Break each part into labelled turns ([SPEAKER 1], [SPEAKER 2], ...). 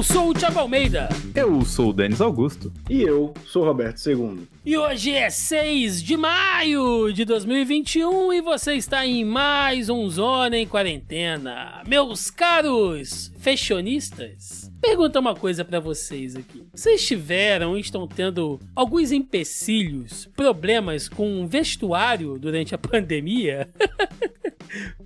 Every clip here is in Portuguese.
[SPEAKER 1] Eu sou o Thiago Almeida.
[SPEAKER 2] Eu sou o Denis Augusto.
[SPEAKER 3] E eu sou o Roberto II.
[SPEAKER 1] E hoje é 6 de maio de 2021 e você está em mais um Zona em Quarentena. Meus caros fashionistas, pergunta uma coisa para vocês aqui. Vocês tiveram e estão tendo alguns empecilhos, problemas com vestuário durante a pandemia?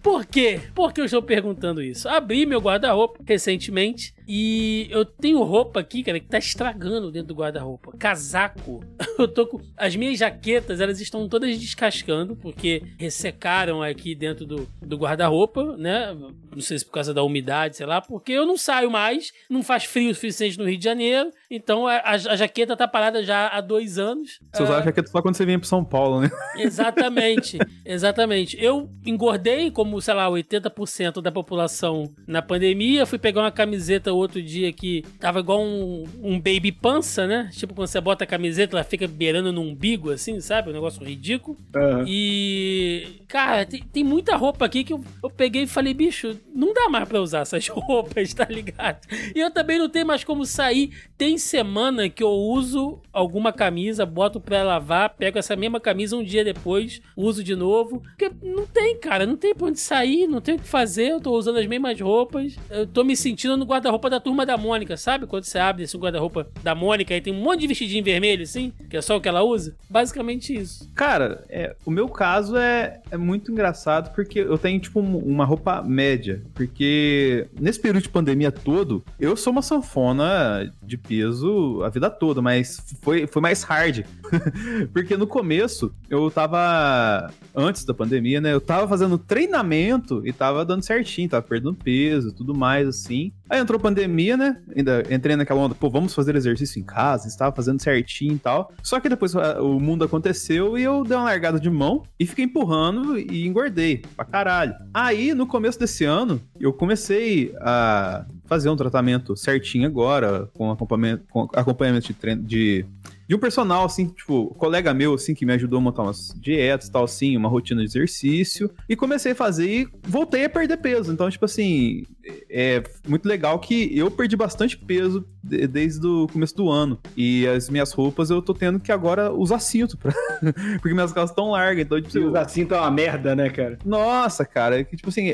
[SPEAKER 1] Por quê? Por que eu estou perguntando isso? Abri meu guarda-roupa recentemente e eu tenho roupa aqui, cara, que tá estragando dentro do guarda-roupa. Casaco. Eu tô com. As minhas jaquetas, elas estão todas descascando, porque ressecaram aqui dentro do, do guarda-roupa, né? Não sei se por causa da umidade, sei lá, porque eu não saio mais, não faz frio o suficiente no Rio de Janeiro, então a, a, jaqueta tá parada já há dois anos.
[SPEAKER 2] Você usava
[SPEAKER 1] Ah,
[SPEAKER 2] a jaqueta só quando você vinha pro São Paulo, né?
[SPEAKER 1] Exatamente, exatamente. Eu engordei como, sei lá, 80% da população na pandemia. Fui pegar uma camiseta outro dia que tava igual um, um baby pança, né? Tipo, quando você bota a camiseta, ela fica beirando no umbigo, assim, sabe? Um negócio ridículo.
[SPEAKER 3] Aham.
[SPEAKER 1] E, cara, tem, tem muita roupa aqui que eu, eu peguei e falei, bicho, não dá mais pra usar essas roupas, tá ligado? E eu também não tenho mais como sair. Tem semana que eu uso alguma camisa, boto pra lavar, pego essa mesma camisa um dia depois, uso de novo. Porque não tem, cara, não tem pra onde sair, não tem o que fazer. Eu tô usando as mesmas roupas. Eu tô me sentindo no guarda-roupa da turma da Mônica, sabe? Quando você abre esse guarda-roupa da Mônica e tem um monte de vestidinho vermelho, assim, que é só o que ela usa. Basicamente isso.
[SPEAKER 2] Cara, é, o meu caso é, é muito engraçado porque eu tenho, tipo, um- uma roupa média. Porque nesse período de pandemia todo, eu sou uma sanfona de peso a vida toda, mas foi, foi mais hard. porque no começo, eu tava. Antes da pandemia, né? Eu tava fazendo treinamento e tava dando certinho, tava perdendo peso tudo mais, assim. Aí entrou a pandemia, né? Ainda entrei naquela onda, pô, vamos fazer exercício em casa, estava fazendo certinho e tal. Só que depois ah, o mundo aconteceu e eu dei uma largada de mão e fiquei empurrando e engordei pra caralho. Aí, no começo desse ano, eu comecei a fazer um tratamento certinho agora, com acompanhamento, com acompanhamento de treino de. De um personal, assim, tipo, colega meu, assim, que me ajudou a montar umas dietas e tal, assim, uma rotina de exercício. E comecei a fazer e voltei a perder peso. Então, tipo assim, é muito legal que eu perdi bastante peso de- desde o começo do ano. E as minhas roupas eu tô tendo que agora usar cinto, pra... porque minhas calças estão largas. Então, tipo,
[SPEAKER 3] usar cinto é uma merda, né, cara?
[SPEAKER 2] nossa, cara, é que tipo assim,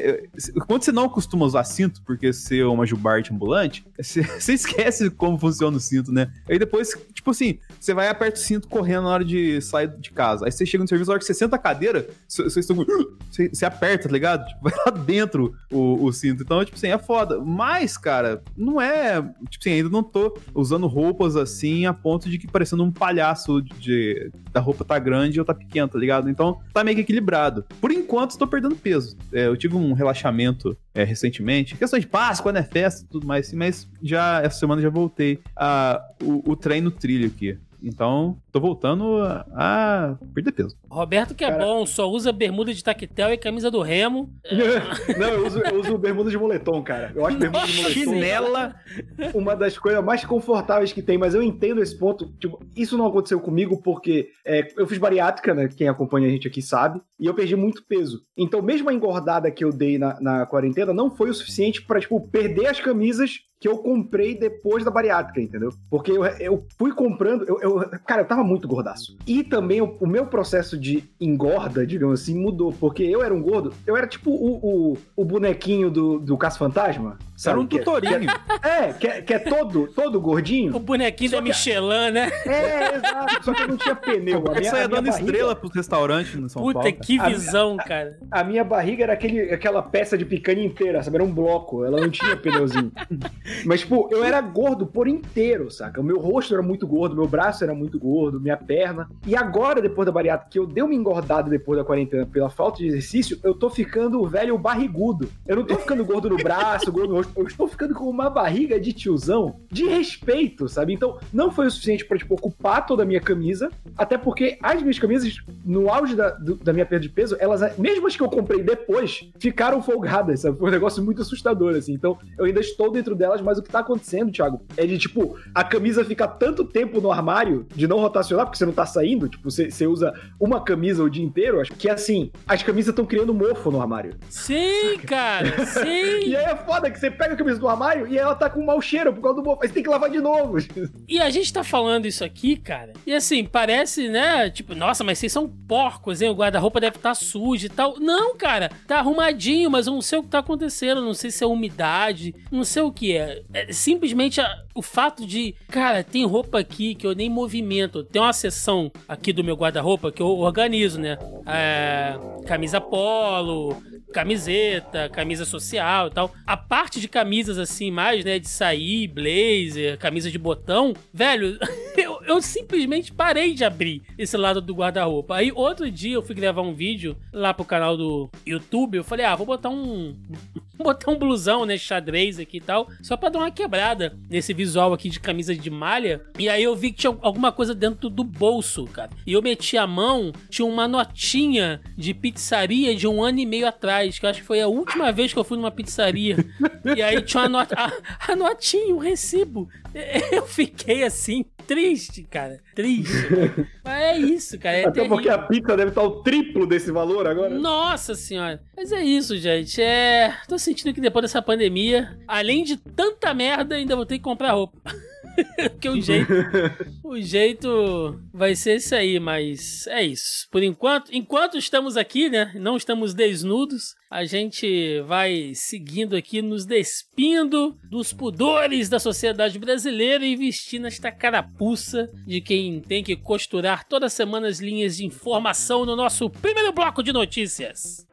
[SPEAKER 2] quando você não costuma usar cinto, porque você é uma jubarte ambulante, você, você esquece como funciona o cinto, né? Aí depois, tipo assim, você vai e aperta o cinto correndo na hora de sair de casa. Aí você chega no serviço, na hora que você senta a cadeira, você, você, você aperta, tá ligado? Tipo, vai lá dentro o, o cinto. Então, tipo assim, é foda. Mas, cara, não é. Tipo assim, ainda não tô usando roupas assim a ponto de que parecendo um palhaço de, da roupa tá grande ou tá pequena, tá ligado? Então tá meio que equilibrado. Por enquanto, estou perdendo peso. É, eu tive um relaxamento é, recentemente. Questão de Páscoa, né? Festa tudo mais, assim, mas já essa semana já voltei a o, o treino trilho aqui. Então, tô voltando a, perder peso.
[SPEAKER 1] Roberto que é
[SPEAKER 3] Cara-
[SPEAKER 1] bom, só usa bermuda de tactel e camisa do Remo.
[SPEAKER 3] Não, eu uso, eu uso bermuda de moletom, cara. Eu acho bermuda de moletom
[SPEAKER 2] Chinela.
[SPEAKER 3] uma das coisas mais confortáveis que tem, mas eu entendo esse ponto. Tipo, isso não aconteceu comigo porque é, eu fiz bariátrica, né? Quem acompanha a gente aqui sabe, e eu perdi muito peso. Então, mesmo a engordada que eu dei na, na quarentena não foi o suficiente pra, tipo, perder as camisas que eu comprei depois da bariátrica, entendeu? Porque eu, eu fui comprando, eu, eu- cara, eu tava muito gordaço. E também o, o meu processo de engorda, digamos assim, mudou. Porque eu era um gordo, eu era tipo o, o, o bonequinho do, do Caça-Fantasma.
[SPEAKER 2] Era um
[SPEAKER 3] Que-
[SPEAKER 2] tutorinho.
[SPEAKER 3] é, que é, que é todo, todo gordinho.
[SPEAKER 1] O bonequinho
[SPEAKER 3] Só
[SPEAKER 1] da
[SPEAKER 3] que-
[SPEAKER 1] Michelin, né?
[SPEAKER 3] É, exato. Só que eu não tinha pneu. A
[SPEAKER 2] É que
[SPEAKER 3] minha,
[SPEAKER 2] saia
[SPEAKER 3] a minha
[SPEAKER 2] dando
[SPEAKER 3] barriga,
[SPEAKER 2] estrela pros restaurantes no São
[SPEAKER 1] Puta,
[SPEAKER 2] Paulo.
[SPEAKER 1] que
[SPEAKER 3] A-
[SPEAKER 1] visão, cara.
[SPEAKER 3] a minha barriga era aquele, aquela peça de picanha inteira, sabe? Era um bloco. Ela não tinha pneuzinho. Mas, tipo, eu era gordo por inteiro, saca? O meu rosto era muito gordo, meu braço era muito gordo, minha perna. E agora, depois da bariátrica, que eu dei uma engordada depois da quarentena pela falta de exercício, eu tô ficando velho barrigudo. Eu não tô ficando gordo no braço, gordo no rosto. Eu estou ficando com uma barriga de tiozão de respeito, sabe? Então, não foi o suficiente pra, tipo, ocupar toda a minha camisa. Até porque as minhas camisas, no auge da, do- da minha perda de peso, elas, mesmo as que eu comprei depois, ficaram folgadas, sabe? Foi um negócio muito assustador, assim. Então, eu ainda estou dentro delas, mas o que tá acontecendo, Thiago, é de, tipo, a camisa fica tanto tempo no armário de não rotacionar, porque você não tá saindo, tipo, você, você usa uma camisa o dia inteiro, acho que, assim, as camisas estão criando mofo no armário.
[SPEAKER 1] Sim, cara,
[SPEAKER 3] E
[SPEAKER 1] sim.
[SPEAKER 3] aí é foda que você pega a camisa do armário e ela tá com mau cheiro por causa do mofo. Aí você tem que lavar de novo.
[SPEAKER 1] E a gente tá falando isso aqui, cara. E assim, parece, né? Tipo, nossa, mas vocês são porcos, hein? O guarda-roupa deve estar tá sujo e tal. Não, cara, tá arrumadinho, mas eu não sei o que tá acontecendo. Não sei se é umidade, não sei o que é. é simplesmente a, o fato de, cara, tem roupa aqui que eu nem movimento. Tem uma seção aqui do meu guarda-roupa que eu organizo, né? É, camisa polo, camiseta, camisa social e tal. A parte de camisas assim, mais, né, de sair, blazer, camisa de botão, velho, eu, simplesmente parei de abrir esse lado do guarda-roupa. Aí outro dia eu fui gravar um vídeo lá pro canal do YouTube, eu falei, ah, vou botar um botar um blusão, né, xadrez aqui e tal, só pra dar uma quebrada nesse visual aqui de camisa de malha. E aí eu vi que tinha alguma coisa dentro do bolso, cara. E eu meti a mão, tinha uma notinha de pizzaria de um ano e meio atrás, que eu acho que foi a última vez que eu fui numa pizzaria. e aí tinha uma nota, a, a notinha, o recibo. Eu fiquei assim, triste, cara. Triste. Mas é isso, cara. É
[SPEAKER 3] Até terrível. porque a pizza deve estar o triplo desse valor agora.
[SPEAKER 1] Nossa senhora. Mas é isso, gente. É. Tô sentindo que depois dessa pandemia, além de tanta merda, ainda vou ter que comprar roupa. que o jeito, o jeito vai ser esse aí, mas é isso. Por enquanto, enquanto estamos aqui, né, não estamos desnudos, a gente vai seguindo aqui, nos despindo dos pudores da sociedade brasileira e vestindo esta carapuça de quem tem que costurar toda semana as linhas de informação no nosso primeiro bloco de notícias.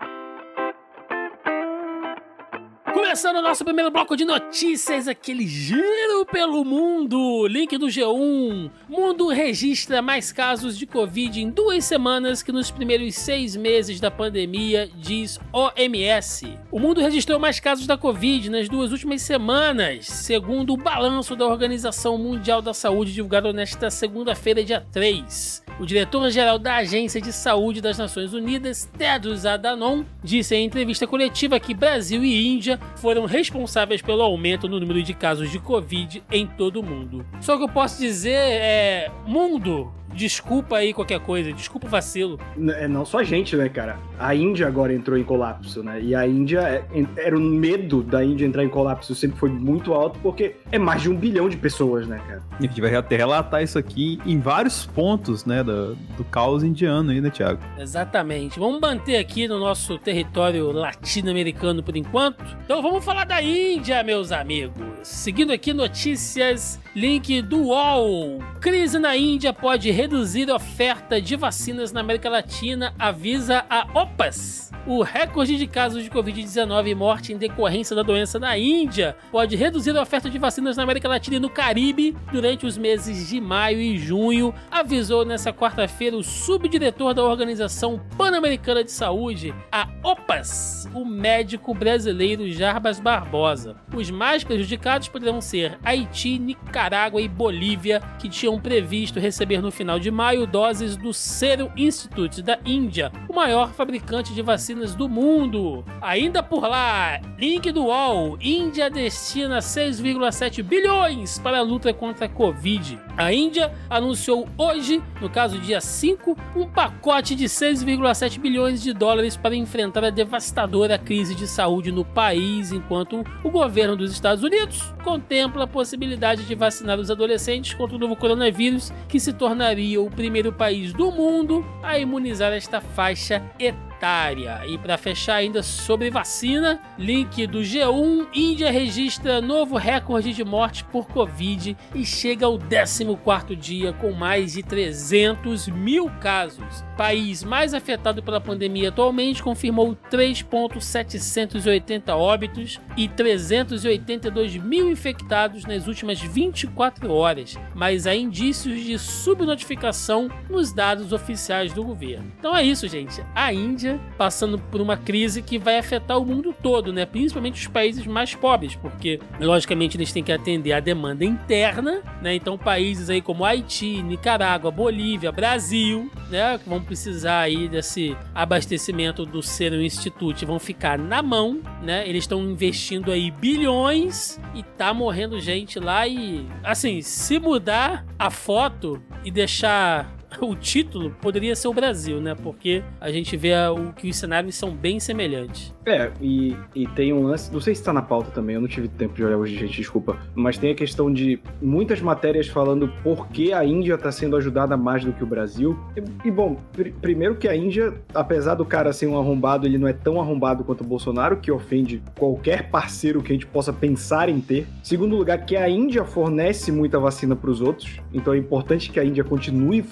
[SPEAKER 1] Começando o nosso primeiro bloco de notícias, aquele giro pelo mundo. Link do G1. Mundo registra mais casos de Covid em duas semanas que nos primeiros seis meses da pandemia, diz OMS. O mundo registrou mais casos da Covid nas duas últimas semanas, segundo o balanço da Organização Mundial da Saúde divulgado nesta segunda-feira, dia 3. O diretor-geral da Agência de Saúde das Nações Unidas, Tedros Adhanom, disse em entrevista coletiva que Brasil e Índia foram responsáveis pelo aumento no número de casos de Covid em todo o mundo. Só que eu posso dizer é. Mundo, desculpa aí qualquer coisa, desculpa o vacilo.
[SPEAKER 3] É não só a gente, né, cara? A Índia agora entrou em colapso, né? E a Índia, é, era o medo da Índia entrar em colapso sempre foi muito alto, porque é mais de um bilhão de pessoas, né, cara?
[SPEAKER 2] E a gente vai até relatar isso aqui em vários pontos, né, do, do caos indiano aí, né, Thiago?
[SPEAKER 1] Exatamente. Vamos manter aqui no nosso território latino-americano por enquanto. Então vamos falar da Índia, meus amigos. Seguindo aqui notícias, link do UOL. Crise na Índia pode reduzir a oferta de vacinas na América Latina, avisa a OPAS. O recorde de casos de Covid-19 e morte em decorrência da doença na Índia pode reduzir a oferta de vacinas na América Latina e no Caribe durante os meses de maio e junho, avisou nessa quarta-feira o subdiretor da Organização Pan-Americana de Saúde, a OPAS, o médico brasileiro Jarbas Barbosa. Os mais prejudicados poderão ser Haiti, Nicarágua e Bolívia, que tinham previsto receber no final de maio doses do Serum Institute da Índia, o maior fabricante de vacinas vacinas do mundo. Ainda por lá, link do UOL: Índia destina 6,7 bilhões para a luta contra a Covid. A Índia anunciou hoje, no caso dia 5, um pacote de 6,7 bilhões de dólares para enfrentar a devastadora crise de saúde no país, enquanto o governo dos Estados Unidos contempla a possibilidade de vacinar os adolescentes contra o novo coronavírus, que se tornaria o primeiro país do mundo a imunizar esta faixa etária e para fechar ainda sobre vacina, link do G1, Índia registra novo recorde de morte por Covid e chega ao 14º dia com mais de 300 mil casos. País mais afetado pela pandemia atualmente confirmou 3.780 óbitos e 382 mil infectados nas últimas 24 horas, mas há indícios de subnotificação nos dados oficiais do governo. Então é isso, gente. A Índia Índia passando por uma crise que vai afetar o mundo todo, né? Principalmente os países mais pobres, porque logicamente eles têm que atender a demanda interna, né? Então países aí como Haiti, Nicarágua, Bolívia, Brasil, né, que vão precisar aí desse abastecimento do Serum Institute, vão ficar na mão, né? Eles estão investindo aí bilhões e tá morrendo gente lá e assim, se mudar a foto e deixar o título poderia ser o Brasil, né? Porque a gente vê o que os cenários são bem semelhantes.
[SPEAKER 3] É, e, e tem um lance, não sei se tá na pauta também, eu não tive tempo de olhar hoje, gente, desculpa, mas tem a questão de muitas matérias falando por que a Índia tá sendo ajudada mais do que o Brasil. E, e bom, pr primeiro que a Índia, apesar do cara ser um arrombado, ele não é tão arrombado quanto o Bolsonaro, que ofende qualquer parceiro que a gente possa pensar em ter. Segundo lugar, que a Índia fornece muita vacina para os outros, então é importante que a Índia continue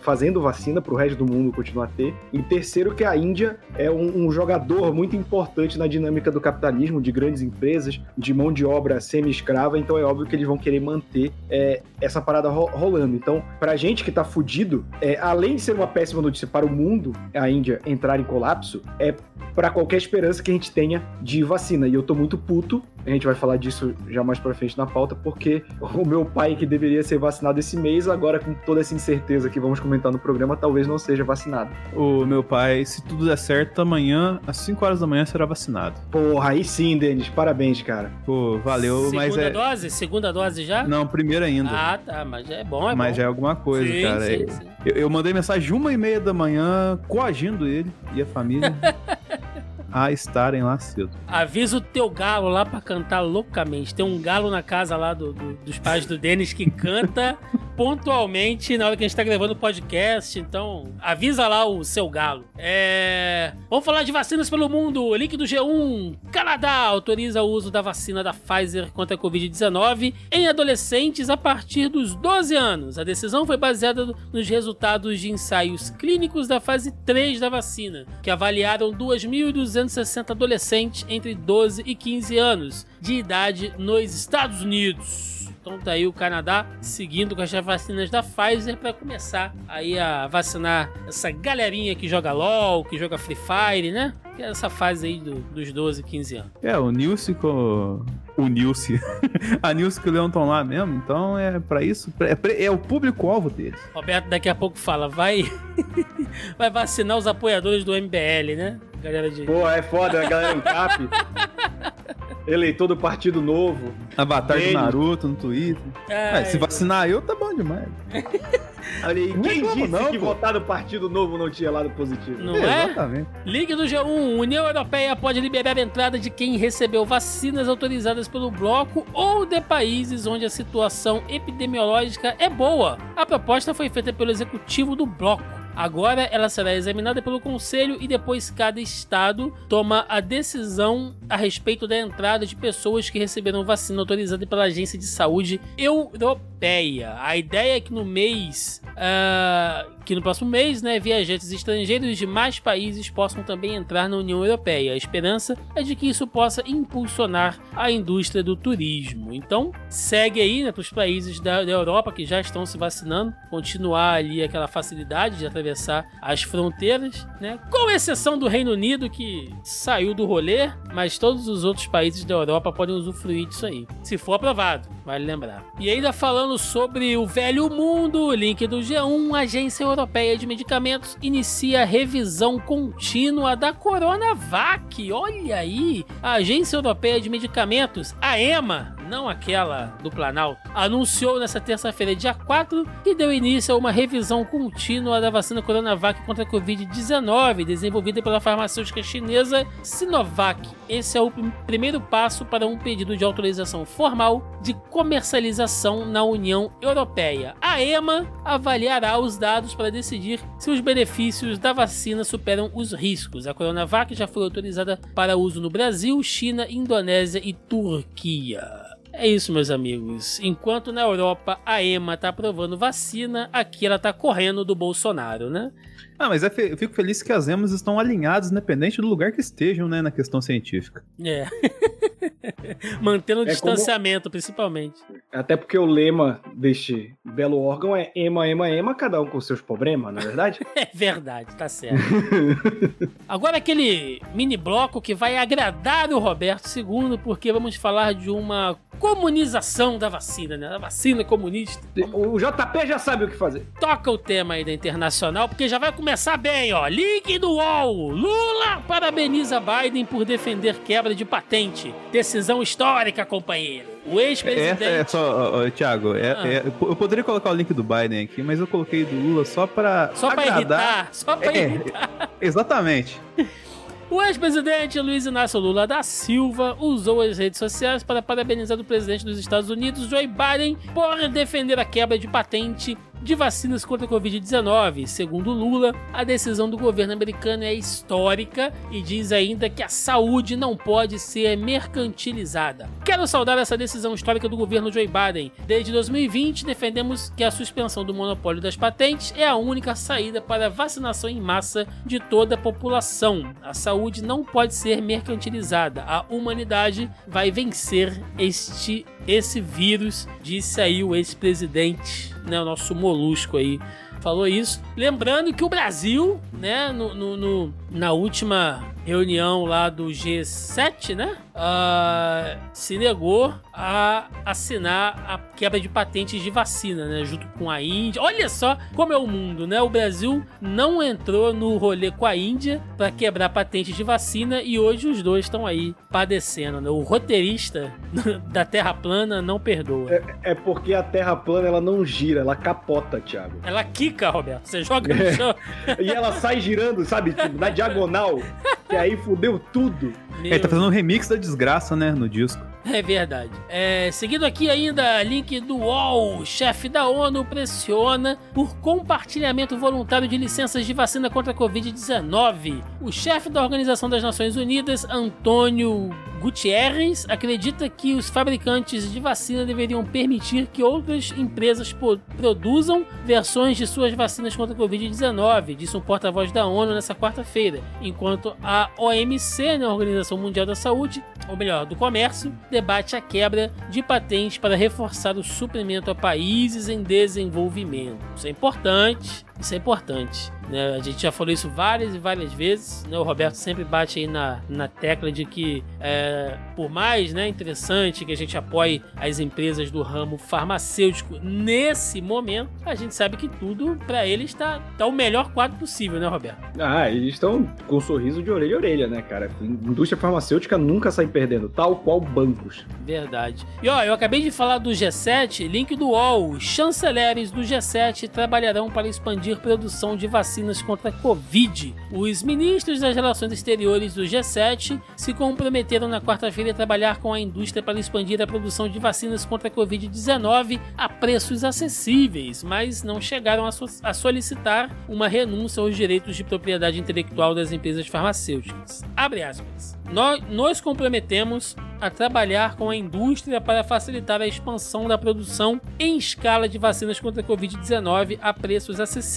[SPEAKER 3] fazendo vacina para o resto do mundo continuar a ter. E terceiro, que a Índia é um, um jogador muito importante na dinâmica do capitalismo, de grandes empresas, de mão de obra semi-escrava, então é óbvio que eles vão querer manter é, essa parada ro rolando. Então, pra gente que tá fudido, é, além de ser uma péssima notícia para o mundo, a Índia entrar em colapso, é para qualquer esperança que a gente tenha de vacina. E eu tô muito puto, a gente vai falar disso já mais pra frente na pauta, porque o meu pai, que deveria ser vacinado esse mês, agora com toda essa incerteza que vamos comentar no programa, talvez não seja vacinado.
[SPEAKER 2] O meu pai, se tudo der certo, amanhã, às 5 horas da manhã, será vacinado.
[SPEAKER 3] Porra, aí sim, Denis, parabéns, cara.
[SPEAKER 2] Pô, valeu,
[SPEAKER 1] Segunda
[SPEAKER 2] mas é...
[SPEAKER 1] Segunda dose? Segunda dose já?
[SPEAKER 2] Não, primeiro ainda.
[SPEAKER 1] Ah, tá, mas é bom, é
[SPEAKER 2] mas
[SPEAKER 1] bom.
[SPEAKER 2] já é alguma coisa,
[SPEAKER 1] sim,
[SPEAKER 2] cara.
[SPEAKER 1] Sim,
[SPEAKER 2] eu,
[SPEAKER 1] sim.
[SPEAKER 2] Eu, eu mandei mensagem uma e meia da manhã, coagindo ele e a família. a estarem lá cedo.
[SPEAKER 1] Avisa o teu galo lá pra cantar loucamente. Tem um galo na casa lá do, do, dos pais do Denis que canta pontualmente na hora que a gente tá gravando o podcast. Então, avisa lá o seu galo. É... Vamos falar de vacinas pelo mundo. Link do G1. Canadá autoriza o uso da vacina da Pfizer contra a Covid-19 em adolescentes a partir dos 12 anos. A decisão foi baseada nos resultados de ensaios clínicos da fase 3 da vacina, que avaliaram 2.200 260 adolescentes entre 12 e 15 anos de idade nos Estados Unidos. Então tá aí o Canadá seguindo com as vacinas da Pfizer para começar aí a vacinar essa galerinha que joga LOL, que joga Free Fire, né? Que é essa fase aí do, dos 12, 15 anos.
[SPEAKER 2] É, o Nilce com... O Nilce. a Nilce e o Leão estão lá mesmo, então é para isso, é, é o público-alvo deles.
[SPEAKER 1] Roberto daqui a pouco fala, vai vai vacinar os apoiadores do MBL, né? Galera de...
[SPEAKER 3] Pô, é foda, a galera Encap. Eleitor do Partido Novo.
[SPEAKER 2] Avatar Dele. do Naruto no Twitter. É, se vacinar eu, tá bom demais.
[SPEAKER 3] Olha aí, quem disse não, que pô. votar no Partido Novo não tinha lado positivo?
[SPEAKER 1] Não é? Exatamente. Ligue do G1. União Europeia pode liberar a entrada de quem recebeu vacinas autorizadas pelo bloco ou de países onde a situação epidemiológica é boa. A proposta foi feita pelo executivo do bloco. Agora ela será examinada pelo Conselho e depois cada estado toma a decisão a respeito da entrada de pessoas que receberam vacina autorizada pela Agência de Saúde Europeia. A ideia é que no mês uh, que no próximo mês, né, viajantes estrangeiros de mais países possam também entrar na União Europeia. A esperança é de que isso possa impulsionar a indústria do turismo. Então, segue aí né, para os países da, da, Europa que já estão se vacinando, continuar ali aquela facilidade de atravessar as fronteiras, né, com exceção do Reino Unido que saiu do rolê, mas todos os outros países da Europa podem usufruir disso aí, se for aprovado, vale lembrar. E ainda falando sobre o velho mundo, link do G1, agência Europeia de Medicamentos inicia revisão contínua da Coronavac. Olha aí, a Agência Europeia de Medicamentos, a EMA, não aquela do Planalto, anunciou nesta terça-feira, dia 4, que deu início a uma revisão contínua da vacina Coronavac contra a Covid-19, desenvolvida pela farmacêutica chinesa Sinovac. Esse é o primeiro passo para um pedido de autorização formal de comercialização na União Europeia. A EMA avaliará os dados para decidir se os benefícios da vacina superam os riscos. A Coronavac já foi autorizada para uso no Brasil, China, Indonésia e Turquia. É isso, meus amigos. Enquanto na Europa a EMA tá aprovando vacina, aqui ela tá correndo do Bolsonaro, né?
[SPEAKER 2] Ah, mas é eu fico feliz que as EMAs estão alinhadas, independente do lugar que estejam, né, na questão científica.
[SPEAKER 1] É. Mantendo o é distanciamento, como... principalmente.
[SPEAKER 3] Até porque o lema deste belo órgão é EMA, EMA, EMA, cada um com seus problemas, não é verdade?
[SPEAKER 1] é verdade, tá certo. Agora aquele mini bloco que vai agradar o Roberto II, porque vamos falar de uma comunização da vacina, né? A vacina comunista.
[SPEAKER 3] O JP já sabe o que fazer.
[SPEAKER 1] Toca o tema aí da internacional, porque já vai começar bem, ó. Link do UOL. Lula parabeniza Biden por defender quebra de patente. Decisão histórica, companheiro. O ex-presidente.
[SPEAKER 2] Essa é só, ó, ó, Thiago, é-
[SPEAKER 1] Ah.
[SPEAKER 2] é- eu poderia colocar o link do Biden aqui, mas eu coloquei do Lula só pra
[SPEAKER 1] Só pra
[SPEAKER 2] agradar.
[SPEAKER 1] irritar, só pra
[SPEAKER 2] É.
[SPEAKER 1] irritar.
[SPEAKER 2] Exatamente.
[SPEAKER 1] O ex-presidente Luiz Inácio Lula da Silva usou as redes sociais para parabenizar o presidente dos Estados Unidos, Joe Biden, por defender a quebra de patente de vacinas contra a Covid-19. Segundo Lula, a decisão do governo americano é histórica e diz ainda que a saúde não pode ser mercantilizada. Quero saudar essa decisão histórica do governo Joe Biden. Desde 2020, defendemos que a suspensão do monopólio das patentes é a única saída para a vacinação em massa de toda a população. A saúde não pode ser mercantilizada. A humanidade vai vencer este esse vírus, disse aí o ex-presidente, né, o nosso molusco aí, falou isso. Lembrando que o Brasil, né, no, no- no- na última reunião lá do G7, né, ah, se negou a assinar a quebra de patentes de vacina, né, junto com a Índia. Olha só como é o mundo, né? O Brasil não entrou no rolê com a Índia para quebrar patentes de vacina e hoje os dois estão aí padecendo, né? O roteirista da Terra plana não perdoa.
[SPEAKER 3] É porque a Terra plana ela não gira, ela capota, Thiago.
[SPEAKER 1] Ela quica, Roberto. Você joga no chão.
[SPEAKER 3] E ela sai girando, sabe? Tipo, na diagonal. Que aí fudeu tudo.
[SPEAKER 2] Ele tá fazendo um remix da desgraça, né, no disco.
[SPEAKER 1] É verdade. É, seguindo aqui ainda, link do UOL. Chefe da ONU pressiona por compartilhamento voluntário de licenças de vacina contra a Covid-19. O chefe da Organização das Nações Unidas, Antônio Gutierrez, acredita que os fabricantes de vacina deveriam permitir que outras empresas produzam versões de suas vacinas contra a Covid-19, disse um porta-voz da ONU nessa quarta-feira, enquanto a OMC, né, a Organização Mundial da Saúde, ou melhor, do Comércio, debate a quebra de patentes para reforçar o suprimento a países em desenvolvimento. Isso é importante, isso é importante. né? A gente já falou isso várias e várias vezes. né? O Roberto sempre bate aí na, na tecla de que, é, por mais né, interessante que a gente apoie as empresas do ramo farmacêutico nesse momento, a gente sabe que tudo para eles está tá o melhor quadro possível, né, Roberto?
[SPEAKER 3] Ah, eles estão com um sorriso de orelha a orelha, né, cara? Indústria farmacêutica nunca sai perdendo, tal qual bancos.
[SPEAKER 1] Verdade. E ó, eu acabei de falar do G7, link do UOL. Chanceleres do G7 trabalharão para expandir produção de vacinas contra a Covid. Os ministros das Relações Exteriores do G7 se comprometeram na quarta-feira a trabalhar com a indústria para expandir a produção de vacinas contra a Covid-19 a preços acessíveis, mas não chegaram a, so- a solicitar uma renúncia aos direitos de propriedade intelectual das empresas farmacêuticas. Abre aspas. Nós nos comprometemos a trabalhar com a indústria para facilitar a expansão da produção em escala de vacinas contra a Covid-19 a preços acessíveis,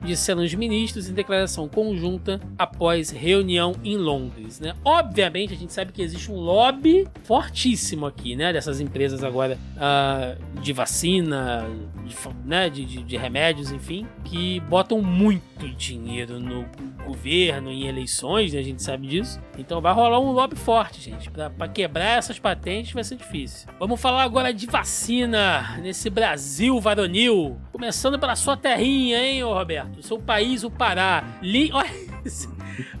[SPEAKER 1] disseram os ministros em declaração conjunta após reunião em Londres. Né? Obviamente, a gente sabe que existe um lobby fortíssimo aqui, né, dessas empresas agora ah, de vacina, de, né, de, de- de remédios, enfim, que botam muito dinheiro no governo, em eleições, né, a gente sabe disso. Então vai rolar um lobby forte, gente. Pra quebrar essas patentes vai ser difícil. Vamos falar agora de vacina nesse Brasil varonil. Começando pela sua terrinha, hein, ô Roberto? Seu país, o Pará. Li... Olha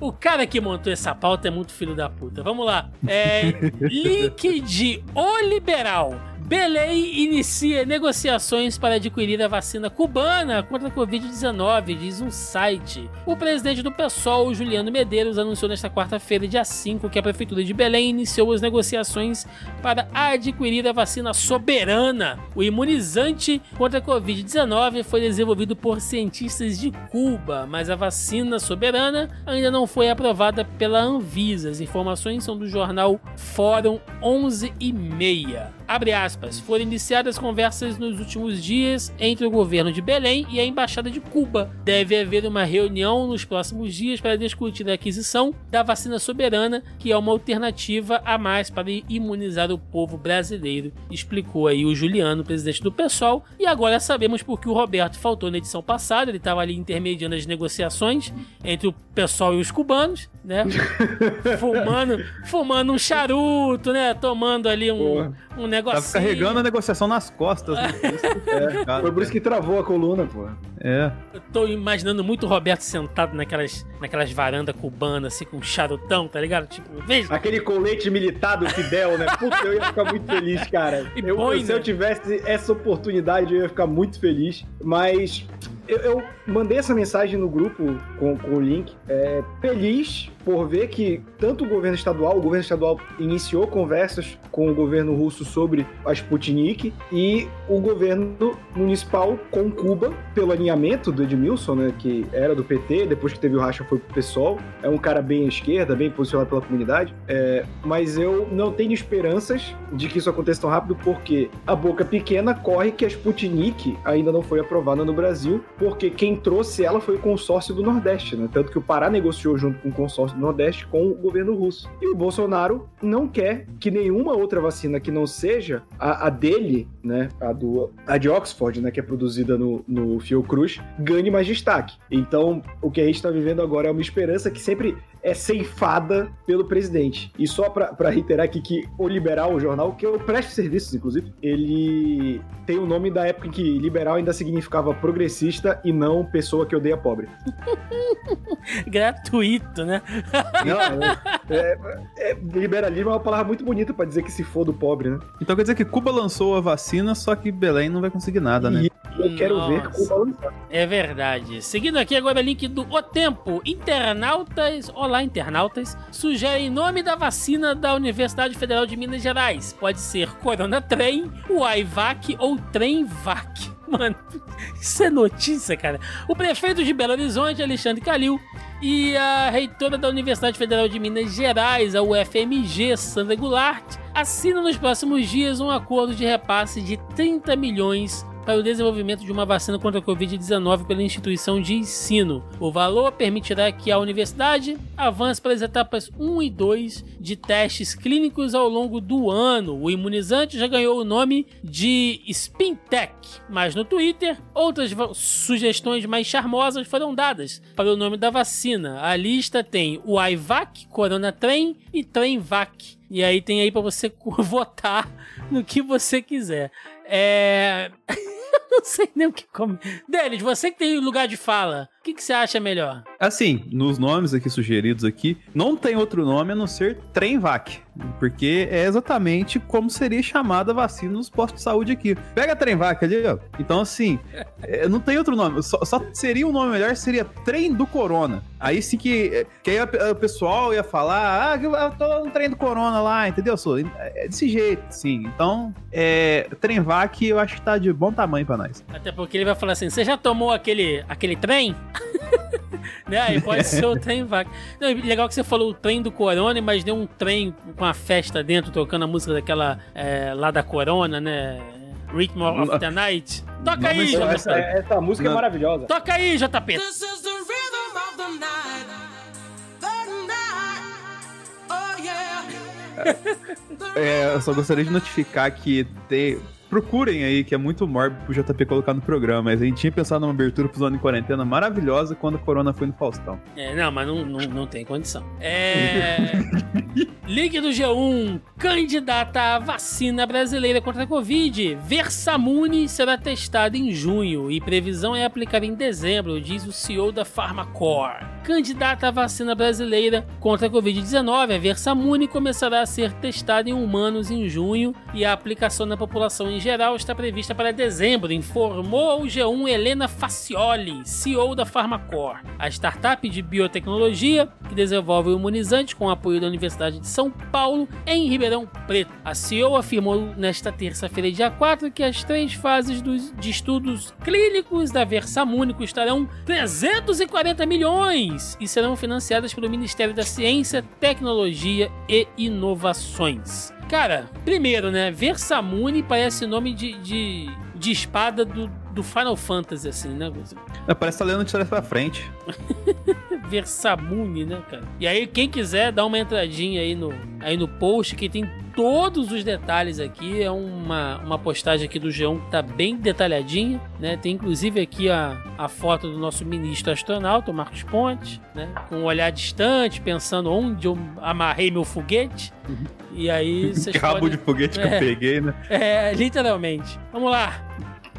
[SPEAKER 1] O cara que montou essa pauta é muito filho da puta. Vamos lá. É, link de O Liberal. Belém inicia negociações para adquirir a vacina cubana contra a Covid-19, diz um site. O presidente do PSOL, Juliano Medeiros, anunciou nesta quarta-feira, dia 5, que a Prefeitura de Belém iniciou as negociações para adquirir a vacina soberana. O imunizante contra a Covid-19 foi desenvolvido por cientistas de Cuba, mas a vacina soberana ainda não foi aprovada pela Anvisa. As informações são do jornal Fórum 11 e meia. Abre aspas, foram iniciadas conversas nos últimos dias entre o governo de Belém e a embaixada de Cuba. Deve haver uma reunião nos próximos dias para discutir a aquisição da vacina soberana, que é uma alternativa a mais para imunizar o povo brasileiro, explicou aí o Juliano, presidente do PSOL. E agora sabemos por que o Roberto faltou na edição passada, ele estava ali intermediando as negociações entre o PSOL e os cubanos, né? fumando, fumando um charuto, né? Tomando ali um, um negócio.
[SPEAKER 2] Tava carregando a negociação nas costas. Né?
[SPEAKER 3] É, foi por isso que travou a coluna, pô.
[SPEAKER 2] É.
[SPEAKER 1] Eu tô imaginando muito o Roberto sentado naquelas, naquelas varandas cubanas, assim, com um charutão, tá ligado? Tipo, veja.
[SPEAKER 3] Aquele colete militar do Fidel, né? Puta, eu ia ficar muito feliz, cara.
[SPEAKER 1] E
[SPEAKER 3] Eu-
[SPEAKER 1] põe,
[SPEAKER 3] se
[SPEAKER 1] né?
[SPEAKER 3] eu tivesse essa oportunidade, eu ia ficar muito feliz. Mas eu, eu mandei essa mensagem no grupo com, com o link. É, feliz por ver que tanto o governo estadual, o governo estadual iniciou conversas com o governo russo sobre a Sputnik e o governo municipal com Cuba, pelo alinhamento do Edmilson, né, que era do PT, depois que teve o racha foi pro PSOL. É um cara bem à esquerda, bem posicionado pela comunidade. É, mas eu não tenho esperanças de que isso aconteça tão rápido, porque a boca pequena corre que a Sputnik ainda não foi aprovada no Brasil, porque quem trouxe ela foi o consórcio do Nordeste, né? Tanto que o Pará negociou junto com o consórcio Nordeste com o governo russo. E o Bolsonaro não quer que nenhuma outra vacina que não seja a, a dele, né? A, do, a de Oxford, né? Que é produzida no, no Fiocruz, ganhe mais destaque. Então, o que a gente está vivendo agora é uma esperança que sempre é ceifada pelo presidente. E só pra pra reiterar aqui que o Liberal, o jornal, que eu presto serviços, inclusive, ele tem o nome da época em que liberal ainda significava progressista e não pessoa que odeia pobre.
[SPEAKER 1] Gratuito, né?
[SPEAKER 3] Não, é, é- é- liberalismo é uma palavra muito bonita pra dizer que se for do pobre, né?
[SPEAKER 2] Então quer dizer que Cuba lançou a vacina, só que Belém não vai conseguir nada, né?
[SPEAKER 3] E eu quero
[SPEAKER 1] Nossa.
[SPEAKER 3] ver Cuba lançar.
[SPEAKER 1] É verdade. Seguindo aqui agora o link do O Tempo. Internautas, olá internautas, sugerem nome da vacina da Universidade Federal de Minas Gerais. Pode ser Corona Trem, Uaivac ou Tremvac. Mano, isso é notícia, cara. O prefeito de Belo Horizonte, Alexandre Calil, e a reitora da Universidade Federal de Minas Gerais, a UFMG, Sandra Goulart, assinam nos próximos dias um acordo de repasse de 30 milhões para o desenvolvimento de uma vacina contra a Covid-19 pela instituição de ensino. O valor permitirá que a universidade avance para as etapas 1 e 2 de testes clínicos ao longo do ano. O imunizante já ganhou o nome de Spintec, mas no Twitter outras sugestões mais charmosas foram dadas para o nome da vacina. A lista tem o Ivac, Corona Trem e Tremvac. E aí tem aí para você votar no que você quiser. É. Não sei nem o que comer. Denis, você que tem lugar de fala, que, que você acha melhor?
[SPEAKER 2] Assim, nos nomes aqui sugeridos aqui, não tem outro nome a não ser Tremvac, porque é exatamente como seria chamada a vacina nos postos de saúde aqui. Pega a Tremvac ali, ó. Então, assim, é, não tem outro nome. Só, só seria um nome melhor, seria Trem do Corona. Aí sim que, que aí o pessoal ia falar, ah, eu tô no trem do Corona lá, entendeu? Sô? É desse jeito, sim. Então, é, Tremvac eu acho que tá de bom tamanho pra nós.
[SPEAKER 1] Até porque ele vai falar assim: você já tomou aquele, aquele trem? né? Aí pode ser o trem vaca. Não, legal que você falou o trem do Corona, mas deu um trem com a festa dentro, tocando a música daquela é, lá da Corona, né? Rhythm of the Night. Toca
[SPEAKER 2] Não,
[SPEAKER 1] aí, JP.
[SPEAKER 3] Essa, essa música
[SPEAKER 2] Não.
[SPEAKER 3] é maravilhosa.
[SPEAKER 1] Toca aí, JP.
[SPEAKER 4] This is the rhythm of the night. The night. Oh yeah.
[SPEAKER 2] É, eu só gostaria de notificar que tem. Procurem aí, que é muito mórbido pro JP colocar no programa. Mas a gente tinha pensado numa abertura pro Zona em Quarentena maravilhosa quando a Corona foi no Faustão.
[SPEAKER 1] É, não, mas não, não, não tem condição. É. Link do G1. Candidata à vacina brasileira contra a Covid. Versamune será testada em junho e previsão é aplicar em dezembro, diz o CEO da Pharmacore. Candidata à vacina brasileira contra a Covid-19, a Versamune começará a ser testada em humanos em junho e a aplicação na população em geral está prevista para dezembro, informou ao G1 Helena Facioli, CEO da Pharmacore. A startup de biotecnologia que desenvolve o imunizante com apoio da Universidade de São Paulo em Ribeirão Preto. A CEO afirmou nesta terça-feira, dia 4, que as três fases dos- de estudos clínicos da Versamune custarão 340 milhões e serão financiadas pelo Ministério da Ciência, Tecnologia e Inovações. Cara, primeiro, né? Versamune parece nome de, de, de espada do, do Final Fantasy, assim, né?
[SPEAKER 2] É, Parece que tá lendo de trás pra frente.
[SPEAKER 1] Versamune, né, cara? E aí, quem quiser, dá uma entradinha aí no, aí no post que tem todos os detalhes aqui. É uma, uma postagem aqui do G1 que tá bem detalhadinha, né? Tem inclusive aqui a, a foto do nosso ministro astronauta, o Marcos Pontes, né? Com um olhar distante, pensando onde eu amarrei meu foguete. E aí vocês
[SPEAKER 2] Cabo
[SPEAKER 1] podem...
[SPEAKER 2] de foguete que
[SPEAKER 1] É.
[SPEAKER 2] eu peguei, né?
[SPEAKER 1] É, literalmente. Vamos lá.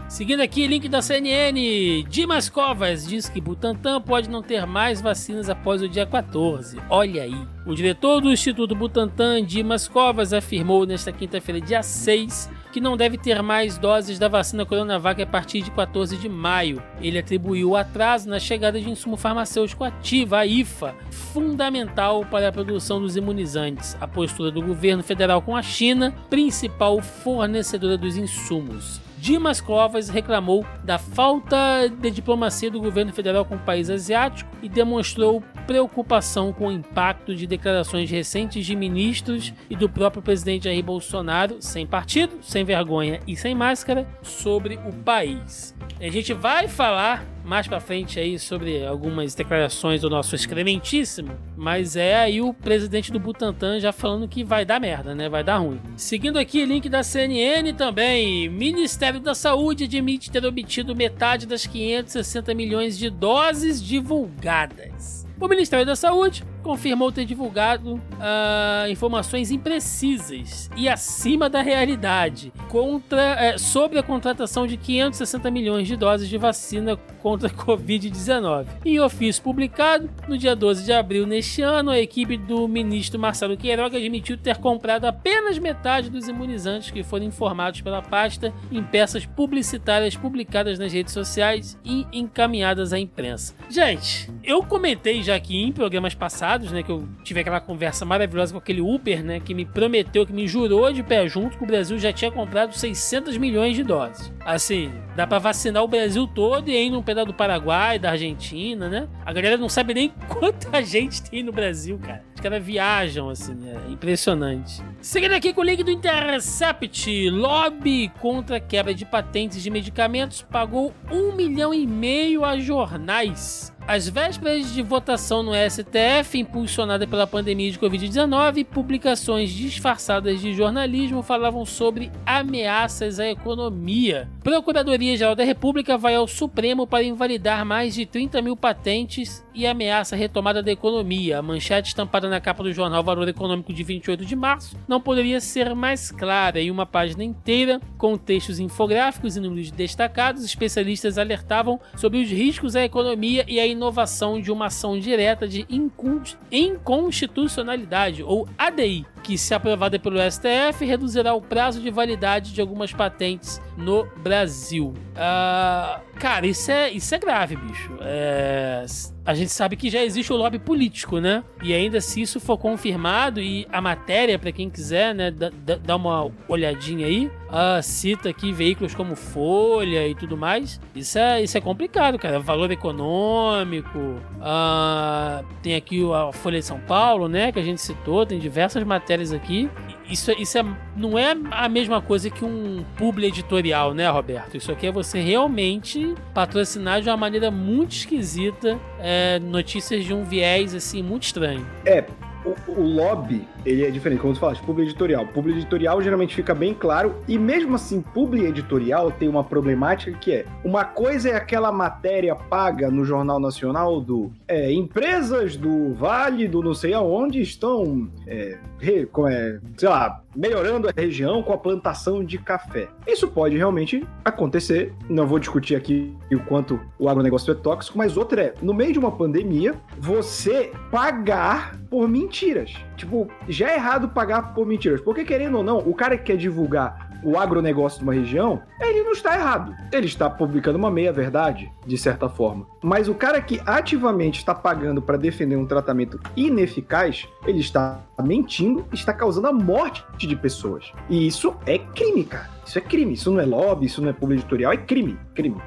[SPEAKER 1] Seguindo aqui, link da CNN. Dimas Covas diz que Butantan pode não ter mais vacinas após o dia 14. Olha aí. O diretor do Instituto Butantan, Dimas Covas, afirmou nesta quinta-feira, dia 6, que não deve ter mais doses da vacina Coronavac a partir de 14 de maio. Ele atribuiu o atraso na chegada de insumo farmacêutico ativo, a IFA, fundamental para a produção dos imunizantes. A postura do governo federal com a China, principal fornecedora dos insumos. Dimas Covas reclamou da falta de diplomacia do governo federal com o país asiático e demonstrou preocupação com o impacto de declarações recentes de ministros e do próprio presidente Jair Bolsonaro, sem partido, sem vergonha e sem máscara, sobre o país. A gente vai falar mais pra frente aí sobre algumas declarações do nosso excrementíssimo, mas é aí o presidente do Butantan já falando que vai dar merda, né? Vai dar ruim. Seguindo aqui, link da CNN também. Ministério da Saúde admite ter obtido metade das 560 milhões de doses divulgadas. O Ministério da Saúde confirmou ter divulgado ah, informações imprecisas e acima da realidade contra, eh, sobre a contratação de 560 milhões de doses de vacina contra a Covid-19. Em ofício publicado no dia 12 de abril neste ano, a equipe do ministro Marcelo Queiroga admitiu ter comprado apenas metade dos imunizantes que foram informados pela pasta em peças publicitárias publicadas nas redes sociais e encaminhadas à imprensa. Gente, eu comentei já aqui em programas passados, né, que eu tive aquela conversa maravilhosa com aquele Uber, né, que me prometeu, que me jurou de pé junto que o Brasil já tinha comprado 600 milhões de doses. Assim, dá pra vacinar o Brasil todo e ainda um pedaço do Paraguai, da Argentina, né? A galera não sabe nem quanta gente tem no Brasil, cara. Os caras viajam, assim, é impressionante. Seguindo aqui com o link do Intercept, lobby contra quebra de patentes de medicamentos pagou um milhão e meio a jornais. Às vésperas de votação no STF, impulsionada pela pandemia de Covid-19, publicações disfarçadas de jornalismo falavam sobre ameaças à economia. Procuradoria-Geral da República vai ao Supremo para invalidar mais de 30 mil patentes e ameaça a retomada da economia. A manchete estampada na capa do jornal Valor Econômico de 28 de março não poderia ser mais clara. Em uma página inteira, com textos infográficos e números destacados, especialistas alertavam sobre os riscos à economia e à inovação de uma ação direta de incon- inconstitucionalidade, ou ADI, que, se aprovada pelo STF, reduzirá o prazo de validade de algumas patentes no Brasil. Ah, cara, isso é, isso é grave, bicho. É, a gente sabe que já existe o lobby político, né? E ainda se isso for confirmado, e a matéria, pra quem quiser, né, dá, uma olhadinha aí, ah, cita aqui veículos como Folha e tudo mais. Isso é, isso é complicado, cara. Valor econômico, ah, tem aqui a Folha de São Paulo, né, que a gente citou, tem diversas matérias aqui. Isso, isso é, não é a mesma coisa que um publi editorial, né, Roberto? Isso aqui é você realmente patrocinar de uma maneira muito esquisita é, notícias de um viés, assim, muito estranho.
[SPEAKER 3] É, o, o lobby, ele é diferente, como você fala, de publi editorial. Publi editorial geralmente fica bem claro, e mesmo assim, publi editorial tem uma problemática que é: uma coisa é aquela matéria paga no Jornal Nacional do é, empresas do Vale, do não sei aonde, estão, é, re- é, sei lá, melhorando a região com a plantação de café. Isso pode realmente acontecer, não vou discutir aqui o quanto o agronegócio é tóxico, mas outra é, no meio de uma pandemia, você pagar por mentiras. Tipo, já é errado pagar por mentiras, porque querendo ou não, o cara que quer divulgar o agronegócio de uma região, ele não está errado. Ele está publicando uma meia-verdade, de certa forma. Mas o cara que ativamente está pagando para defender um tratamento ineficaz, ele está mentindo, está causando a morte de pessoas. E isso é crime, cara. Isso é crime. Isso não é lobby, isso não é publi editorial, é crime. Crime.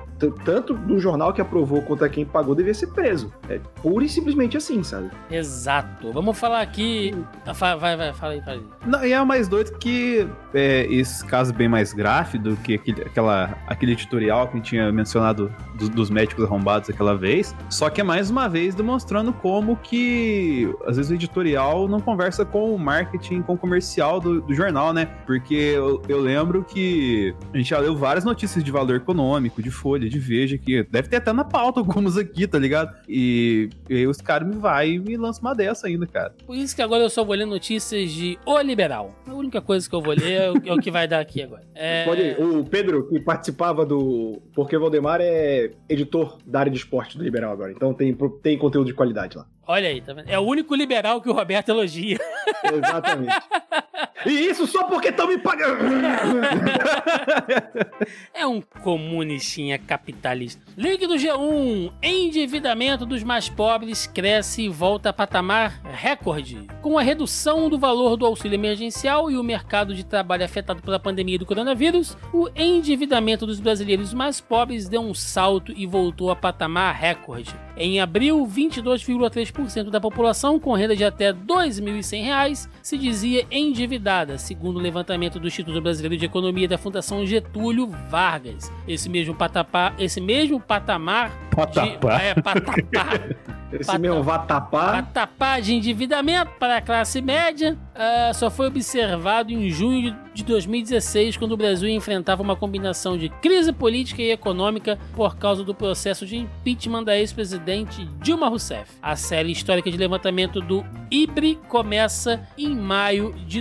[SPEAKER 3] Tanto no jornal que aprovou quanto a quem pagou devia ser preso. É pura e simplesmente assim, sabe?
[SPEAKER 1] Exato. Vamos falar aqui. Ah, fa- Vai, vai, fala aí, fala aí.
[SPEAKER 2] Não, e é o mais doido que é, esse caso bem mais gráfico do que aquele, aquela, aquele editorial que a gente tinha mencionado dos, dos médicos arrombados aquela vez. Só que é mais uma vez demonstrando como que às vezes o editorial não conversa com o marketing, com o comercial do, do jornal, né? Porque eu, eu lembro que a gente já leu várias notícias de valor econômico, de folha, de veja, que deve ter até na pauta algumas aqui, tá ligado? E, e aí os caras me vai e me lançam uma dessa ainda, cara.
[SPEAKER 1] Por isso que agora eu só vou ler notícias de O Liberal. A única coisa que eu vou ler é o, é o que vai dar aqui agora. É...
[SPEAKER 3] Pode ir. O Pedro, que participava do. Porque Valdemar é editor da área de esporte do Liberal agora. Então tem, tem conteúdo de qualidade lá.
[SPEAKER 1] Olha aí, tá vendo? É o único liberal que o Roberto elogia.
[SPEAKER 3] Exatamente. e isso só porque estão me pagando.
[SPEAKER 1] É um comunistinha capitalista. Link do G1. Endividamento dos mais pobres cresce e volta a patamar recorde. Com a redução do valor do auxílio emergencial e o mercado de trabalho afetado pela pandemia do coronavírus, o endividamento dos brasileiros mais pobres deu um salto e voltou a patamar recorde. Em abril, 22,3% da população com renda de até R$ 2.100 se dizia endividada, segundo o levantamento do Instituto Brasileiro de Economia da Fundação Getúlio Vargas. Esse mesmo patamar, esse mesmo patamar
[SPEAKER 2] Patapá.
[SPEAKER 1] de, é, patapá,
[SPEAKER 3] Esse
[SPEAKER 1] Pata-
[SPEAKER 3] meu vá tapar.
[SPEAKER 1] patapá de endividamento para a classe média ah, só foi observado em junho de 2016, quando o Brasil enfrentava uma combinação de crise política e econômica por causa do processo de impeachment da ex-presidente Dilma Rousseff. A série histórica de levantamento do IBRE começa em maio de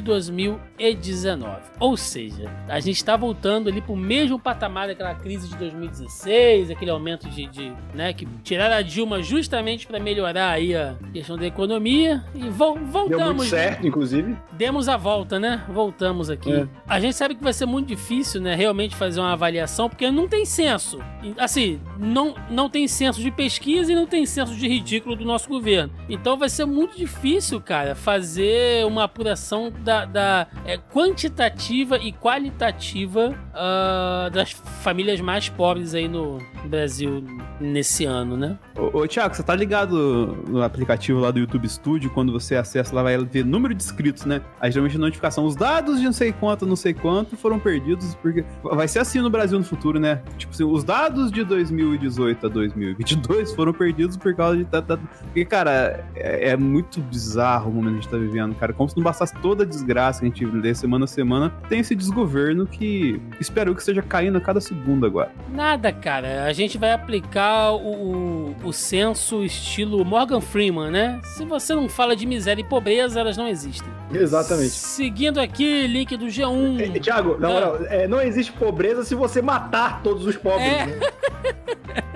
[SPEAKER 1] 2019. Ou seja, a gente está voltando ali para o mesmo patamar daquela crise de 2016, aquele aumento de, de né, que tiraram a Dilma justamente para melhorar aí a questão da economia e vol
[SPEAKER 3] Deu muito
[SPEAKER 1] voltamos. né?
[SPEAKER 3] certo, inclusive.
[SPEAKER 1] Demos a volta, né? Voltamos aqui.
[SPEAKER 3] É.
[SPEAKER 1] A gente sabe que vai ser muito difícil, né? Realmente fazer uma avaliação, porque não tem censo. E, Assim, não, não tem censo de pesquisa e não tem censo de ridículo do nosso governo. Então vai ser muito difícil, cara, fazer uma apuração da, da, é, quantitativa e qualitativa ah, das famílias mais pobres aí no Brasil nesse ano, né?
[SPEAKER 2] Ô, ô Thiago, você tá ligado no aplicativo lá do YouTube Studio, quando você acessa lá, vai ver número de inscritos, né? Aí geralmente a notificação, os dados de não sei quanto, não sei quanto foram perdidos, porque vai ser assim no Brasil no futuro, né? Tipo assim, os dados de 2018 a 2022 foram perdidos por causa de... Porque, cara, é, é muito bizarro o momento que a gente tá vivendo, cara. Como se não bastasse toda a desgraça que a gente lê semana a semana, tem esse desgoverno que espero que esteja caindo a cada segundo agora.
[SPEAKER 1] Nada, cara. A gente vai aplicar o, o, o censo estilo Morgan Freeman, né? Se você não fala de miséria e pobreza, elas não existem.
[SPEAKER 3] Exatamente.
[SPEAKER 1] Seguindo aqui, link do
[SPEAKER 3] É,
[SPEAKER 1] G1.
[SPEAKER 3] Tiago, na moral, é, não existe pobreza se você matar todos os pobres.
[SPEAKER 1] É.
[SPEAKER 3] né?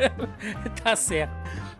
[SPEAKER 1] tá certo.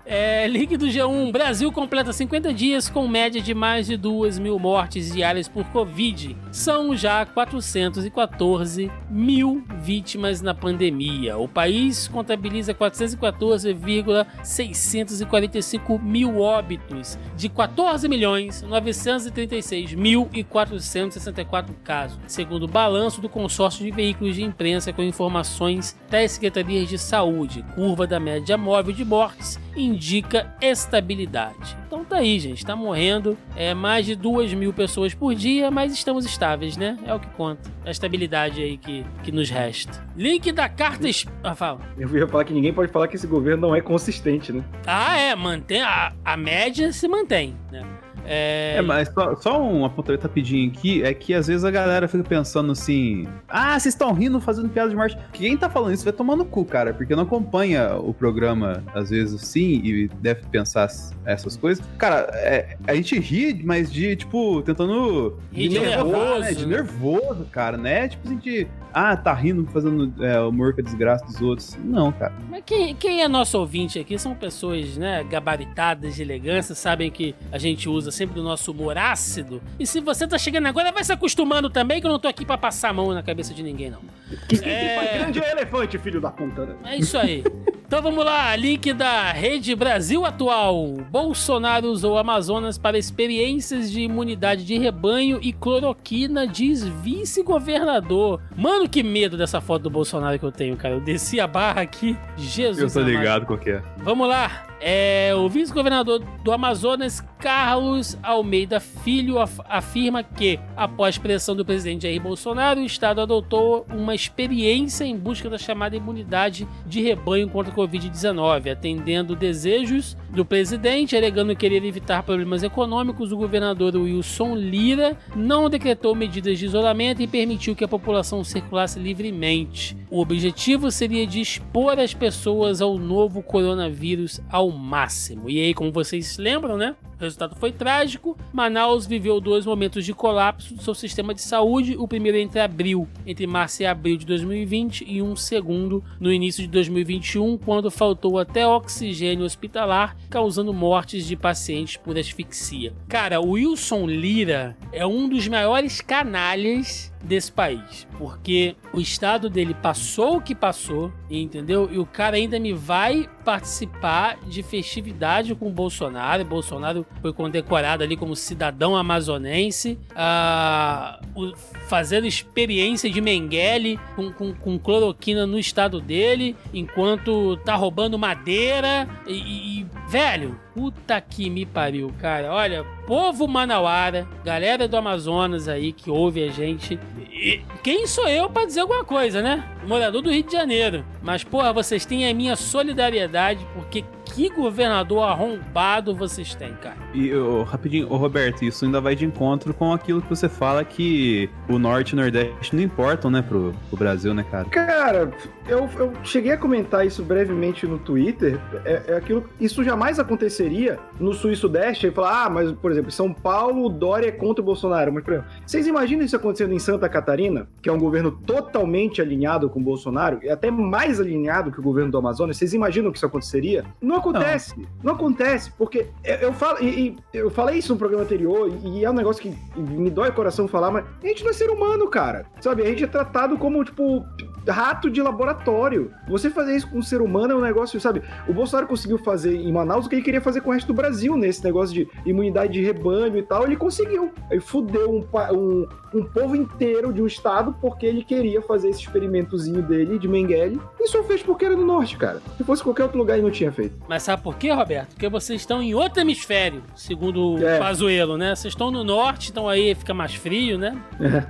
[SPEAKER 1] É, link do G1. Brasil completa 50 dias com média de mais de 2 mil mortes diárias por Covid. São já 414 mil vítimas na pandemia. O país contabiliza 414,645 mil óbitos, de 14 milhões 936 mil e 464 casos, segundo o balanço do consórcio de veículos de imprensa com informações das secretarias de saúde. Curva da média móvel de mortes indica estabilidade. Então tá aí, gente. Tá morrendo é, mais de 2 mil pessoas por dia, mas estamos estáveis, né? É o que conta. A estabilidade aí que, que nos resta. Link da carta. es- Ah, fala.
[SPEAKER 3] Eu ia falar que ninguém pode falar que esse governo não é consistente, né?
[SPEAKER 1] Ah, é. Mantém. A, a média se mantém, né? É,
[SPEAKER 2] É, mas só, só um apontamento rapidinho aqui, é que às vezes a galera fica pensando assim, ah, vocês estão rindo fazendo piada de morte. Quem tá falando isso vai tomar no cu, cara, porque não acompanha o programa, às vezes, sim, e deve pensar essas coisas. Cara, é, a gente ri, mas de, tipo, tentando...
[SPEAKER 1] Ri de nervoso,
[SPEAKER 2] né? De nervoso, cara, né? Tipo assim, de, ah, tá rindo fazendo é, humor com a desgraça dos outros. Não, cara.
[SPEAKER 1] Mas quem, quem é nosso ouvinte aqui são pessoas, né, gabaritadas de elegância, sabem que a gente usa sempre do nosso humor ácido. E se você tá chegando agora, vai se acostumando também, que eu não tô aqui pra passar a mão na cabeça de ninguém, não.
[SPEAKER 3] Que quem
[SPEAKER 1] É.
[SPEAKER 3] pai grande é elefante, filho da puta, né?
[SPEAKER 1] É isso aí. Então vamos lá, link da Rede Brasil Atual. Bolsonaro usou Amazonas para experiências de imunidade de rebanho e cloroquina, diz vice-governador. Mano, que medo dessa foto do Bolsonaro que eu tenho, cara. Eu desci a barra aqui. Jesus.
[SPEAKER 2] Eu tô
[SPEAKER 1] amado.
[SPEAKER 2] ligado qual que é.
[SPEAKER 1] Vamos lá. É, o vice-governador do Amazonas, Carlos Almeida Filho, af- afirma que, após pressão do presidente Jair Bolsonaro, o Estado adotou uma experiência em busca da chamada imunidade de rebanho contra a Covid-19, atendendo desejos do presidente, alegando querer evitar problemas econômicos. O governador Wilson Lira não decretou medidas de isolamento e permitiu que a população circulasse livremente. O objetivo seria de expor as pessoas ao novo coronavírus ao máximo. E aí, como vocês se lembram, né? O resultado foi trágico. Manaus viveu dois momentos de colapso do seu sistema de saúde. O primeiro entre abril, entre março e abril de 2020, e um segundo no início de 2021, quando faltou até oxigênio hospitalar, causando mortes de pacientes por asfixia. Cara, o Wilson Lira é um dos maiores canalhas desse país, porque o estado dele passou o que passou, entendeu? E o cara ainda me vai participar de festividade com o Bolsonaro. Bolsonaro foi condecorado ali como cidadão amazonense, ah, o- fazendo experiência de Mengele com, com, com cloroquina no estado dele, enquanto tá roubando madeira e, e- velho, puta que me pariu, cara. Olha, povo manauara, galera do Amazonas aí que ouve a gente. e- quem sou eu pra dizer alguma coisa, né? Morador do Rio de Janeiro. Mas, porra, vocês têm a minha solidariedade, porque que governador arrombado vocês têm, cara.
[SPEAKER 2] E, ô, rapidinho, ô Roberto, isso ainda vai de encontro com aquilo que você fala que o Norte e o Nordeste não importam, né, pro, pro Brasil, né, cara?
[SPEAKER 3] Cara, eu, eu cheguei a comentar isso brevemente no Twitter. É, é aquilo, isso jamais aconteceria no Sul e Sudeste. Aí falar, ah, mas, por exemplo, em São Paulo, o Dória é contra o Bolsonaro. Mas, por exemplo, vocês imaginam isso acontecendo em Santa Catarina, que é um governo totalmente alinhado com o Bolsonaro, e até mais alinhado que o governo do Amazonas? Vocês imaginam que isso aconteceria? Não acontece. Não, acontece, porque eu, eu falo, e, e eu falei isso no programa anterior, e, e é um negócio que me dói o coração falar, mas a gente não é ser humano, cara. Sabe? A gente é tratado como, tipo, rato de laboratório. Você fazer isso com um ser humano é um negócio, sabe? O Bolsonaro conseguiu fazer em Manaus o que ele queria fazer com o resto do Brasil, nesse negócio de imunidade de rebanho e tal. Ele conseguiu. Ele fudeu um, um, um povo inteiro de um estado porque ele queria fazer esse experimentozinho dele de Mengele e só fez porque era no norte, cara. Se fosse qualquer outro lugar, ele não tinha feito.
[SPEAKER 1] Mas sabe por quê, Roberto? Porque vocês estão em outro hemisfério, segundo o
[SPEAKER 3] É.
[SPEAKER 1] Pazuello, né? Vocês estão no norte, então aí fica mais frio, né?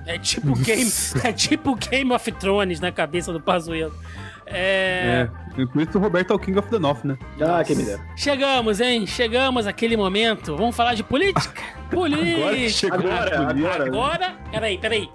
[SPEAKER 1] É tipo Game, é tipo Game of Thrones na cabeça do Pazuello. É...
[SPEAKER 2] É. Por isso o Roberto é o King of the North, né?
[SPEAKER 3] Ah, quem me dera.
[SPEAKER 1] Chegamos, hein? Chegamos àquele momento. Vamos falar de política? Política!
[SPEAKER 2] Agora que chegou
[SPEAKER 3] Agora, agora.
[SPEAKER 1] Agora, peraí, peraí.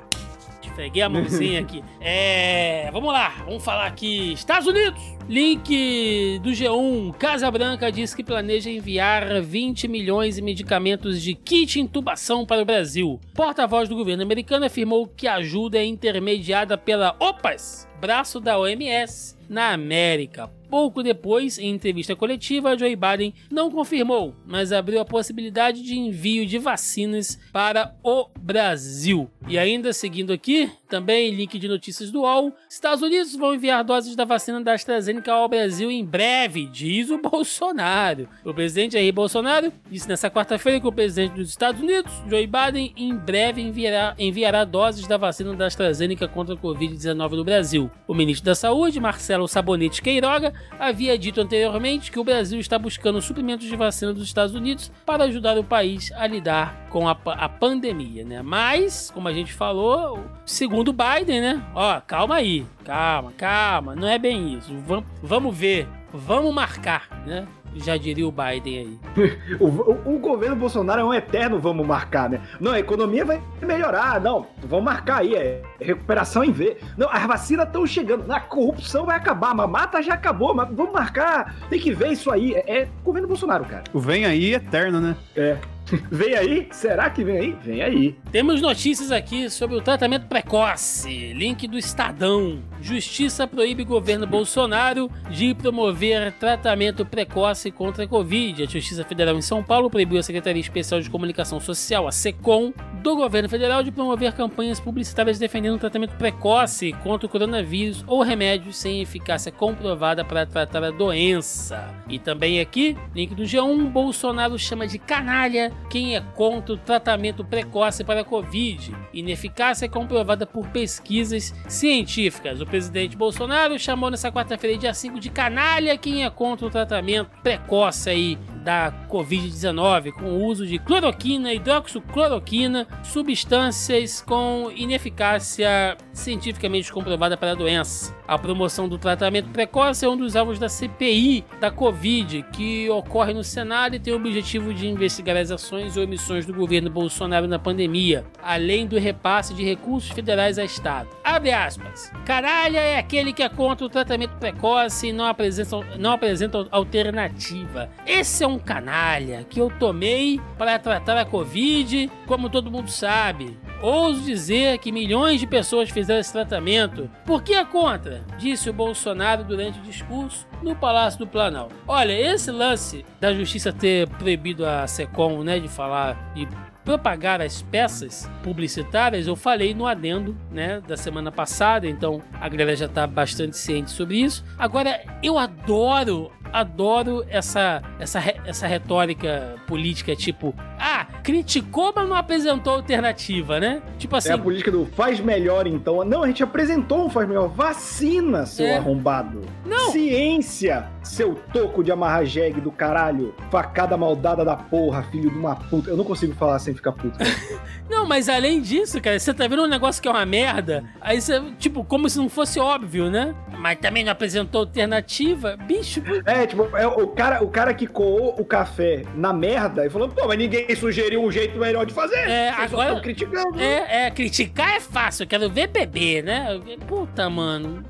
[SPEAKER 1] Esfreguei a mãozinha aqui. É. Vamos lá, vamos falar aqui. Estados Unidos! Link do G1. Casa Branca diz que planeja enviar 20 milhões em medicamentos de kit intubação para o Brasil. Porta-voz do governo americano afirmou que a ajuda é intermediada pela OPAS, braço da OMS, na América. Pouco depois, em entrevista coletiva, Joe Biden não confirmou, mas abriu a possibilidade de envio de vacinas para o Brasil. E ainda seguindo aqui, também link de notícias do UOL, Estados Unidos vão enviar doses da vacina da AstraZeneca ao Brasil em breve, diz o Bolsonaro. O presidente Jair Bolsonaro disse nessa quarta-feira que o presidente dos Estados Unidos, Joe Biden, em breve enviará, enviará doses da vacina da AstraZeneca contra a Covid-19 no Brasil. O ministro da Saúde, Marcelo Sabonete Queiroga, havia dito anteriormente que o Brasil está buscando suprimentos de vacina dos Estados Unidos para ajudar o país a lidar com a, a pandemia, né? Mas, como a gente falou, segundo Biden, né? Ó, calma aí, calma, calma, não é bem isso. Vamos, vamos ver, vamos marcar, né? Já diria o Biden aí.
[SPEAKER 3] O, o- o governo Bolsonaro é um eterno vamos marcar, né? Não, a economia vai melhorar, não, vamos marcar aí, é recuperação em V. Não, as vacinas estão chegando, a corrupção vai acabar, a mamata já acabou, mas vamos marcar, tem que ver isso aí. É, é governo Bolsonaro, cara.
[SPEAKER 2] O vem aí eterno, né?
[SPEAKER 3] É. Vem aí? Será que vem aí? Vem aí.
[SPEAKER 1] Temos notícias aqui sobre o tratamento precoce. Link do Estadão. Justiça proíbe governo Bolsonaro de promover tratamento precoce contra a Covid. A Justiça Federal em São Paulo proibiu a Secretaria Especial de Comunicação Social, a SECOM, do governo federal de promover campanhas publicitárias defendendo o tratamento precoce contra o coronavírus ou remédios sem eficácia comprovada para tratar a doença. E também aqui, link do G1, Bolsonaro chama de canalha quem é contra o tratamento precoce para a Covid. Ineficácia comprovada por pesquisas científicas. O presidente Bolsonaro chamou nessa quarta-feira, dia 5, de canalha quem é contra o tratamento precoce aí da Covid-19 com o uso de cloroquina, hidroxicloroquina, substâncias com ineficácia cientificamente comprovada para a doença. A promoção do tratamento precoce é um dos alvos da CPI da Covid, que ocorre no Senado e tem o objetivo de investigar as ações ou omissões do governo Bolsonaro na pandemia, além do repasse de recursos federais a Estado. Abre aspas. Caralha é aquele que é contra o tratamento precoce e não apresenta, não apresenta alternativa. Esse é um canalha que eu tomei para tratar a Covid, como todo mundo sabe. Ouso dizer que milhões de pessoas fizeram esse tratamento. Por que é contra? Disse o Bolsonaro durante o discurso no Palácio do Planalto. Olha, esse lance da justiça ter proibido a SECOM né, de falar e propagar as peças publicitárias, eu falei no adendo, né, da semana passada, então a galera já tá bastante ciente sobre isso. Agora, eu adoro adoro essa, essa, essa retórica política, tipo, ah, criticou, mas não apresentou alternativa, né? Tipo assim,
[SPEAKER 3] É a política do faz melhor, então. Não, a gente apresentou um faz melhor. Vacina, seu
[SPEAKER 1] É.
[SPEAKER 3] arrombado.
[SPEAKER 1] Não.
[SPEAKER 3] Ciência, seu toco de amarrar jegue do caralho. Facada maldada da porra, filho de uma puta. Eu não consigo falar sem ficar puto.
[SPEAKER 1] Não, mas além disso, cara, você tá vendo um negócio que é uma merda, aí você, tipo, como se não fosse óbvio, né? Mas também não apresentou alternativa, bicho.
[SPEAKER 3] É, tipo, é o cara, o cara que coou o café na merda e falou, pô, mas ninguém sugeriu um jeito melhor de fazer.
[SPEAKER 1] É,
[SPEAKER 3] Vocês
[SPEAKER 1] agora-
[SPEAKER 3] criticando.
[SPEAKER 1] É, é, criticar é fácil, eu quero ver beber, né? Puta, mano.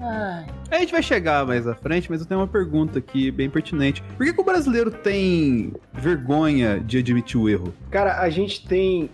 [SPEAKER 1] Ai.
[SPEAKER 2] A gente vai chegar mais à frente, mas eu tenho uma pergunta aqui bem pertinente. Por que, que o brasileiro tem vergonha de admitir o erro?
[SPEAKER 3] Cara, a gente tem.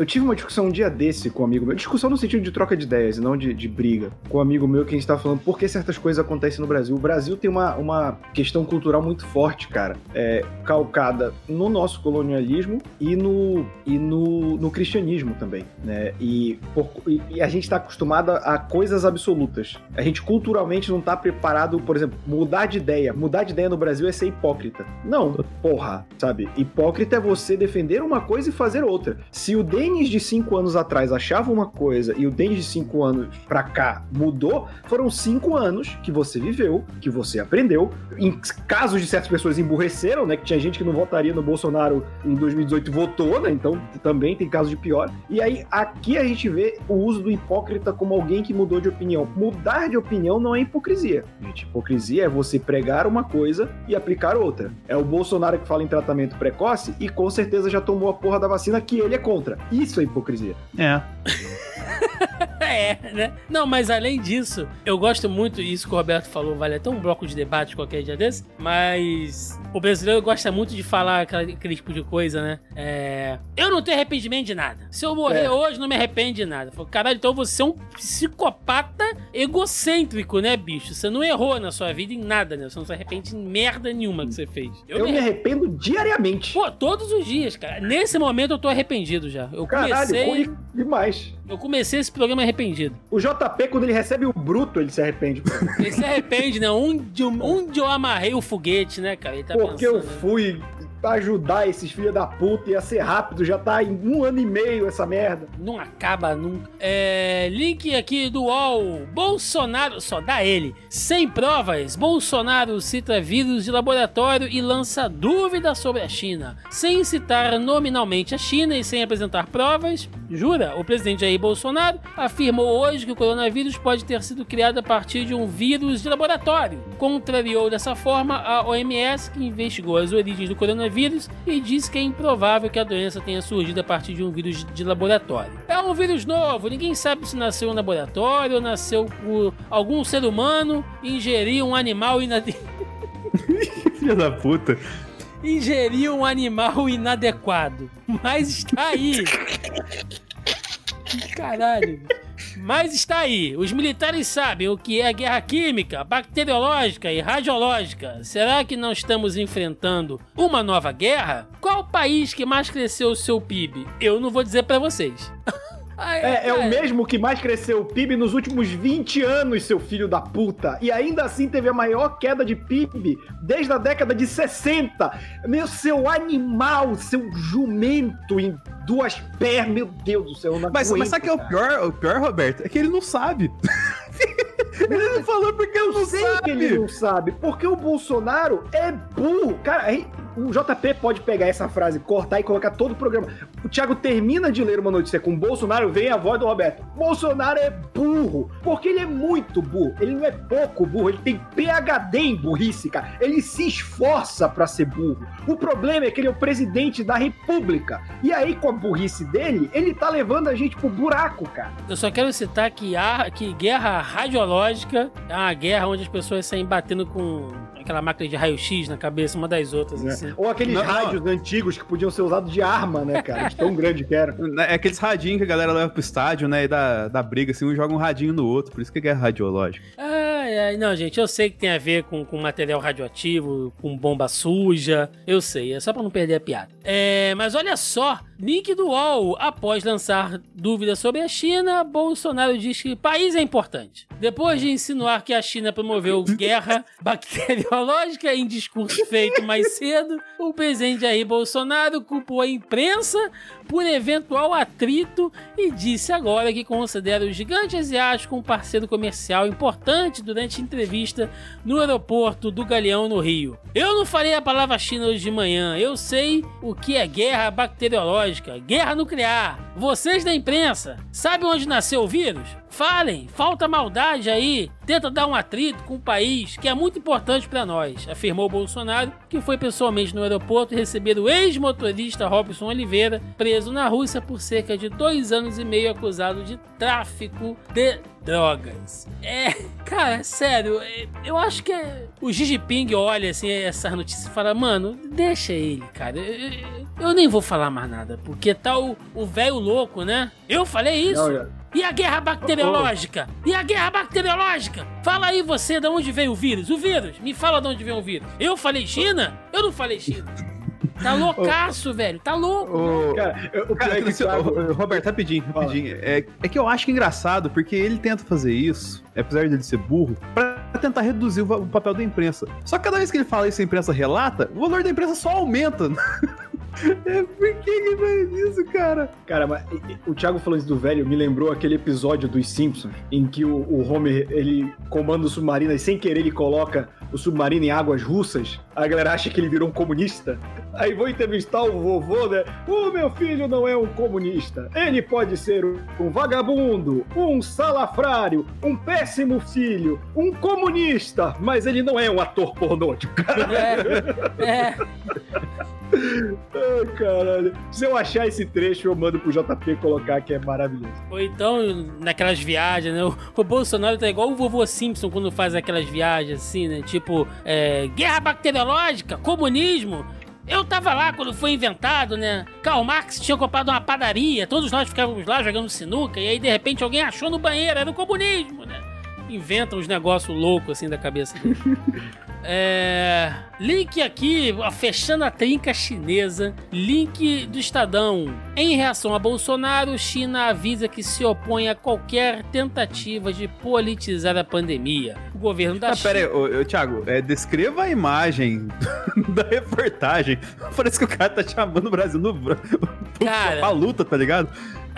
[SPEAKER 3] Eu tive uma discussão um dia desse com um amigo meu. Discussão no sentido de troca de ideias, e não de, de briga. Com um amigo meu que a gente tava falando por que certas coisas acontecem no Brasil. O Brasil tem uma, uma questão cultural muito forte, cara. É, calcada no nosso colonialismo e no, e no, no cristianismo também, né? E, por- e- e a gente tá acostumado a coisas absolutas. A gente culturalmente não tá preparado, por exemplo, mudar de ideia. Mudar de ideia no Brasil é ser hipócrita. Não, porra, sabe? Hipócrita é você defender uma coisa e fazer outra. Se o Denis de 5 anos atrás achava uma coisa e o Denis de 5 anos pra cá mudou, foram 5 anos que você viveu, que você aprendeu. Em casos de certas pessoas emburreceram, né? Que tinha gente que não votaria no Bolsonaro em 2018 e votou, né? Então também tem casos de pior. E aí aqui a gente vê o uso do hipócrita como alguém que mudou de opinião. Mudar de opinião não é hipocrisia. Gente, hipocrisia é você pregar uma coisa e aplicar outra. É o Bolsonaro que fala em tratamento precoce e com certeza já tomou a porra da vacina que ele é contra. Isso é hipocrisia.
[SPEAKER 2] É.
[SPEAKER 1] É, né? Não, mas além disso, eu gosto muito, isso que o Roberto falou, vale até um bloco de debate qualquer dia desse, mas o brasileiro gosta muito de falar aquela- aquele tipo de coisa, né? É. Eu não tenho arrependimento de nada. Se eu morrer
[SPEAKER 3] É.
[SPEAKER 1] hoje, não me arrependo de nada. Falei, Caralho, então você é um psicopata egocêntrico, né, bicho? Você não errou na sua vida em nada, né? Você não se arrepende de merda nenhuma que você fez.
[SPEAKER 3] Eu, me arrependo diariamente.
[SPEAKER 1] Pô, todos os dias, cara. Nesse momento eu tô arrependido já. Eu
[SPEAKER 3] Caralho,
[SPEAKER 1] comecei,
[SPEAKER 3] ruim demais.
[SPEAKER 1] Eu comecei esse programa arrependido.
[SPEAKER 3] O JP, quando ele recebe o bruto, ele se arrepende.
[SPEAKER 1] Ele se arrepende, né? Onde, eu- onde eu amarrei o foguete, né, cara? Ele tá
[SPEAKER 3] Porque eu
[SPEAKER 1] pensando, né?
[SPEAKER 3] Ajudar esses filhos da puta, ia ser rápido, já tá em um ano e meio essa merda.
[SPEAKER 1] Não acaba nunca. É, link aqui do UOL. Bolsonaro, só dá ele. Sem provas, Bolsonaro cita vírus de laboratório e lança dúvidas sobre a China. Sem citar nominalmente a China e sem apresentar provas, jura, o presidente Jair Bolsonaro afirmou hoje que o coronavírus pode ter sido criado a partir de um vírus de laboratório. Contrariou dessa forma a OMS, que investigou as origens do coronavírus e diz que é improvável que a doença tenha surgido a partir de um vírus de laboratório. É um vírus novo, ninguém sabe se nasceu em um laboratório ou nasceu por algum ser humano ingeriu um animal inad...
[SPEAKER 2] Filha da puta.
[SPEAKER 1] ingeriu um animal inadequado. Mas está aí. Caralho. Mas está aí. Os militares sabem o que é guerra química, bacteriológica e radiológica. Será que não estamos enfrentando uma nova guerra? Qual o país que mais cresceu o seu PIB? Eu não vou dizer pra vocês. Ai,
[SPEAKER 3] É, é o mesmo que mais cresceu o PIB nos últimos 20 anos, seu filho da puta. E ainda assim teve a maior queda de PIB desde a década de 60. Meu, seu animal, seu jumento em duas pernas. Meu Deus do céu, eu não
[SPEAKER 2] Mas,
[SPEAKER 3] aguento,
[SPEAKER 2] mas sabe que é o pior, o pior, Roberto? É que ele não sabe. ele não falou porque ele não
[SPEAKER 3] Eu sei
[SPEAKER 2] sabe.
[SPEAKER 3] que ele não sabe, porque o Bolsonaro é burro. Cara, o JP pode pegar essa frase, cortar e colocar todo o programa. O Thiago termina de ler uma notícia com Bolsonaro, vem a voz do Roberto. Bolsonaro é burro, porque ele é muito burro. Ele não é pouco burro, ele tem PhD em burrice, cara. Ele se esforça pra ser burro. O problema é que ele é o presidente da república. E aí, com a burrice dele, ele tá levando a gente pro buraco, cara.
[SPEAKER 1] Eu só quero citar que, a, que guerra radiológica é uma guerra onde as pessoas saem batendo com aquela máquina de raio-x na cabeça uma das outras.
[SPEAKER 3] né?
[SPEAKER 1] Assim.
[SPEAKER 3] Ou aqueles
[SPEAKER 2] Não, não.
[SPEAKER 3] rádios antigos que podiam ser usados de arma, né, cara? De tão grande que era.
[SPEAKER 2] É aqueles radinhos que a galera leva pro estádio, né? E dá, dá briga, assim, um joga um radinho no outro. Por isso que é guerra radiológica.
[SPEAKER 1] Ai, ai, não, gente, eu sei que tem a ver com, com material radioativo, com bomba suja, eu sei, é só pra não perder a piada. É, mas olha só, link do UOL, após lançar dúvidas sobre a China, Bolsonaro diz que país é importante. Depois de insinuar que a China promoveu guerra bacteriológica em discurso feito mais cedo, o presidente Jair Bolsonaro culpou a imprensa por eventual atrito e disse agora que considera o gigante asiático um parceiro comercial importante durante entrevista no aeroporto do Galeão no Rio. Eu não falei a palavra China hoje de manhã, eu sei o que é guerra bacteriológica, guerra nuclear. Vocês da imprensa, sabem onde nasceu o vírus? Falem, falta maldade aí, tenta dar um atrito com o país que é muito importante para nós, afirmou Bolsonaro, que foi pessoalmente no aeroporto receber o ex-motorista Robson Oliveira, preso na Rússia por cerca de dois anos e meio acusado de tráfico de drogas. É, cara, sério, é, eu acho que é, o Xi Jinping olha assim essas notícias e fala, mano, deixa ele, cara. Eu, eu- nem vou falar mais nada, porque tá o velho louco, né? Eu falei isso.
[SPEAKER 3] Não,
[SPEAKER 1] E a guerra bacteriológica? E a guerra bacteriológica? Fala aí você de onde veio o vírus. O vírus, me fala de onde veio o vírus. Eu falei China? Eu não falei China. Tá loucaço, velho. Tá louco.
[SPEAKER 2] Ô,
[SPEAKER 3] Cara, eu-
[SPEAKER 2] Cara,
[SPEAKER 3] é que
[SPEAKER 2] Roberto, rapidinho, rapidinho. É, é que eu acho que é engraçado, porque ele tenta fazer isso, apesar dele ser burro, pra tentar reduzir o, papel da imprensa. Só que cada vez que ele fala isso e a imprensa relata, o valor da imprensa só aumenta. é, por que ele faz isso, cara?
[SPEAKER 3] Cara, mas o Thiago falando isso do velho me lembrou aquele episódio dos Simpsons em que o, o Homer ele comanda o submarino e sem querer ele coloca o submarino em águas russas. A galera acha que ele virou um comunista. Aí vou entrevistar o vovô, né? O meu filho não é um comunista. Ele pode ser um, vagabundo, um salafrário, um péssimo filho, um comunista, mas ele não é um ator pornô. Tipo,
[SPEAKER 1] É, é.
[SPEAKER 3] ai, caralho. Se eu achar esse trecho, eu mando pro JP colocar que é maravilhoso.
[SPEAKER 1] Ou então, naquelas viagens, né? O, Bolsonaro tá igual o vovô Simpson quando faz aquelas viagens assim, né? Tipo, é, guerra bacteriológica, comunismo. Eu tava lá quando foi inventado, né? Karl Marx tinha comprado uma padaria, todos nós ficávamos lá jogando sinuca, e aí de repente alguém achou no banheiro, era o comunismo, né? Inventam uns negócios loucos assim da cabeça dele. É, link aqui, fechando a trinca chinesa. Link do Estadão. Em reação a Bolsonaro, China avisa que se opõe a qualquer tentativa de politizar a pandemia. O governo da
[SPEAKER 2] Ah,
[SPEAKER 1] China.
[SPEAKER 2] pera aí, ô, ô, Thiago, é, descreva a imagem da reportagem. Parece que o cara tá chamando o Brasil no,
[SPEAKER 1] Cara.
[SPEAKER 2] pra luta, tá ligado?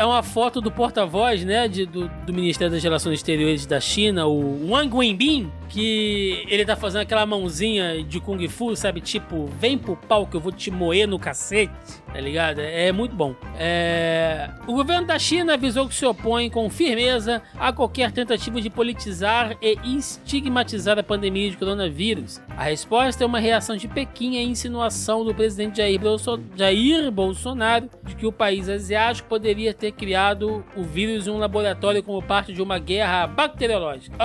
[SPEAKER 1] É uma foto do porta-voz, né, de- do, do Ministério das Relações Exteriores da China, o Wang Wenbin, que ele tá fazendo aquela mãozinha de Kung Fu, sabe? Tipo, vem pro pau que eu vou te moer no cacete, tá ligado? É, é muito bom. É, O governo da China avisou que se opõe com firmeza a qualquer tentativa de politizar e estigmatizar a pandemia de coronavírus. A resposta é uma reação de Pequim à insinuação do presidente Jair, Bolso- Jair Bolsonaro de que o país asiático poderia ter criado o vírus em um laboratório como parte de uma guerra bacteriológica.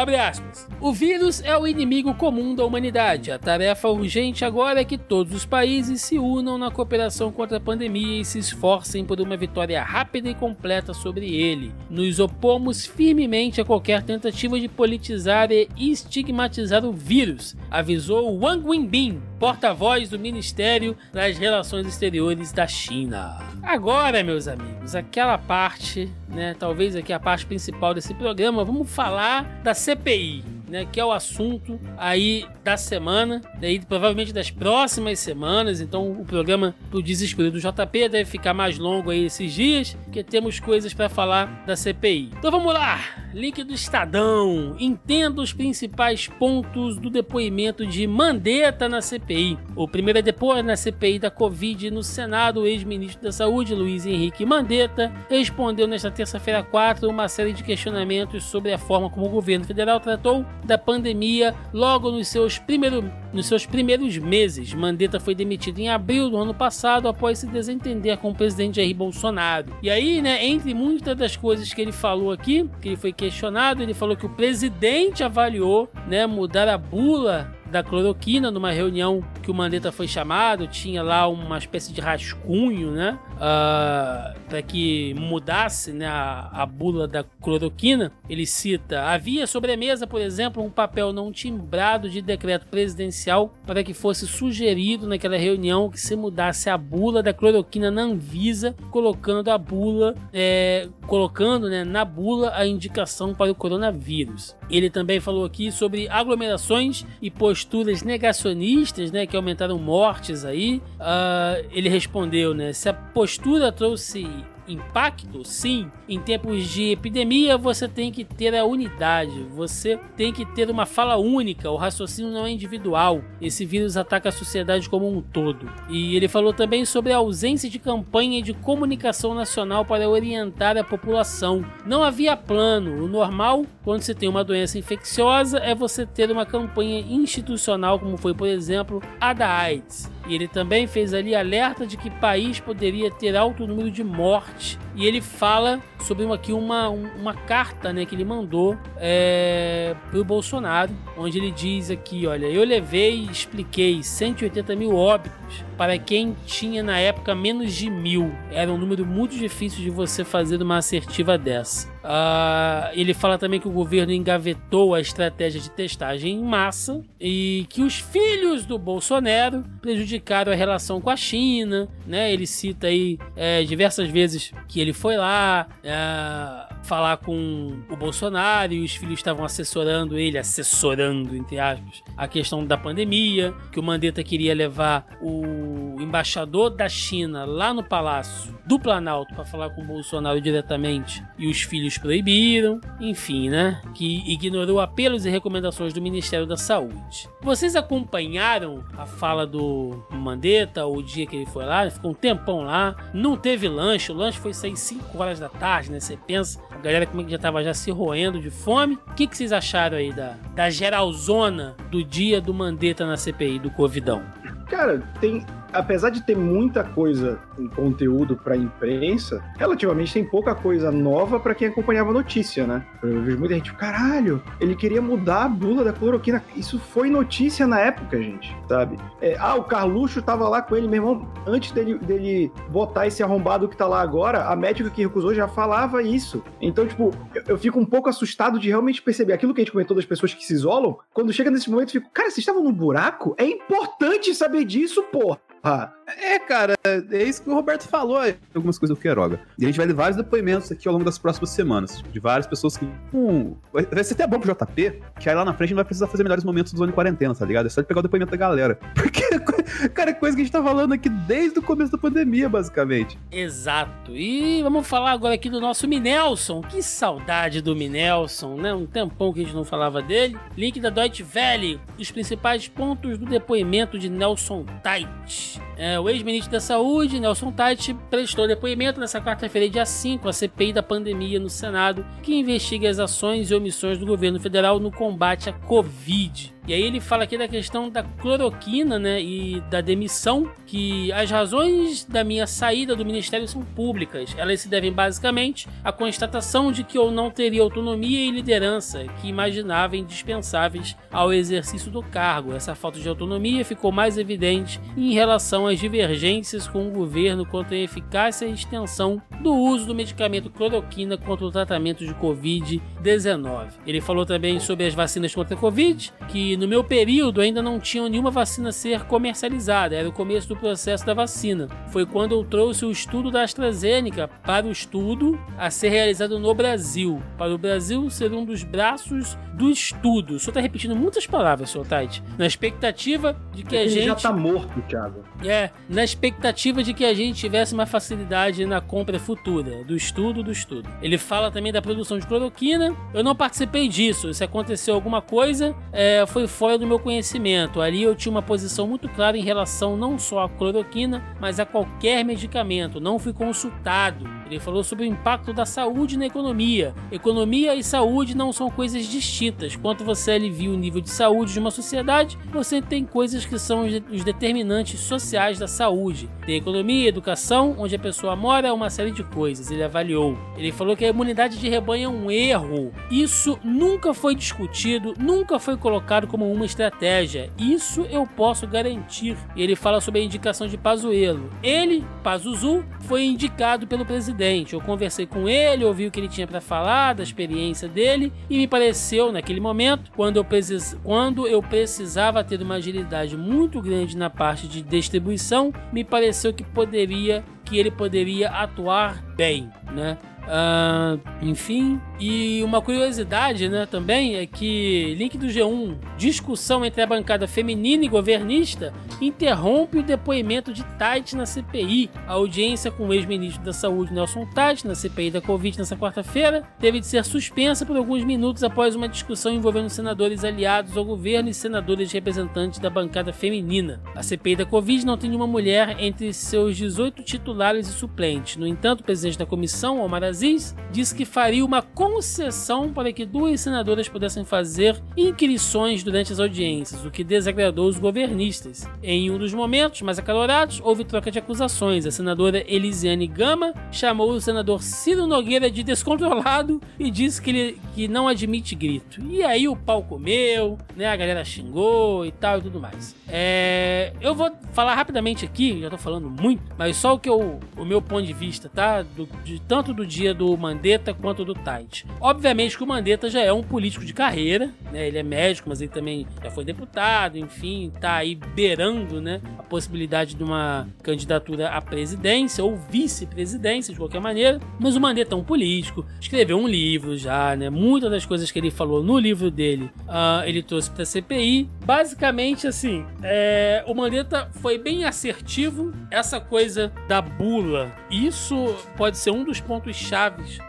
[SPEAKER 1] O vírus é o inimigo comum da humanidade. A tarefa urgente agora é que todos os países se unam na cooperação contra a pandemia e se esforcem por uma vitória rápida e completa sobre ele. Nos opomos firmemente a qualquer tentativa de politizar e estigmatizar o vírus, avisou Wang Wenbin, porta-voz do Ministério das Relações Exteriores da China. Agora, meus amigos, aquela parte, né, talvez aqui a parte principal desse programa, vamos falar da CPI né, que é o assunto aí da semana, daí provavelmente das próximas semanas. Então o programa do Desespero do JP deve ficar mais longo aí esses dias, porque temos coisas para falar da CPI. Então vamos lá, link do Estadão. Entenda os principais pontos do depoimento de Mandetta na CPI. O primeiro é depor na CPI da Covid no Senado, o ex-ministro da Saúde, Luiz Henrique Mandetta, respondeu nesta terça-feira 4 uma série de questionamentos sobre a forma como o governo federal tratou da pandemia logo nos seus, primeiro, nos seus primeiros meses. Mandetta foi demitido em abril do ano passado após se desentender com o presidente Jair Bolsonaro. E aí, né, entre muitas das coisas que ele falou aqui, que ele foi questionado, ele falou que o presidente avaliou, né, mudar a bula da cloroquina numa reunião que o Mandetta foi chamado, tinha lá uma espécie de rascunho, né? Uh, para que mudasse né, a, a, bula da cloroquina. Ele cita: havia sobre a mesa, por exemplo, um papel não timbrado de decreto presidencial para que fosse sugerido naquela reunião que se mudasse a bula da cloroquina na Anvisa, colocando a bula, é, colocando né, na bula a indicação para o coronavírus. Ele também falou aqui sobre aglomerações e posturas negacionistas, né, que aumentaram mortes aí. Uh, ele respondeu, né, se a postura trouxe impacto, sim. Em tempos de epidemia, você tem que ter a unidade, você tem que ter uma fala única, o raciocínio não é individual. Esse vírus ataca a sociedade como um todo. E ele falou também sobre a ausência de campanha de comunicação nacional para orientar a população. Não havia plano. O normal, quando você tem uma doença infecciosa, é você ter uma campanha institucional, como foi, por exemplo, a da AIDS. E ele também fez ali alerta de que país poderia ter alto número de mortes. E ele fala sobre aqui uma, uma carta né, que ele mandou é, para o Bolsonaro, onde ele diz aqui, olha, eu levei e expliquei 180 mil óbitos para quem tinha na época menos de mil. Era um número muito difícil de você fazer uma assertiva dessa. Uh, ele fala também que o governo engavetou a estratégia de testagem em massa e que os filhos do Bolsonaro prejudicaram a relação com a China. Né? Ele cita aí é, diversas vezes que ele foi lá. É, falar com o Bolsonaro e os filhos estavam assessorando ele, assessorando, entre aspas, a questão da pandemia, que o Mandetta queria levar o embaixador da China lá no Palácio do Planalto para falar com o Bolsonaro diretamente e os filhos proibiram, enfim, né? Que ignorou apelos e recomendações do Ministério da Saúde. Vocês acompanharam a fala do Mandetta, o dia que ele foi lá, ele ficou um tempão lá, não teve lanche, o lanche foi sair 5 horas da tarde, né? Você pensa a galera que já tava já se roendo de fome. O que, que vocês acharam aí da, da geralzona do dia do Mandetta na CPI, do Covidão?
[SPEAKER 3] Cara, tem apesar de ter muita coisa em conteúdo para imprensa, relativamente tem pouca coisa nova para quem acompanhava a notícia, né? Eu vejo muita gente, caralho, ele queria mudar a bula da cloroquina. Isso foi notícia na época, gente, sabe? É, ah, o Carluxo tava lá com ele, meu irmão, antes dele, dele botar esse arrombado que tá lá agora, a médica que recusou já falava isso. Então, tipo, eu, eu fico um pouco assustado de realmente perceber aquilo que a gente comentou das pessoas que se isolam. Quando chega nesse momento, eu fico, cara, vocês estavam no buraco? É importante saber disso, pô.
[SPEAKER 2] Ah, é, cara, é isso que o Roberto falou. Algumas coisas do Queiroga. E a gente vai ler vários depoimentos aqui ao longo das próximas semanas. De várias pessoas que. Hum, vai ser até bom pro JP, que aí lá na frente a gente vai precisar fazer melhores momentos do Zona Quarentena, tá ligado? É só de pegar o depoimento da galera. Porque, cara, é coisa que a gente tá falando aqui desde o começo da pandemia, basicamente.
[SPEAKER 1] Exato. E vamos falar agora aqui do nosso Minelson. Que saudade do Minelson, né? Um tempão que a gente não falava dele. Link da Deutsche Welle. Os principais pontos do depoimento de Nelson Tait. É, o ex-ministro da Saúde, Nelson Tait, prestou depoimento nessa quarta-feira, dia 5, à CPI da pandemia no Senado, que investiga as ações e omissões do governo federal no combate à Covid. E aí ele fala aqui da questão da cloroquina, né, e da demissão, que as razões da minha saída do ministério são públicas. Elas se devem basicamente à constatação de que eu não teria autonomia e liderança que imaginava indispensáveis ao exercício do cargo. Essa falta de autonomia ficou mais evidente em relação às divergências com o governo quanto à eficácia e extensão do uso do medicamento cloroquina contra o tratamento de Covid-19. Ele falou também sobre as vacinas contra a Covid, que no meu período ainda não tinha nenhuma vacina a ser comercializada, era o começo do processo da vacina. Foi quando eu trouxe o estudo da AstraZeneca para o estudo a ser realizado no Brasil, para o Brasil ser um dos braços do estudo. O senhor está repetindo muitas palavras, senhor Tite, na expectativa de que a
[SPEAKER 3] Ele
[SPEAKER 1] gente
[SPEAKER 3] já tá morto, Thiago.
[SPEAKER 1] É, na expectativa de que a gente tivesse uma facilidade na compra futura, do estudo do estudo. Ele fala também da produção de cloroquina. Eu não participei disso. Se aconteceu alguma coisa, é, foi fora do meu conhecimento. Ali eu tinha uma posição muito clara em relação não só à cloroquina, mas a qualquer medicamento. Não fui consultado. Ele falou sobre o impacto da saúde na economia. Economia e saúde não são coisas distintas. Quanto você alivia o nível de saúde de uma sociedade, você tem coisas que são os de- os determinantes sociais da saúde. Tem economia, educação, onde a pessoa mora, uma série de coisas. Ele avaliou. Ele falou que a imunidade de rebanho é um erro. Isso nunca foi discutido, nunca foi colocado como uma estratégia. Isso eu posso garantir. Ele fala sobre a indicação de Pazuello. Ele, Pazuzu, foi indicado pelo presidente. Eu conversei com ele, ouvi o que ele tinha para falar, da experiência dele, e me pareceu, naquele momento, quando eu, precis... quando eu precisava ter uma agilidade muito grande na parte de distribuição, me pareceu que poderia, que ele poderia atuar bem, né? Ah, enfim, e uma curiosidade, né, também é que link do G1, discussão entre a bancada feminina e governista interrompe o depoimento de Tait na CPI. A audiência com o ex-ministro da Saúde Nelson Tait na CPI da Covid nessa quarta-feira teve de ser suspensa por alguns minutos após uma discussão envolvendo senadores aliados ao governo e senadores representantes da bancada feminina. A CPI da Covid não tem nenhuma mulher entre seus 18 titulares e suplentes. No entanto, o presidente da comissão, Omar Aziz, disse que faria uma concessão para que duas senadoras pudessem fazer inquirições durante as audiências, o que desagradou os governistas. Em um dos momentos mais acalorados, houve troca de acusações. A senadora Elisiane Gama chamou o senador Ciro Nogueira de descontrolado e disse que ele que não admite grito. E aí o pau comeu, né? A galera xingou e tal e tudo mais. É, eu vou falar rapidamente aqui, já tô falando muito, mas só o que eu, o meu ponto de vista, tá? Do- de, tanto do dia do Mandetta quanto do Tait. Obviamente que o Mandetta já é um político de carreira, né? Ele é médico, mas ele também já foi deputado, enfim, tá aí beirando, né? A possibilidade de uma candidatura à presidência ou vice-presidência, de qualquer maneira. Mas o Mandetta é um político, escreveu um livro já, né? Muitas das coisas que ele falou no livro dele, ah, ele trouxe pra CPI. Basicamente, assim, é, o Mandetta foi bem assertivo. Essa coisa da bula, isso pode ser um dos pontos chaves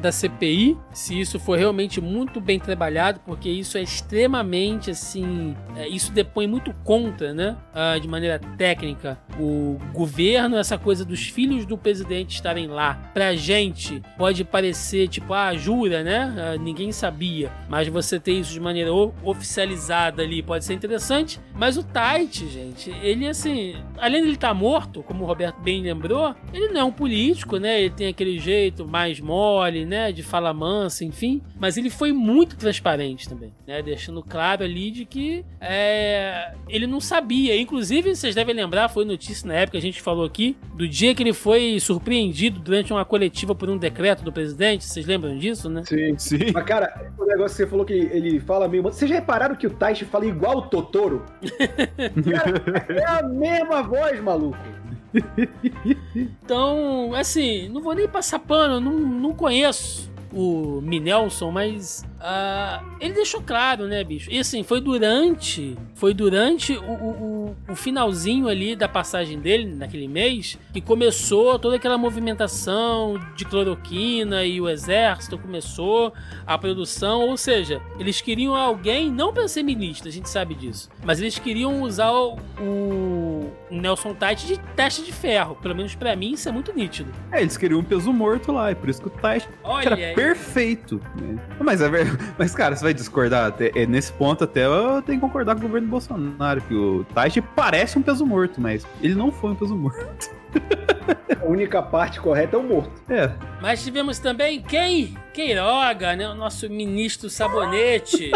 [SPEAKER 1] da CPI, se isso for realmente muito bem trabalhado, porque isso é extremamente assim, é, isso depõe muito contra, né, ah, de maneira técnica, o governo, essa coisa dos filhos do presidente estarem lá. Pra gente pode parecer tipo, ah, jura, né? Ah, ninguém sabia, mas você ter isso de maneira oficializada ali pode ser interessante. Mas o Tait, gente, ele assim, além de ele estar morto, como o Roberto bem lembrou, ele não é um político, né? Ele tem aquele jeito mais mole, né? De fala mansa, enfim. Mas ele foi muito transparente também, né? Deixando claro ali de que é, ele não sabia. Inclusive, vocês devem lembrar, foi notícia na época, a gente falou aqui, do dia que ele foi surpreendido durante uma coletiva por um decreto do presidente. Vocês lembram disso, né?
[SPEAKER 3] Sim.
[SPEAKER 2] Sim.
[SPEAKER 3] Mas, cara, o negócio que você falou que ele fala meio. Vocês já repararam que o Taishi fala igual o Totoro? cara, é a mesma voz, maluco.
[SPEAKER 1] Então, assim, não vou nem passar pano, não, não conheço o Minelson, mas ah, ele deixou claro, né, bicho? E assim, foi durante, foi durante o, o, o- finalzinho ali da passagem dele, naquele mês, que começou toda aquela movimentação de cloroquina e o exército começou a produção, ou seja, eles queriam alguém, não para ser ministro, a gente sabe disso, mas eles queriam usar o, o- Nelson Tait de teste de ferro. Pelo menos pra mim isso é muito nítido.
[SPEAKER 2] É, eles queriam um peso morto lá, e por isso que o
[SPEAKER 1] Olha
[SPEAKER 2] era
[SPEAKER 1] aí.
[SPEAKER 2] perfeito. né? Mas, é, ver- mas, cara, você vai discordar? Até- é, nesse ponto, até eu tenho que concordar com o governo Bolsonaro, que o Taish parece um peso morto, mas ele não foi um peso morto.
[SPEAKER 3] A única parte correta é o morto.
[SPEAKER 2] É,
[SPEAKER 1] Mas tivemos também quem? Queiroga, né? O nosso ministro Sabonete.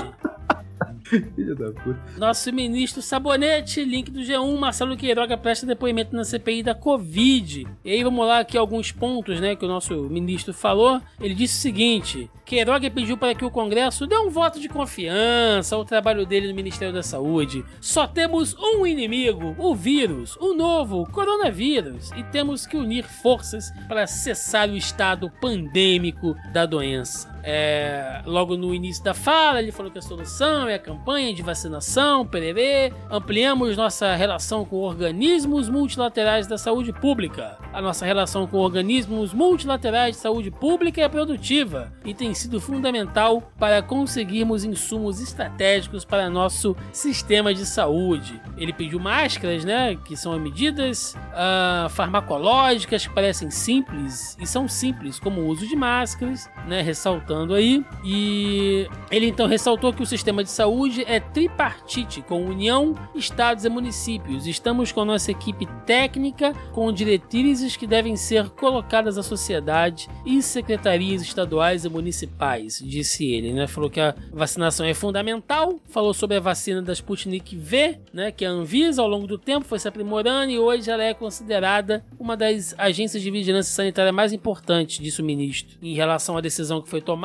[SPEAKER 2] filho da puta.
[SPEAKER 1] Nosso ministro Sabonete, link do G1, Marcelo Queiroga presta depoimento na CPI da Covid. E aí vamos lá aqui alguns pontos, né, que o nosso ministro falou. Ele disse o seguinte: Queiroga pediu para que o Congresso dê um voto de confiança ao trabalho dele no Ministério da Saúde. Só temos um inimigo, o vírus, o novo coronavírus, e temos que unir forças para cessar o estado pandêmico da doença. É, logo no início da fala, ele falou que a solução é a campanha de vacinação, pererê. Ampliamos nossa relação com organismos multilaterais da saúde pública. A nossa relação com organismos multilaterais de saúde pública é produtiva e tem sido fundamental para conseguirmos insumos estratégicos para nosso sistema de saúde. Ele pediu máscaras, né, que são medidas ah, farmacológicas que parecem simples e são simples, como o uso de máscaras, né, ressaltando aí. E ele então ressaltou que o sistema de saúde é tripartite, com União, Estados e municípios. Estamos com nossa equipe técnica, com diretrizes que devem ser colocadas à sociedade e secretarias estaduais e municipais, disse ele, né? Falou que a vacinação é fundamental, falou sobre a vacina da Sputnik V, né, que a Anvisa ao longo do tempo foi se aprimorando e hoje ela é considerada uma das agências de vigilância sanitária mais importantes, disse o ministro, em relação à decisão que foi tomada,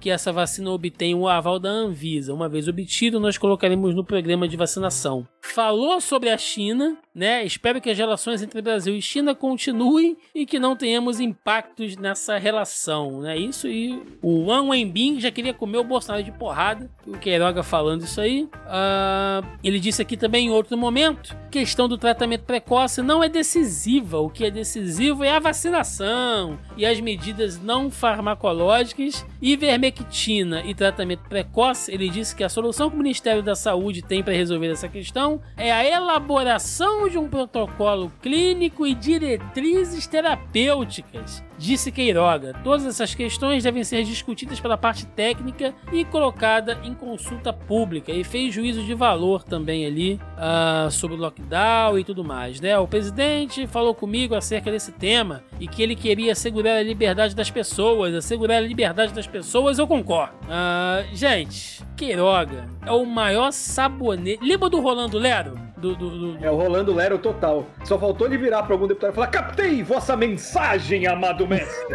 [SPEAKER 1] que essa vacina obtém o aval da Anvisa. Uma vez obtido, nós colocaremos no programa de vacinação. Falou sobre a China, né? Espero que as relações entre Brasil e China continuem e que não tenhamos impactos nessa relação, né? Isso e o Wang Wenbin já queria comer o Bolsonaro de porrada. O Queiroga falando isso aí. Ah, ele disse aqui também em outro momento, questão do tratamento precoce não é decisiva. O que é decisivo é a vacinação e as medidas não farmacológicas. Ivermectina e tratamento precoce, ele disse que a solução que o Ministério da Saúde tem para resolver essa questão é a elaboração de um protocolo clínico e diretrizes terapêuticas. Disse Queiroga, todas essas questões devem ser discutidas pela parte técnica e colocada em consulta pública. E fez juízo de valor também ali ah, sobre o lockdown e tudo mais. Né? O presidente falou comigo acerca desse tema e que ele queria assegurar a liberdade das pessoas. Assegurar a liberdade das pessoas, eu concordo. Ah, gente, Queiroga é o maior sabonete. Lembra do Rolando Lero? Do, do, do-
[SPEAKER 3] É o Rolando Lero total. Só faltou ele virar pra algum deputado e falar: Captei vossa mensagem, amado mestre.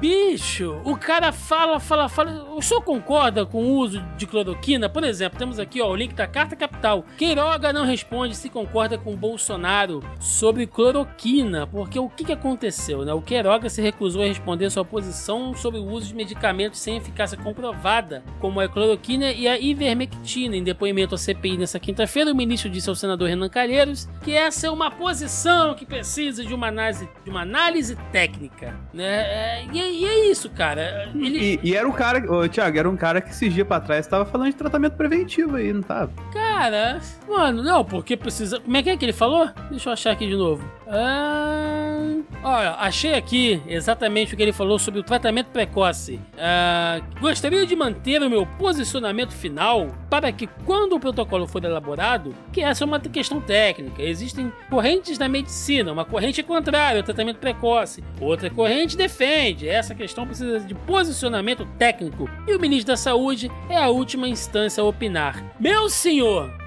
[SPEAKER 1] Bicho, o cara fala, fala, fala. O senhor concorda com o uso de cloroquina? Por exemplo, temos aqui ó, o link da Carta Capital. Queiroga não responde se concorda com Bolsonaro sobre cloroquina, porque o que, que aconteceu? Né? O Queiroga se recusou a responder sua posição sobre o uso de medicamentos sem eficácia comprovada, como a cloroquina e a ivermectina. Em depoimento à CPI nessa quinta-feira, o ministro disse ao senador Renan Calheiros que essa é uma posição que precisa de uma análise, de uma análise técnica. Né? É, e, é- e é isso, cara. Ele,
[SPEAKER 2] E, e era o cara, ô, Thiago, era um cara que esses dias pra trás tava falando de tratamento preventivo aí, não tava?
[SPEAKER 1] Cara, mano, não, porque precisa. Como é que é que ele falou? Deixa eu achar aqui de novo. Ah, olha, achei aqui exatamente o que ele falou sobre o tratamento precoce. Ah, gostaria de manter o meu posicionamento final para que, quando o protocolo for elaborado, que essa é uma questão técnica. Existem correntes da medicina, uma corrente é contrária ao tratamento precoce, outra corrente defende. Essa questão precisa de posicionamento técnico e o ministro da Saúde é a última instância a opinar. Meu senhor!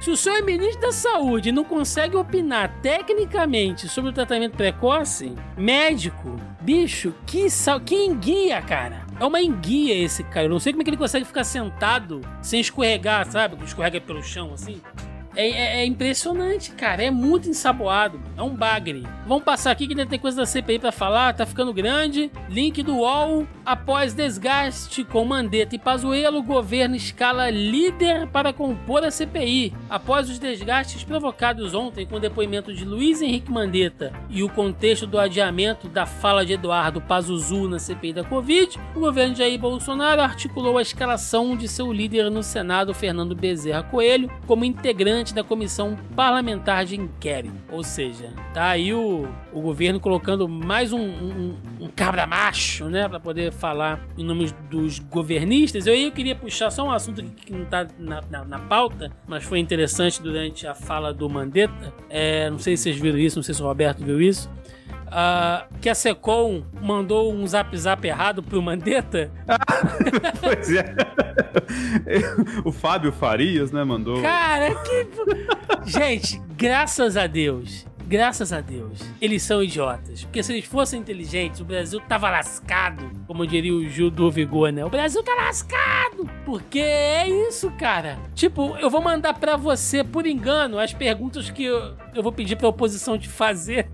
[SPEAKER 1] Se o senhor é ministro da Saúde e não consegue opinar tecnicamente sobre o tratamento precoce, médico, bicho, que, sal, que enguia, cara. É uma enguia esse cara. Eu não sei como é que ele consegue ficar sentado sem escorregar, sabe? Escorrega pelo chão assim. É, é- é impressionante, cara. É muito ensaboado. É um bagre. Vamos passar aqui que ainda tem coisa da CPI pra falar. Tá ficando grande. Link do UOL. Após desgaste com Mandetta e Pazuello, governo escala líder para compor a CPI. Após os desgastes provocados ontem com o depoimento de Luiz Henrique Mandetta e o contexto do adiamento da fala de Eduardo Pazuzu na CPI da Covid, o governo de Jair Bolsonaro articulou a escalação de seu líder no Senado, Fernando Bezerra Coelho, como integrante integrante da comissão parlamentar de inquérito. Ou seja, tá aí o, o governo colocando mais um, um, um cabra macho, né, para poder falar em nome dos governistas. Eu, eu queria puxar só um assunto que não tá na, na, na pauta, mas foi interessante durante a fala do Mandetta. É, não sei se vocês viram isso, não sei se o Roberto viu isso. Ah, que a Secom mandou um zap zap errado pro Mandetta.
[SPEAKER 2] Pois é. o Fábio Farias, né, mandou.
[SPEAKER 1] Cara, que. Gente, graças a Deus. Graças a Deus, eles são idiotas. Porque se eles fossem inteligentes, o Brasil tava lascado. Como diria o Gil do Vigor, né? O Brasil tá lascado. Porque é isso, cara. Tipo, eu vou mandar pra você, por engano, as perguntas que eu, eu vou pedir pra oposição te fazer.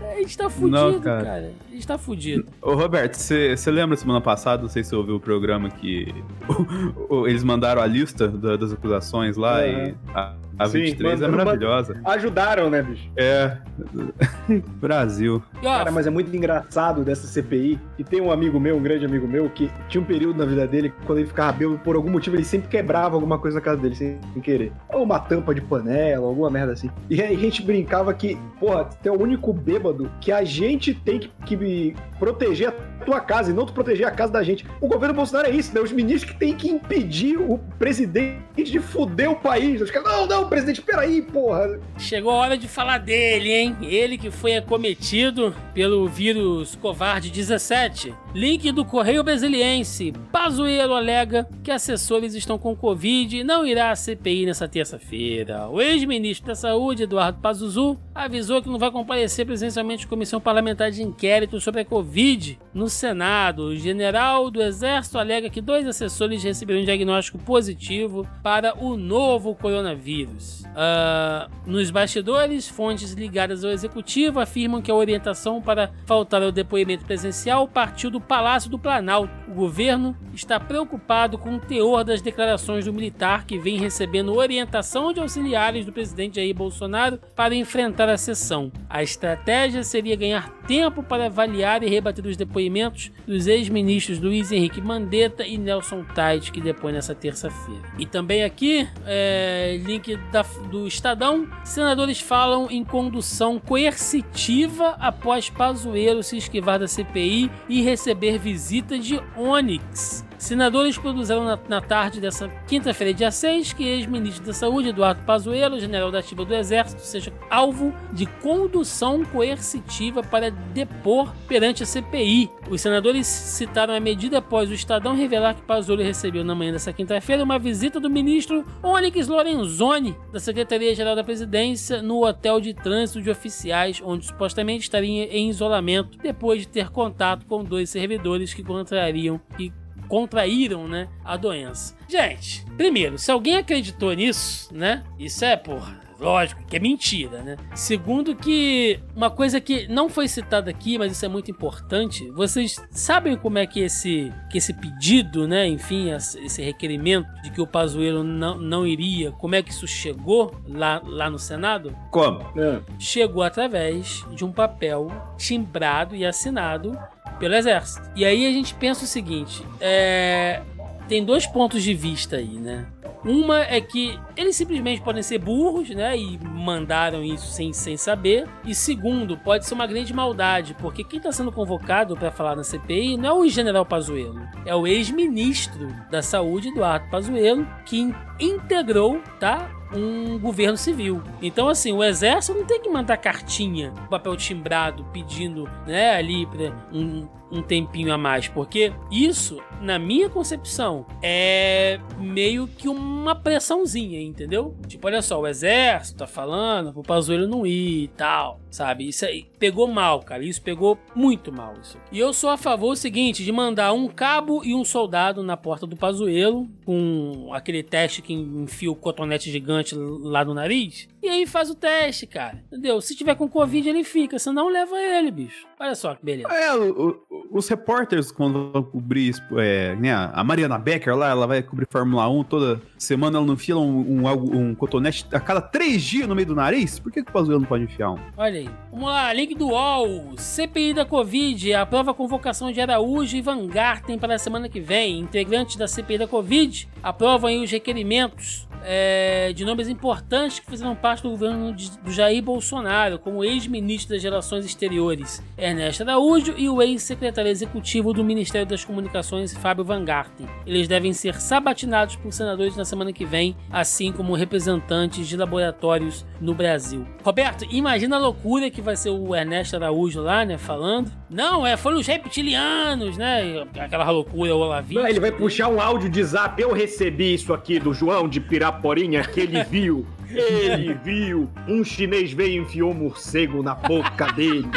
[SPEAKER 1] A gente tá fudido,
[SPEAKER 2] cara.
[SPEAKER 1] cara. A gente tá fudido.
[SPEAKER 2] Ô Roberto, você lembra semana passada, não sei se você ouviu o programa que eles mandaram a lista da- das acusações lá
[SPEAKER 3] É.
[SPEAKER 2] e a, a
[SPEAKER 3] Sim,
[SPEAKER 2] 23 é
[SPEAKER 3] manda-
[SPEAKER 2] maravilhosa.
[SPEAKER 3] Ajudaram, né, bicho?
[SPEAKER 2] É. Brasil.
[SPEAKER 3] Cara, mas é muito engraçado dessa CPI. E tem um amigo meu, um grande amigo meu, que tinha um período na vida dele que quando ele ficava bêbado, por algum motivo, ele sempre quebrava alguma coisa na casa dele, sem, querer. Ou uma tampa de panela, alguma merda assim. E aí a gente brincava que, porra, tem o único bêbado que a gente tem que, que proteger a tua casa e não tu proteger a casa da gente. O governo Bolsonaro é isso, né? Os ministros que tem que impedir o presidente de fuder o país. Os caras, não, não, presidente, peraí, porra.
[SPEAKER 1] Chegou a hora de falar dele, hein? Ele que foi acometido pelo vírus covarde 17. Link do Correio Brasiliense. Pazuello alega que assessores estão com Covid e não irá à CPI nessa terça-feira. O ex-ministro da Saúde, Eduardo Pazuzu, avisou que não vai comparecer presencialmente à Comissão Parlamentar de Inquérito sobre a Covid no Senado. O general do Exército alega que dois assessores receberam um diagnóstico positivo para o novo coronavírus. Ah, nos bastidores, fontes ligadas ao executivo afirmam que a orientação para faltar ao depoimento presencial partiu do Palácio do Planalto. O governo está preocupado com o teor das declarações do militar que vem recebendo orientação de auxiliares do presidente Jair Bolsonaro para enfrentar a sessão. A estratégia seria ganhar tempo para avaliar e rebater os depoimentos dos ex-ministros Luiz Henrique Mandetta e Nelson Tait, que depõem nessa terça-feira. E também aqui, é, link da- do Estadão, senadores falam em condução coercitiva após Pazuello se esquivar da CPI e receber visita de Onyx. Senadores produziram na, na tarde dessa quinta-feira, dia 6, que ex-ministro da Saúde, Eduardo Pazuello, general da ativa do Exército, seja alvo de condução coercitiva para depor perante a CPI. Os senadores citaram a medida após o Estadão revelar que Pazuello recebeu na manhã dessa quinta-feira uma visita do ministro Onyx Lorenzoni, da Secretaria-Geral da Presidência, no hotel de trânsito de oficiais, onde supostamente estaria em isolamento depois de ter contato com dois servidores que contrariam e contraíram, né, a doença. Gente, primeiro, se alguém acreditou nisso, né, isso é, porra, lógico que é mentira, né? Segundo que uma coisa que não foi citada aqui, mas isso é muito importante, vocês sabem como é que esse, que esse pedido, né, enfim, esse requerimento de que o Pazuello não, não iria, como é que isso chegou lá, lá no Senado?
[SPEAKER 2] Como?
[SPEAKER 3] É.
[SPEAKER 1] chegou através de um papel timbrado e assinado pelo Exército. E aí a gente pensa o seguinte: é, tem dois pontos de vista aí, né? Uma é que eles simplesmente podem ser burros, né? E mandaram isso sem, sem saber. E segundo, pode ser uma grande maldade, porque quem está sendo convocado para falar na CPI não é o general Pazuello, é o ex-ministro da Saúde, Eduardo Pazuello, que in- integrou, tá? Um governo civil. Então, assim, o exército não tem que mandar cartinha, papel timbrado, pedindo, né, ali pra um, um tempinho a mais, porque isso, na minha concepção, é meio que uma pressãozinha, entendeu? Tipo, olha só, o exército tá falando pro Pazuello não ir e tal, sabe? Isso aí pegou mal, cara. Isso pegou muito mal. Isso. E eu sou a favor seguinte, de mandar um cabo e um soldado na porta do Pazuello, com aquele teste que enfia o cotonete gigante lá no nariz, E aí faz o teste, cara. Entendeu? Se tiver com Covid, ele fica. Senão, leva ele, bicho. Olha só que beleza.
[SPEAKER 2] É, o- o- os repórteres, quando vão cobrir, é, né, a Mariana Becker lá, ela vai cobrir Fórmula 1 toda semana, ela não enfia um, um, algo- um cotonete a cada três dias no meio do nariz? Por que, que o Pazuello não pode enfiar um?
[SPEAKER 1] Olha aí. Vamos lá, link do UOL. CPI da Covid aprova a convocação de Araújo e Van Garten para a semana que vem. Integrantes da CPI da Covid aprovam aí os requerimentos é, de nomes importantes que fizeram parte do governo do Jair Bolsonaro, como o ex-ministro das Relações Exteriores Ernesto Araújo e o ex-secretário executivo do Ministério das Comunicações Fábio Van Garten. Eles devem ser sabatinados por senadores na semana que vem, assim como representantes de laboratórios no Brasil. Roberto, imagina a loucura que vai ser o Ernesto Araújo lá, né, falando. Não, é, foram os reptilianos, né? Aquela loucura, o.
[SPEAKER 3] Não, ele vai puxar um áudio de zap. Eu recebi isso aqui do João de Piraporinha que ele viu. Ele viu. Um chinês veio e enfiou um morcego na boca dele.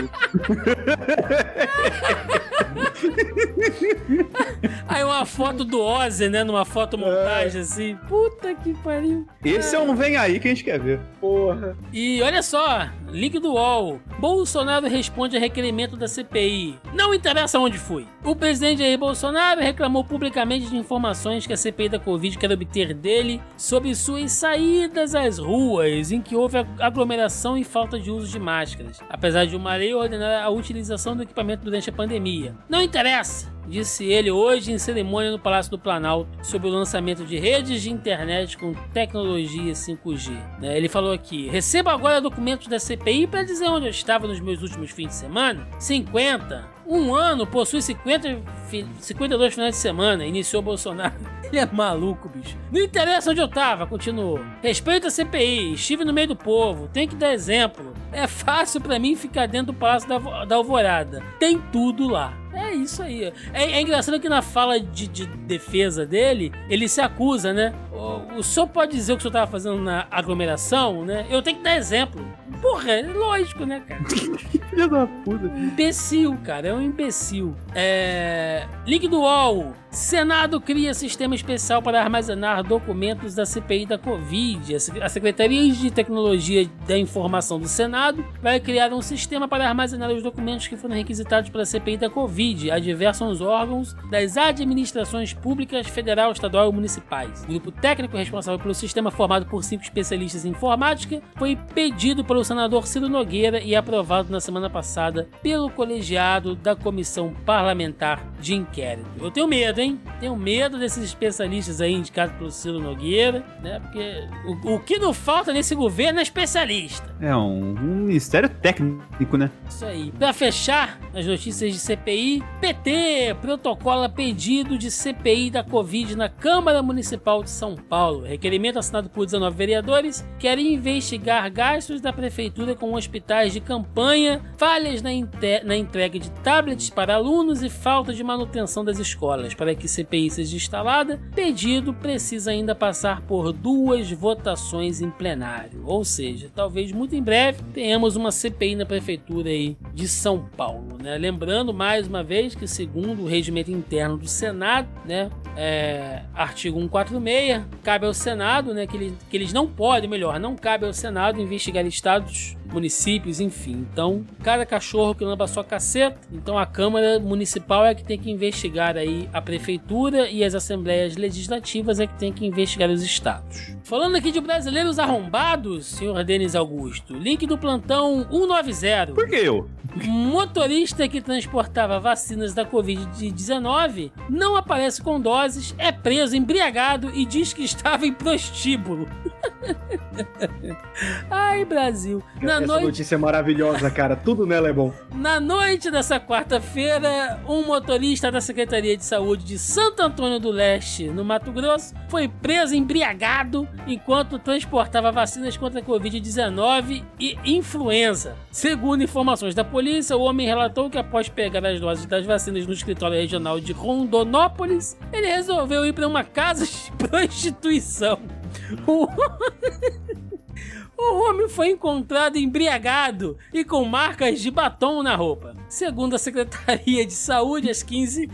[SPEAKER 1] Aí uma foto do Ozzy, né? Numa fotomontagem assim. Puta que pariu.
[SPEAKER 2] Esse é um vem aí que a gente quer ver.
[SPEAKER 3] Porra.
[SPEAKER 1] E olha só, link do UOL. Bolsonaro responde a requerimento da CPI. Não interessa onde foi. O presidente Jair Bolsonaro reclamou publicamente de informações que a CPI da Covid quer obter dele sobre suas saídas às ruas, em que houve aglomeração e falta de uso de máscaras, apesar de uma lei ordenar a utilização do equipamento durante a pandemia. Não interessa disse ele hoje em cerimônia no Palácio do Planalto sobre o lançamento de redes de internet com tecnologia 5G. né? Ele falou aqui: receba agora documentos da CPI para dizer onde eu estava nos meus últimos fins de semana. 50. Um ano possui 50, fi- 52 finais de semana, iniciou Bolsonaro. Ele é maluco, bicho. Não interessa onde eu tava, continuou. Respeito a CPI, estive no meio do povo, tem que dar exemplo. É fácil pra mim ficar dentro do Palácio da, da Alvorada. Tem tudo lá. É isso aí. É, é engraçado que na fala de, de defesa dele, ele se acusa, né? O, o senhor pode dizer o que o senhor tava fazendo na aglomeração, né? Eu tenho que dar exemplo. Porra, é lógico, né, cara?
[SPEAKER 2] Filha da puta.
[SPEAKER 1] imbecil, cara. É um imbecil. É... Link do UOL. Senado cria sistema especial para armazenar documentos da CPI da Covid. A Secretaria de Tecnologia da Informação do Senado vai criar um sistema para armazenar os documentos que foram requisitados pela CPI da Covid a diversos órgãos das administrações públicas federal, estadual e municipais. O grupo técnico responsável pelo sistema, formado por cinco especialistas em informática, foi pedido pelo senador Ciro Nogueira e aprovado na semana passada pelo colegiado da Comissão Parlamentar de Inquérito. Eu tenho medo, hein? Tenho medo desses especialistas aí indicados pelo Ciro Nogueira, né? Porque o, o que não falta nesse governo é especialista.
[SPEAKER 2] É um, um ministério técnico, né?
[SPEAKER 1] Isso aí. Pra fechar as notícias de CPI, PT protocola pedido de CPI da Covid na Câmara Municipal de São Paulo. Requerimento assinado por 19 vereadores quer investigar gastos da prefeitura com hospitais de campanha, falhas na, na entrega de tablets para alunos e falta de manutenção das escolas. Para que CPI seja instalada, pedido precisa ainda passar por duas votações em plenário. Ou seja, talvez muito em breve tenhamos uma CPI na prefeitura aí de São Paulo, né? Lembrando mais uma vez que segundo o regimento interno do Senado, né, é, artigo 146, cabe ao Senado, né, que, ele- que eles não podem, melhor, não cabe ao Senado investigar estados, municípios, enfim. Então, cada cachorro que lamba a sua caceta, então a Câmara Municipal é que tem que investigar aí a prefeitura e as assembleias legislativas é que tem que investigar os estados. Falando aqui de brasileiros arrombados, senhor Denis Augusto, link do plantão 190.
[SPEAKER 2] Por que eu?
[SPEAKER 1] Motorista que transportava vacinas da Covid-19 não aparece com doses, é preso embriagado e diz que estava em prostíbulo. Ai, Brasil. Na
[SPEAKER 3] Essa
[SPEAKER 1] noite,
[SPEAKER 3] notícia é maravilhosa, cara. Tudo nela é bom.
[SPEAKER 1] na noite dessa quarta-feira, um motorista da Secretaria de Saúde de Santo Antônio do Leste, no Mato Grosso, foi preso embriagado enquanto transportava vacinas contra a Covid-19 e influenza. Segundo informações da polícia, o homem relatou que após pegar as doses das vacinas no escritório regional de Rondonópolis, ele resolveu ir para uma casa de prostituição. O... Homem foi encontrado embriagado e com marcas de batom na roupa. Segundo a Secretaria de Saúde, às 15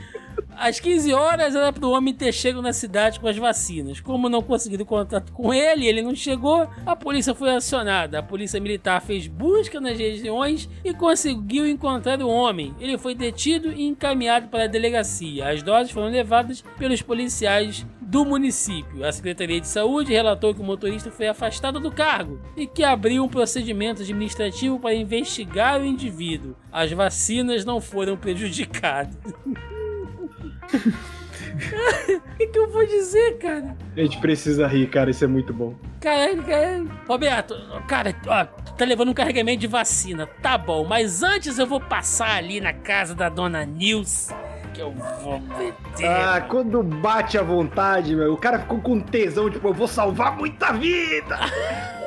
[SPEAKER 1] Às 15 horas era pro homem ter chego na cidade com as vacinas. Como não conseguiram contato com ele, ele não chegou, a polícia foi acionada. A polícia militar fez busca nas regiões e conseguiu encontrar o homem. Ele foi detido e encaminhado para a delegacia. As doses foram levadas pelos policiais do município. A Secretaria de Saúde relatou que o motorista foi afastado do cargo e que abriu um procedimento administrativo para investigar o indivíduo. As vacinas não foram prejudicadas. O que, que eu vou dizer, cara?
[SPEAKER 3] A gente precisa rir, cara, isso é muito bom.
[SPEAKER 1] Caralho, caralho. Roberto, cara, ó, tu tá levando um carregamento de vacina. Tá bom, mas antes eu vou passar ali na casa da dona Nilce. Que eu vou meter.
[SPEAKER 3] Ah, quando bate a vontade, meu, o cara ficou com tesão, tipo, eu vou salvar muita vida!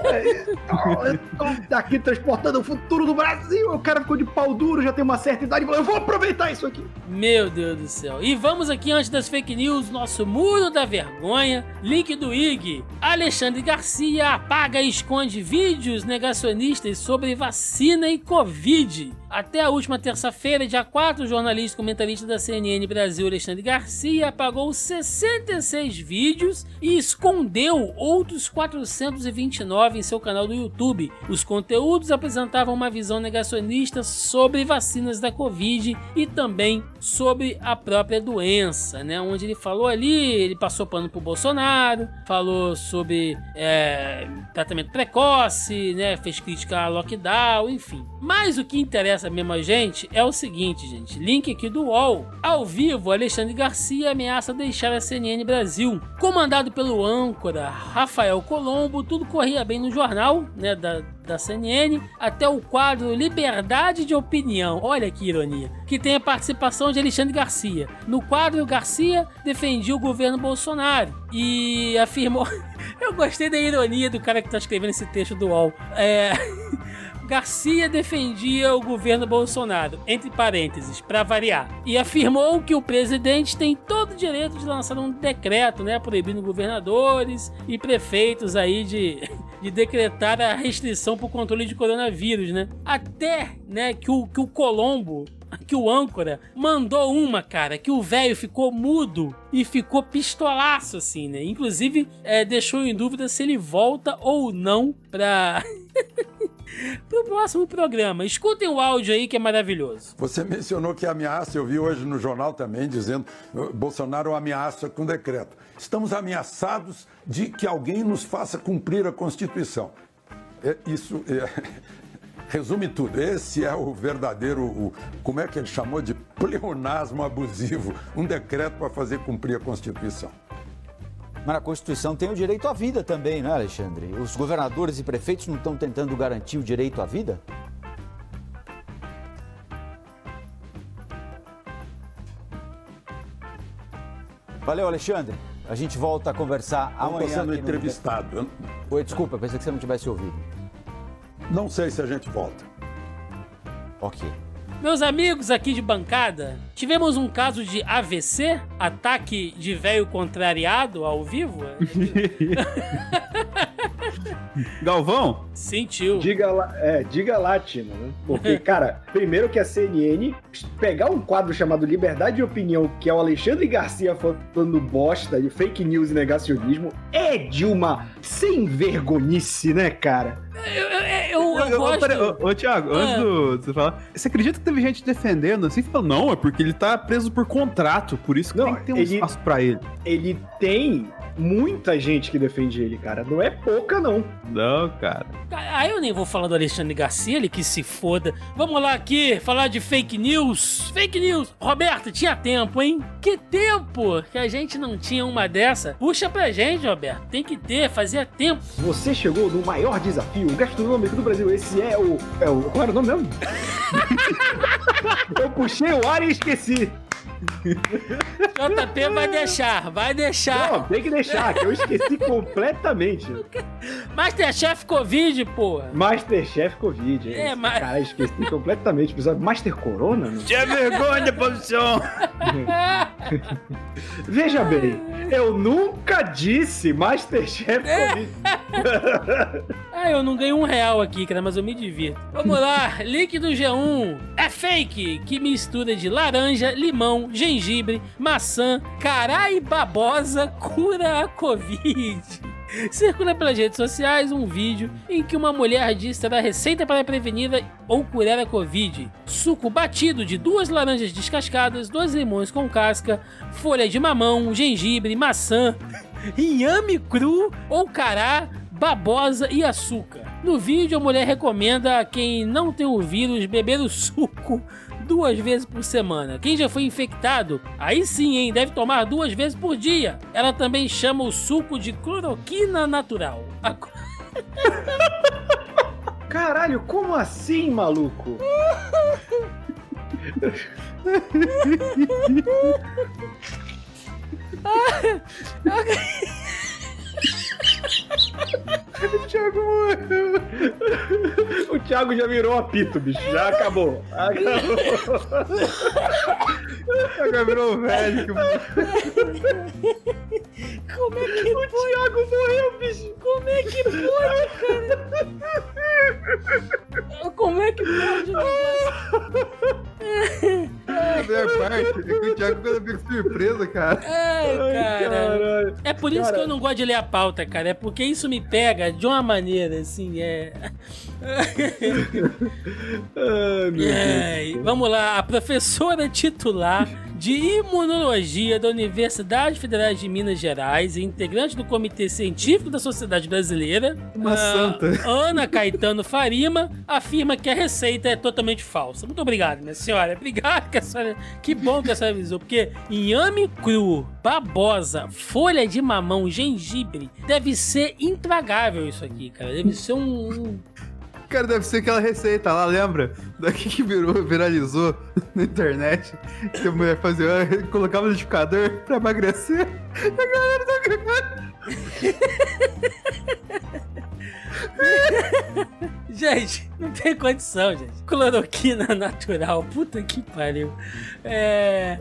[SPEAKER 3] Eu tô aqui transportando o futuro do Brasil, o cara ficou de pau duro, já tem uma certa idade, eu vou aproveitar isso aqui.
[SPEAKER 1] Meu Deus do céu. E vamos aqui, antes das fake news, nosso muro da vergonha. Link do IG. Alexandre Garcia apaga e esconde vídeos negacionistas sobre vacina e Covid. Até a última terça-feira, dia 4, o jornalista e comentarista da CNN Brasil, Alexandre Garcia, apagou 66 vídeos e escondeu outros 429 em seu canal do YouTube. Os conteúdos apresentavam uma visão negacionista sobre vacinas da Covid e também sobre a própria doença, né? Onde ele falou ali, ele passou pano pro Bolsonaro, falou sobre é, tratamento precoce, né? Fez crítica a lockdown, enfim. Mas o que interessa mesmo a gente é o seguinte, gente. Link aqui do UOL. Ao vivo, Alexandre Garcia ameaça deixar a CNN Brasil. Comandado pelo âncora Rafael Colombo, tudo corria bem no jornal, né? Da, da CNN, até o quadro Liberdade de Opinião. Olha que ironia. Que tem a participação de Alexandre Garcia. No quadro, Garcia defendia o governo Bolsonaro e afirmou. Eu gostei da ironia do cara que tá escrevendo esse texto do UOL. É. Garcia defendia o governo Bolsonaro, entre parênteses, para variar, e afirmou que o presidente tem todo o direito de lançar um decreto, né, proibindo governadores e prefeitos aí de, de decretar a restrição por controle de coronavírus, né? Até, né, que o, que o Colombo que o âncora mandou uma, cara, que o velho ficou mudo e ficou pistolaço, assim, né? Inclusive, é, deixou em dúvida se ele volta ou não pra. pro próximo programa. Escutem o áudio aí que é maravilhoso.
[SPEAKER 5] Você mencionou que ameaça, eu vi hoje no jornal também dizendo Bolsonaro ameaça com decreto. Estamos ameaçados de que alguém nos faça cumprir a Constituição. É, isso é, resume tudo. Esse é o verdadeiro, o, como é que ele chamou de pleonasmo abusivo, um decreto para fazer cumprir a Constituição.
[SPEAKER 6] Mas a Constituição tem o direito à vida também, né, Alexandre? Os governadores e prefeitos não estão tentando garantir o direito à vida? Valeu, Alexandre. A gente volta a conversar
[SPEAKER 5] Estou
[SPEAKER 6] amanhã.
[SPEAKER 5] sendo
[SPEAKER 6] aqui no-
[SPEAKER 5] entrevistado. Eu
[SPEAKER 6] Oi, desculpa, pensei que você não tivesse ouvido.
[SPEAKER 5] não sei se a gente volta.
[SPEAKER 6] Ok.
[SPEAKER 1] Meus amigos aqui de bancada, tivemos um caso de AVC, ataque de velho contrariado ao vivo.
[SPEAKER 2] Galvão?
[SPEAKER 1] Sentiu.
[SPEAKER 3] Diga lá, é, diga lá, Tina, né? Porque, cara, primeiro que a CNN pegar um quadro chamado Liberdade de Opinião, que é o Alexandre Garcia falando bosta de fake news e negacionismo, é de uma sem vergonhice, né, cara?
[SPEAKER 1] Eu, eu, eu, eu
[SPEAKER 2] Ô,
[SPEAKER 1] gosto.
[SPEAKER 2] peraí, ô, ô, Thiago, antes
[SPEAKER 1] Ah.
[SPEAKER 2] do, de você falar, você acredita que teve gente defendendo assim? Falou, não, é porque ele tá preso por contrato, por isso que
[SPEAKER 3] Não,
[SPEAKER 2] tem que ter um
[SPEAKER 3] ele-
[SPEAKER 2] espaço pra ele.
[SPEAKER 3] Ele tem muita gente que defende ele, cara. Não é pouca, não.
[SPEAKER 2] Não, cara.
[SPEAKER 1] Ah, eu nem vou falar do Alexandre Garcia, ele que se foda. Vamos lá aqui, falar de fake news. Fake news. Roberto, tinha tempo, hein? Que tempo que a gente não tinha uma dessa. Puxa pra gente, Roberto. Tem que ter, fazia tempo.
[SPEAKER 3] Você chegou no maior desafio gastronômico do Brasil. Esse é o. É o qual era o nome mesmo? Eu puxei o ar e esqueci.
[SPEAKER 1] JP vai deixar, vai deixar.
[SPEAKER 3] Não, tem que deixar, que eu esqueci completamente.
[SPEAKER 1] Masterchef Covid, porra.
[SPEAKER 3] Masterchef Covid. hein?
[SPEAKER 1] É, mas-
[SPEAKER 3] Cara, esqueci completamente. Episódio Master Corona? Não?
[SPEAKER 2] Tinha vergonha, posição!
[SPEAKER 3] Veja bem, eu nunca disse Masterchef
[SPEAKER 1] É.
[SPEAKER 3] Covid.
[SPEAKER 1] Ah, eu não ganho um real aqui, cara, mas eu me divirto. Vamos lá, link do G1. É fake que mistura de laranja, limão, gengibre, maçã, cará e babosa cura a Covid. Circula pelas redes sociais um vídeo em que uma mulher diz ter a receita para prevenir ou curar a Covid. Suco batido de duas laranjas descascadas, dois limões com casca, folha de mamão, gengibre, maçã, inhame cru ou cará, babosa e açúcar. No vídeo, a mulher recomenda a quem não tem o vírus beber o suco duas vezes por semana. Quem já foi infectado, aí sim, hein, deve tomar duas vezes por dia. Ela também chama o suco de cloroquina natural. A
[SPEAKER 3] Caralho, como assim, maluco? o Thiago morreu. O Thiago já virou apito, bicho. Já acabou. Acabou.
[SPEAKER 2] Agora virou velho.
[SPEAKER 1] Como é que
[SPEAKER 3] O Thiago morreu, bicho.
[SPEAKER 1] Como é que pode, cara? Como é que pode?
[SPEAKER 2] A minha parte é que o Thiago quando fica surpresa, cara.
[SPEAKER 1] Ai, cara.
[SPEAKER 3] Caralho.
[SPEAKER 1] É por isso
[SPEAKER 3] Cara.
[SPEAKER 1] que eu não gosto de ler a pauta, cara. É porque isso me pega de uma maneira, assim, é.
[SPEAKER 3] Ai, meu Deus.
[SPEAKER 1] Ai, vamos lá, a professora titular de Imunologia da Universidade Federal de Minas Gerais e integrante do Comitê Científico da Sociedade Brasileira,
[SPEAKER 2] Uma
[SPEAKER 1] ah,
[SPEAKER 2] santa.
[SPEAKER 1] Ana Caetano Farima, afirma que a receita é totalmente falsa. Muito obrigado, minha senhora. Obrigado, que, a senhora, que bom que a senhora avisou, porque inhame cru, babosa, folha de mamão, gengibre, deve ser intragável isso aqui, cara. Deve ser um
[SPEAKER 2] Cara, deve ser aquela receita lá, lembra? Daqui que virou, viralizou na internet. Que a mulher fazia, colocava no liquidificador pra emagrecer. A galera tá.
[SPEAKER 1] Gente, não tem condição, gente. Cloroquina natural, puta que pariu. É.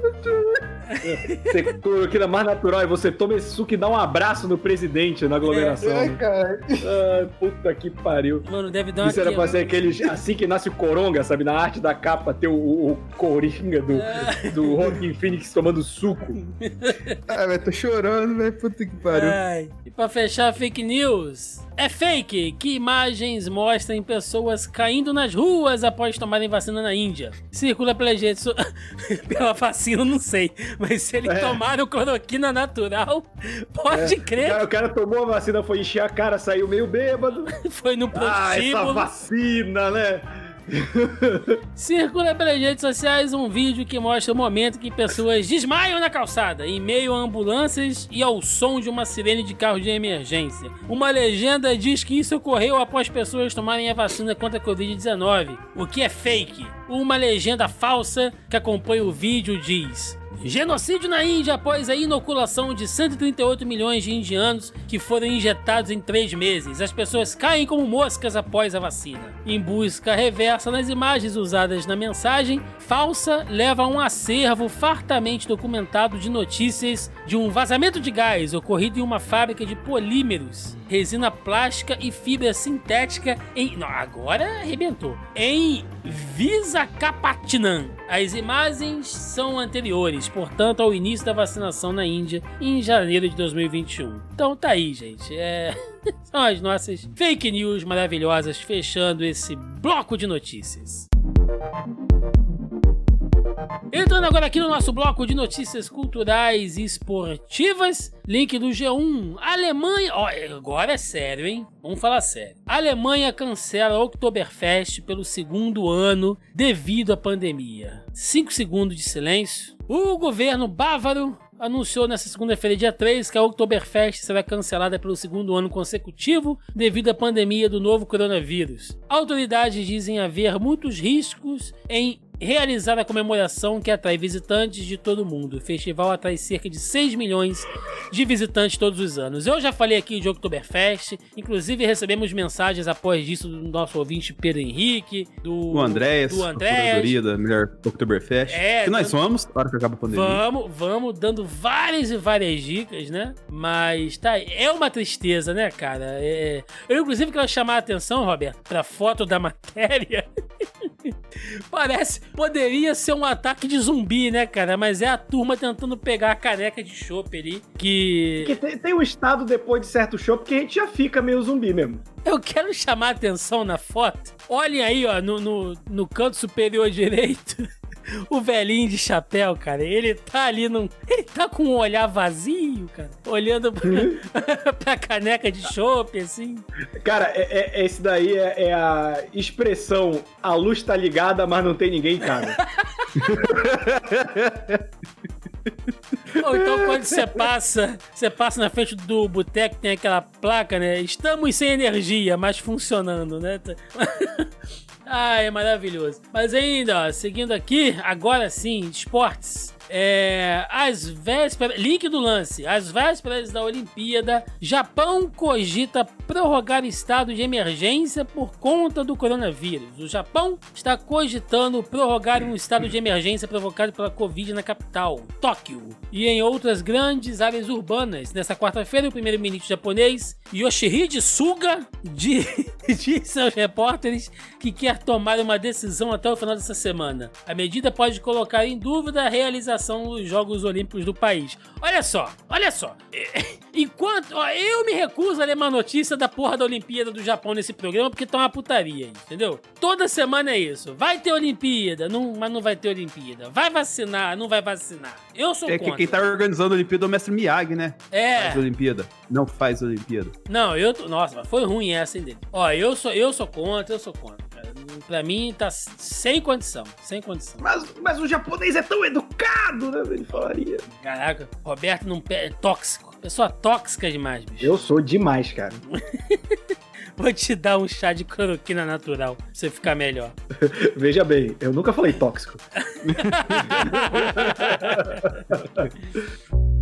[SPEAKER 3] Você cloroquina mais natural e você toma esse suco e dá um abraço no presidente na aglomeração.
[SPEAKER 2] Ai, cara.
[SPEAKER 3] Ai, puta que pariu.
[SPEAKER 1] Mano, deve dar uma.
[SPEAKER 3] Isso era pra ser aquele. Assim que nasce o Coronga, sabe? Na arte da capa ter o, o Coringa do, do Rockin' Phoenix tomando suco.
[SPEAKER 2] Ai, velho, tô chorando, velho. Puta que pariu.
[SPEAKER 1] Ai. E pra fechar, fake news. É fake que imagens mostram pessoas caindo nas ruas após tomarem vacina na Índia. Circula pela gente. so- pela vacina, não sei. Mas se eles
[SPEAKER 3] É.
[SPEAKER 1] tomaram cloroquina natural, pode
[SPEAKER 3] O
[SPEAKER 1] crer
[SPEAKER 3] cara, o cara tomou a vacina, foi encher a cara, saiu meio bêbado.
[SPEAKER 1] foi no
[SPEAKER 3] Ah, essa
[SPEAKER 1] prostíbulo.
[SPEAKER 3] vacina, né?
[SPEAKER 1] Circula pelas redes sociais um vídeo que mostra o momento que pessoas desmaiam na calçada, em meio a ambulâncias e ao som de uma sirene de carro de emergência. Uma legenda diz que isso ocorreu após pessoas tomarem a vacina contra a Covid-19, o que é fake. Uma legenda falsa que acompanha o vídeo diz. Genocídio na Índia após a inoculação de 138 milhões de indianos que foram injetados em três meses. As pessoas caem como moscas após a vacina. Em busca reversa nas imagens usadas na mensagem, falsa leva a um acervo fartamente documentado de notícias de um vazamento de gás ocorrido em uma fábrica de polímeros, resina plástica e fibra sintética em. Não, agora arrebentou. Em Visakhapatnam. As imagens são anteriores, portanto, ao início da vacinação na Índia em janeiro de 2021. Então tá aí, gente. É... São as nossas fake news maravilhosas fechando esse bloco de notícias. Entrando agora aqui no nosso bloco de notícias culturais e esportivas, link do G1. Alemanha. Ó, agora é sério, hein? Vamos falar sério. Alemanha cancela o Oktoberfest pelo segundo ano devido à pandemia. Cinco segundos de silêncio. O governo bávaro anunciou nesta segunda-feira, dia 3, que a Oktoberfest será cancelada pelo segundo ano consecutivo devido à pandemia do novo coronavírus. Autoridades dizem haver muitos riscos em realizar a comemoração que atrai visitantes de todo mundo. O festival atrai cerca de 6 milhões de visitantes todos os anos. Eu já falei aqui de Oktoberfest, inclusive recebemos mensagens após disso do nosso ouvinte Pedro Henrique, do
[SPEAKER 2] O Andréas,
[SPEAKER 1] do Andréas.
[SPEAKER 2] da melhor Oktoberfest.
[SPEAKER 1] É,
[SPEAKER 2] que nós vamos, hora que acaba a pandemia.
[SPEAKER 1] Vamos, vamos, dando várias e várias dicas, né? Mas tá, é uma tristeza, né, cara? É- Eu, inclusive, quero chamar a atenção, Roberto, pra foto da matéria. Parece, poderia ser um ataque de zumbi, né, cara? Mas é a turma tentando pegar a caneca de chopp ali, que...
[SPEAKER 3] Porque tem, tem um estado depois de certo show que a gente já fica meio zumbi mesmo.
[SPEAKER 1] Eu quero chamar a atenção na foto. Olhem aí, ó, no, no, no canto superior direito. O velhinho de chapéu, cara, ele tá ali num. Ele tá com um olhar vazio, cara. Olhando pra, pra caneca de chopp, assim.
[SPEAKER 3] Cara, é, é- esse daí é, é a expressão a luz tá ligada, mas não tem ninguém em casa.
[SPEAKER 1] Ou então quando você passa, você passa na frente do boteco, tem aquela placa, né? Estamos sem energia, mas funcionando, né? Ah, é maravilhoso. Mas ainda, ó, seguindo aqui, agora sim, esportes. É, as vésperas. Link do lance. As vésperas da Olimpíada, Japão cogita prorrogar estado de emergência por conta do coronavírus. O Japão está cogitando prorrogar um estado de emergência provocado pela Covid na capital, Tóquio, e em outras grandes áreas urbanas. Nessa quarta-feira, o primeiro-ministro japonês Yoshihide Suga di- disse aos repórteres que quer tomar uma decisão até o final dessa semana. A medida pode colocar em dúvida a realização dos Jogos Olímpicos do país. Olha só, olha só. Enquanto. ó, eu me recuso a ler uma notícia da porra da Olimpíada do Japão nesse programa porque tá uma putaria, entendeu? Toda semana é isso. Vai ter Olimpíada, não, mas não vai ter Olimpíada. Vai vacinar, não vai vacinar. Eu sou
[SPEAKER 2] É que
[SPEAKER 1] contra.
[SPEAKER 2] quem tá organizando a Olimpíada é o mestre Miyagi, né?
[SPEAKER 1] É.
[SPEAKER 2] Faz Olimpíada. Não faz Olimpíada.
[SPEAKER 1] Não, eu tô. Nossa, mas foi ruim essa, hein, dele. Ó, eu sou, eu sou contra, eu sou contra. Pra mim tá sem condição. Sem condição.
[SPEAKER 3] Mas, mas o japonês é tão educado, né? Ele falaria.
[SPEAKER 1] Caraca, Roberto não é tóxico. Pessoa tóxica demais, bicho.
[SPEAKER 3] Eu sou demais, cara.
[SPEAKER 1] Vou te dar um chá de cloroquina natural pra você ficar melhor.
[SPEAKER 3] Veja bem, eu nunca falei tóxico.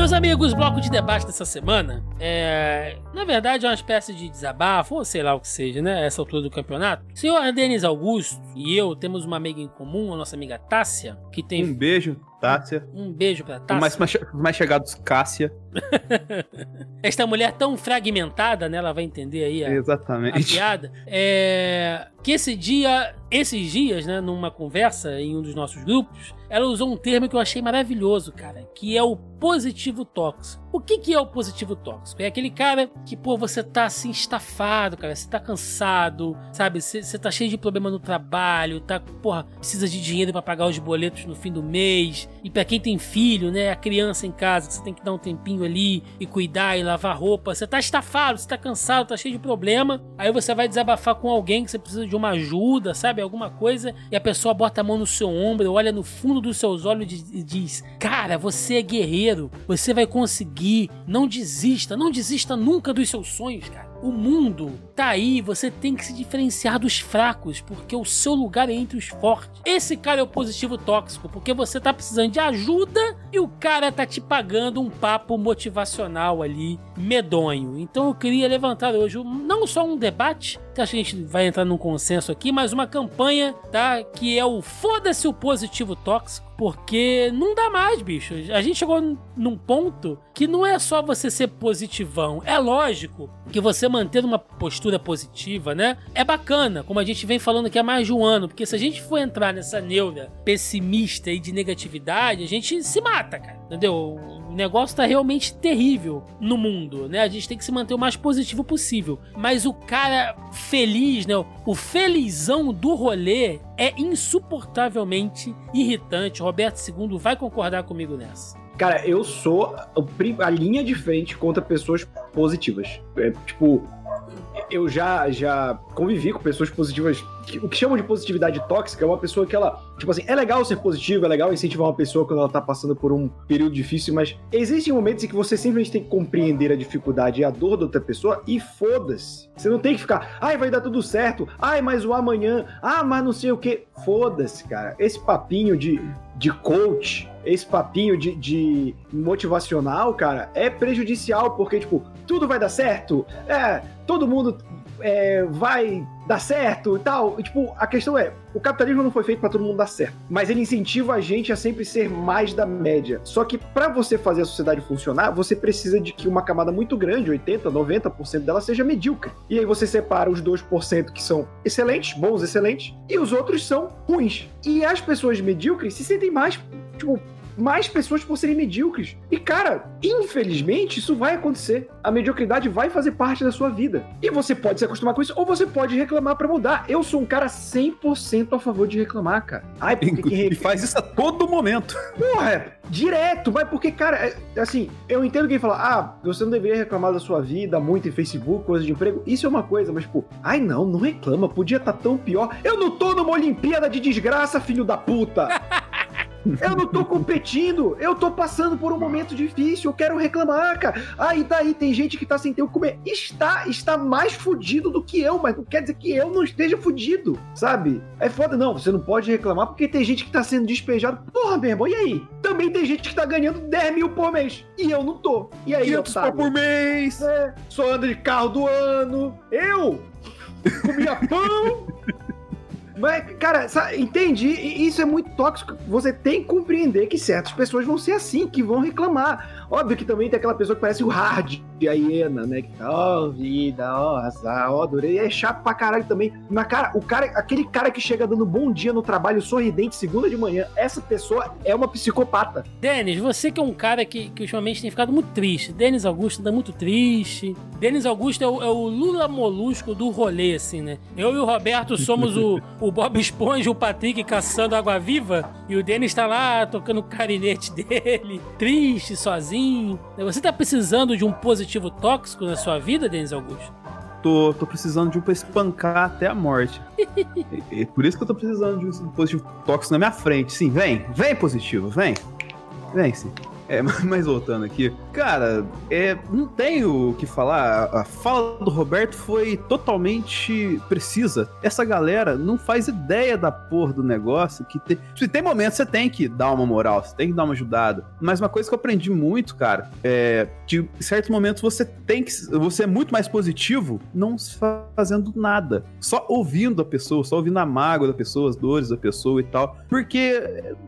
[SPEAKER 1] Meus amigos, bloco de debate dessa semana é. Na verdade, é uma espécie de desabafo, ou sei lá o que seja, né? Essa altura do campeonato. O senhor Denis Augusto e eu temos uma amiga em comum, a nossa amiga Tássia, que tem
[SPEAKER 2] Um beijo, Tássia.
[SPEAKER 1] um beijo pra Tássia.
[SPEAKER 2] mais, mais, mais chegados, Cássia.
[SPEAKER 1] Esta mulher tão fragmentada, né? Ela vai entender aí a, a
[SPEAKER 2] Exatamente.
[SPEAKER 1] piada. É. Que esse dia, esses dias, né? Numa conversa em um dos nossos grupos, ela usou um termo que eu achei maravilhoso, cara, que é o positivo tóxico. O que, que é o positivo tóxico? É aquele cara que, pô, você tá assim, estafado, cara, você tá cansado, sabe? Você, você tá cheio de problema no trabalho, tá, porra, precisa de dinheiro pra pagar os boletos no fim do mês. E pra quem tem filho, né, a criança em casa, que você tem que dar um tempinho ali e cuidar e lavar roupa. Você tá estafado, você tá cansado, tá cheio de problema. Aí você vai desabafar com alguém que você precisa de uma ajuda, sabe? Alguma coisa. E a pessoa bota a mão no seu ombro, olha no fundo dos seus olhos e diz: Cara, você é guerreiro, você vai conseguir. Não desista, não desista nunca dos seus sonhos, cara. O mundo tá aí, você tem que se diferenciar dos fracos, porque o seu lugar é entre os fortes. Esse cara é o positivo tóxico, porque você tá precisando de ajuda e o cara tá te pagando um papo motivacional ali, medonho. Então eu queria levantar hoje não só um debate, acho que a gente vai entrar num consenso aqui, mas uma campanha, tá? Que é o foda-se o positivo tóxico, porque não dá mais, bicho. A gente chegou num- num ponto que não é só você ser positivão. É lógico que você manter uma postura positiva, né? É bacana, como a gente vem falando aqui há mais de um ano, porque se a gente for entrar nessa neura pessimista e de negatividade, a gente se mata, cara. Entendeu? O negócio tá realmente terrível no mundo, né? A gente tem que se manter o mais positivo possível. Mas o cara feliz, né? O felizão do rolê é insuportavelmente irritante. Roberto II vai concordar comigo nessa.
[SPEAKER 3] Cara, eu sou a linha de frente contra pessoas positivas. É, tipo, eu já, já convivi com pessoas positivas. O que chamam de positividade tóxica é uma pessoa que ela, tipo assim, é legal ser positivo, é legal incentivar uma pessoa quando ela tá passando por um período difícil, mas existem momentos em que você simplesmente tem que compreender a dificuldade e a dor da outra pessoa e foda-se. Você não tem que ficar, ai, vai dar tudo certo, ai, mas o amanhã, ah, mas não sei o que. Foda-se, cara. Esse papinho de, de coach, esse papinho de, de motivacional, cara, é prejudicial, porque, tipo, tudo vai dar certo, é, todo mundo é, vai dar certo e tal. E, tipo, a questão é, o capitalismo não foi feito pra todo mundo dar certo, mas ele incentiva a gente a sempre ser mais da média. Só que pra você fazer a sociedade funcionar, você precisa de que uma camada muito grande, 80, 90% dela seja medíocre. E aí você separa os 2% que são excelentes, bons, excelentes, e os outros são ruins. E as pessoas medíocres se sentem mais, tipo, mais pessoas por serem medíocres. E, cara, infelizmente, isso vai acontecer. A mediocridade vai fazer parte da sua vida. E você pode se acostumar com isso, ou você pode reclamar pra mudar. Eu sou um cara 100% a favor de reclamar, cara. Ai, porque quem
[SPEAKER 2] E faz isso a todo momento.
[SPEAKER 3] Porra, é direto, mas porque, cara, é- assim, eu entendo quem fala, ah, você não deveria reclamar da sua vida muito em Facebook, coisa de emprego. Isso é uma coisa, mas, pô, ai não, não reclama, podia estar tão pior. Eu não tô numa Olimpíada de desgraça, filho da puta! Eu não tô competindo, eu tô passando por um momento difícil, eu quero reclamar, cara. Ah, e daí tem gente que tá sem ter o que comer. Está, está mais fudido do que eu, mas não quer dizer que eu não esteja fudido, sabe? É foda, não, você não pode reclamar porque tem gente que tá sendo despejado. Porra, meu irmão, e aí? Também tem gente que tá ganhando 10 mil por mês, e eu não tô. E aí,
[SPEAKER 2] 500 pau
[SPEAKER 3] otário?
[SPEAKER 2] por mês.
[SPEAKER 3] É, só anda de carro do ano. Eu comia pão. Mas, cara, sa- entende? E Isso é muito tóxico. Você tem que compreender que certas pessoas vão ser assim, que vão reclamar. Óbvio que também tem aquela pessoa que parece o hard, a hiena, né? Que tá, ó, vida, ó, azar, ó, adorei. É chato pra caralho também. Mas, cara, o cara, aquele cara que chega dando bom dia no trabalho sorridente segunda de manhã, essa pessoa é uma psicopata.
[SPEAKER 1] Denis, você que é um cara que, que ultimamente tem ficado muito triste. Denis Augusto anda muito triste. Denis Augusto é o, é o Lula Molusco do rolê, assim, né? Eu e o Roberto somos o, o Bob Esponja, o Patrick caçando água viva. E o Denis tá lá tocando o carinete dele, triste, sozinho. Você tá precisando de um positivo tóxico na sua vida, Denis Augusto?
[SPEAKER 2] Tô, tô precisando de um pra espancar até a morte. e, e por isso que eu tô precisando de um positivo tóxico na minha frente. Sim, vem, vem positivo, vem. Vem, sim. É, mas voltando aqui, cara, é, não tenho o que falar. A, fala do Roberto foi totalmente precisa. Essa galera não faz ideia da porra do negócio. Que tem, se tem momentos você tem que dar uma moral, você tem que dar uma ajudada. Mas uma coisa que eu aprendi muito, cara, é que em certos momentos você tem que. Você é muito mais positivo não fazendo nada. Só ouvindo a pessoa, só ouvindo a mágoa da pessoa, as dores da pessoa e tal. Porque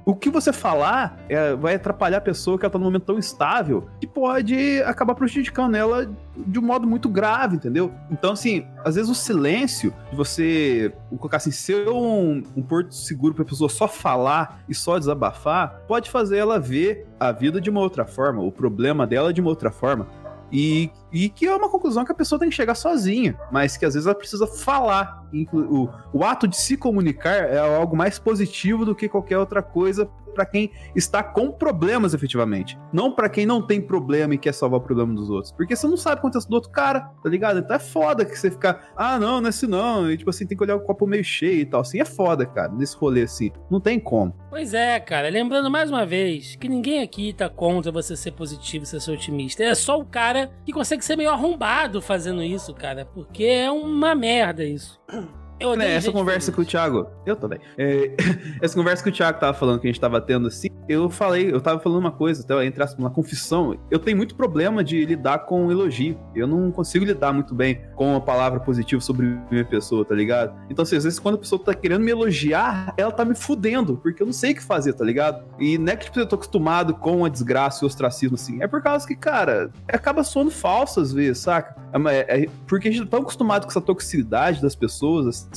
[SPEAKER 2] o que você falar é, vai atrapalhar a pessoa que ela tá num momento tão instável que pode acabar prejudicando ela de um modo muito grave, entendeu? Então, assim, às vezes o silêncio de você colocar assim, ser um, um porto seguro pra pessoa só falar e só desabafar, pode fazer ela ver a vida de uma outra forma, o problema dela de uma outra forma. E, e que é uma conclusão que a pessoa tem que chegar sozinha, mas que às vezes ela precisa falar. O, o ato de se comunicar é algo mais positivo do que qualquer outra coisa para quem está com problemas efetivamente. Não para quem não tem problema e quer salvar o problema dos outros. Porque você não sabe o que acontece do outro cara, tá ligado? Então é foda que você ficar, ah, não, não é assim não. E tipo assim, tem que olhar o copo meio cheio e tal. Assim é foda, cara, nesse rolê assim. Não tem como.
[SPEAKER 1] Pois é, cara. Lembrando mais uma vez que ninguém aqui tá contra você ser positivo, ser otimista. É só o cara que consegue ser meio arrombado fazendo isso, cara. Porque é uma merda isso. Eu
[SPEAKER 2] Né, essa conversa
[SPEAKER 1] feliz.
[SPEAKER 2] que o Thiago. Eu também. É, essa conversa que o Thiago tava falando, que a gente tava tendo assim, eu falei, eu tava falando uma coisa, até entre aspas, uma confissão. Eu tenho muito problema de lidar com elogio. Eu não consigo lidar muito bem com a palavra positiva sobre minha pessoa, tá ligado? Então, assim, às vezes, quando a pessoa tá querendo me elogiar, ela tá me fudendo, porque eu não sei o que fazer, tá ligado? E não é que tipo, eu tô acostumado com a desgraça e o ostracismo, assim. É por causa que, cara, acaba soando falso às vezes, saca? É, é, porque a gente tá tão acostumado com essa toxicidade das pessoas, assim,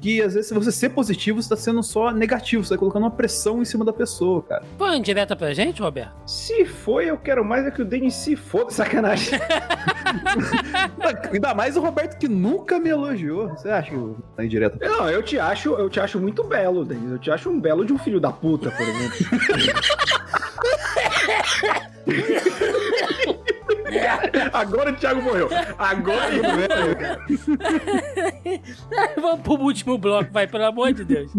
[SPEAKER 2] que às vezes, se você ser positivo, você tá sendo só negativo, você tá colocando uma pressão em cima da pessoa, cara.
[SPEAKER 1] Foi indireta pra gente, Roberto?
[SPEAKER 3] Se foi, eu quero mais é que o Denis se foda. Sacanagem.
[SPEAKER 2] Ainda mais o Roberto que nunca me elogiou. Você acha que eu tá indireta?
[SPEAKER 3] Não, eu te acho, eu te acho muito belo, Denis. Eu te acho um belo de um filho da puta, por exemplo. Agora o Thiago morreu. Agora.
[SPEAKER 1] Vamos pro último bloco, vai, pelo amor de Deus.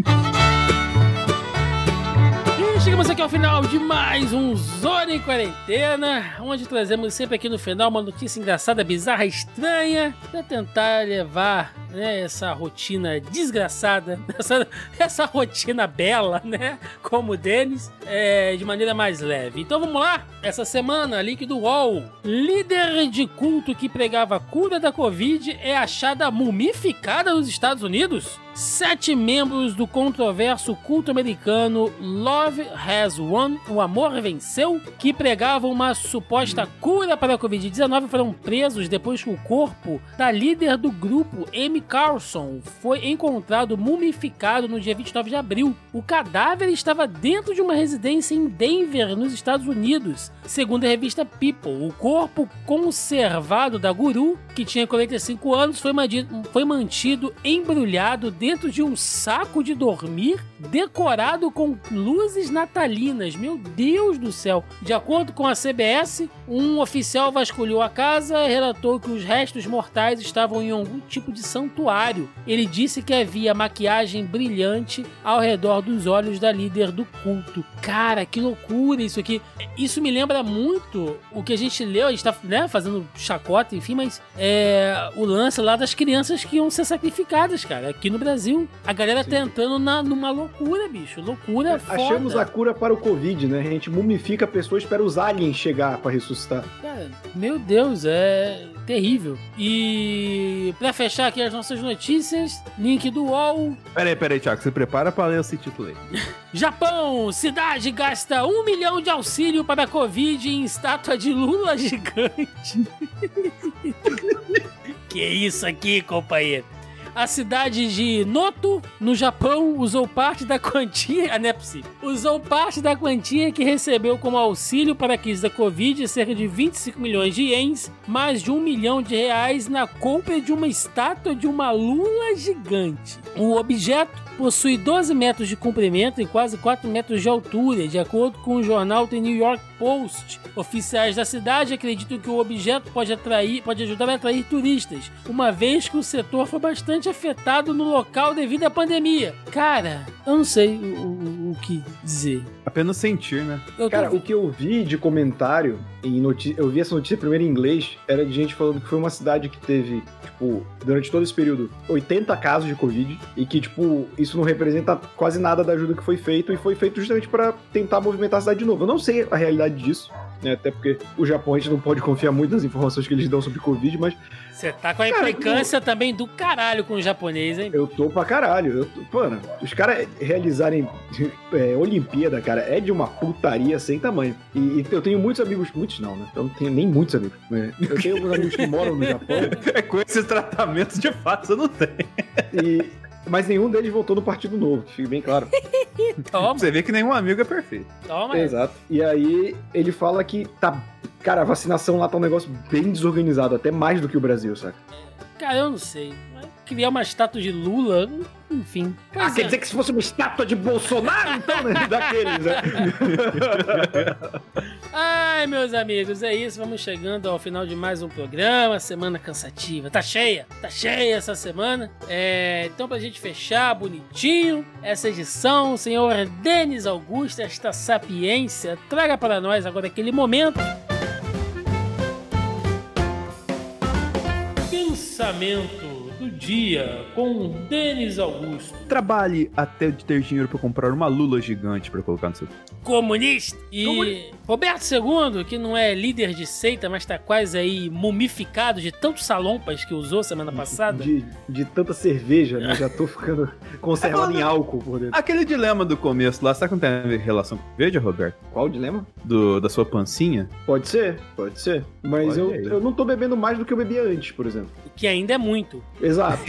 [SPEAKER 1] E chegamos aqui ao final de mais um Zona em Quarentena, onde trazemos sempre aqui no final uma notícia engraçada, bizarra, estranha, pra tentar levar né, essa rotina desgraçada, essa, essa rotina bela, né, como o Denis, é, de maneira mais leve. Então vamos lá, essa semana, link do UOL, líder de culto que pregava cura da Covid é achada mumificada nos Estados Unidos? Sete membros do controverso culto americano Love Has Won, o amor venceu, que pregavam uma suposta cura para a Covid-19 foram presos depois que o corpo da líder do grupo, Amy Carlson, foi encontrado mumificado no dia 29 de abril. O cadáver estava dentro de uma residência em Denver, nos Estados Unidos. Segundo a revista People, o corpo conservado da guru, que tinha 45 anos, foi mantido, foi mantido embrulhado dentro de um saco de dormir decorado com luzes natalinas. Meu Deus do céu! De acordo com a CBS, um oficial vasculhou a casa e relatou que os restos mortais estavam em algum tipo de santuário. Ele disse que havia maquiagem brilhante ao redor dos olhos da líder do culto. Cara, que loucura isso aqui! Isso me lembra muito o que a gente leu, a gente tá né, fazendo chacota, enfim, mas é o lance lá das crianças que iam ser sacrificadas, cara, aqui no Brasil. A galera tentando na, numa loucura, bicho. Loucura foda.
[SPEAKER 3] Achamos a cura para o Covid, né? A gente mumifica pessoas, espera os aliens chegar pra ressuscitar.
[SPEAKER 1] Cara, meu Deus, é terrível. E pra fechar aqui as nossas notícias, link do UOL.
[SPEAKER 2] Peraí, peraí, Thiago, você prepara pra ler esse título aí.
[SPEAKER 1] Japão, cidade gasta um milhão de auxílio para a Covid em estátua de Lula gigante. que isso aqui, companheiro? A cidade de Noto, no Japão, usou parte da quantia. Ah, não é possível. Usou parte da quantia que recebeu como auxílio para a crise da Covid, cerca de 25 milhões de ienes, mais de um milhão de reais na compra de uma estátua de uma lula gigante. O objeto possui 12 metros de comprimento e quase 4 metros de altura, de acordo com o jornal The New York Post. Oficiais da cidade acreditam que o objeto pode atrair, pode ajudar a atrair turistas, uma vez que o setor foi bastante afetado no local devido à pandemia. Cara, eu não sei o, o- o que dizer.
[SPEAKER 2] Apenas sentir, né?
[SPEAKER 1] Eu tô-
[SPEAKER 3] Cara, o que eu vi de comentário em notícia, eu vi essa notícia primeiro em inglês, era de gente falando que foi uma cidade que teve, tipo, durante todo esse período, 80 casos de Covid e que, tipo, isso não representa quase nada da ajuda que foi feito e foi feito justamente pra tentar movimentar a cidade de novo. Eu não sei a realidade disso, né? Até porque o Japão a gente não pode confiar muito nas informações que eles dão sobre Covid, mas
[SPEAKER 1] Você tá com a
[SPEAKER 3] Cara,
[SPEAKER 1] implicância também do caralho com o japonês, hein?
[SPEAKER 3] eu tô pra caralho. Eu tô- mano, os caras realizarem é, Olimpíada, cara, é de uma putaria sem tamanho. E, e eu tenho muitos amigos, muitos não, né? Eu não tenho nem muitos amigos. né? Eu tenho alguns amigos que moram no Japão
[SPEAKER 2] É com esses tratamentos de fato você não tem.
[SPEAKER 3] e. Mas nenhum deles voltou no Partido Novo, que fique bem claro.
[SPEAKER 1] Toma,
[SPEAKER 2] Você vê que nenhum amigo é perfeito.
[SPEAKER 1] toma.
[SPEAKER 3] Exato. E aí ele fala que tá. Cara, a vacinação lá tá um negócio bem desorganizado, até mais do que o Brasil, saca?
[SPEAKER 1] Cara, eu não sei. Criar uma estátua de Lula, enfim.
[SPEAKER 3] Ah, quer
[SPEAKER 1] é.
[SPEAKER 3] dizer que se fosse uma estátua de Bolsonaro, então, né? Daqueles, né?
[SPEAKER 1] Ai, meus amigos, é isso. Vamos chegando ao final de mais um programa. Semana cansativa. Tá cheia, tá cheia essa semana. É, então, pra gente fechar bonitinho essa edição, o senhor Denis Augusto, esta sapiência, traga para nós agora aquele momento. Pensamento do dia com Denis Augusto.
[SPEAKER 2] Trabalhe até de ter dinheiro pra comprar uma lula gigante pra colocar no seu.
[SPEAKER 1] comunista. E Roberto II, que não é líder de seita, mas tá quase aí mumificado de tantos salompas que usou semana passada.
[SPEAKER 3] De, de tanta cerveja, né? Já tô ficando conservado em álcool por dentro.
[SPEAKER 2] Aquele dilema do começo lá, sabe que não tem relação com cerveja, Roberto?
[SPEAKER 3] Qual o dilema?
[SPEAKER 2] Do, da sua pancinha?
[SPEAKER 3] Pode ser, pode ser. Mas
[SPEAKER 2] Olha
[SPEAKER 3] eu,
[SPEAKER 2] aí.
[SPEAKER 3] eu não tô bebendo mais do que eu bebia antes, por exemplo.
[SPEAKER 1] Que ainda é muito.
[SPEAKER 3] Exato.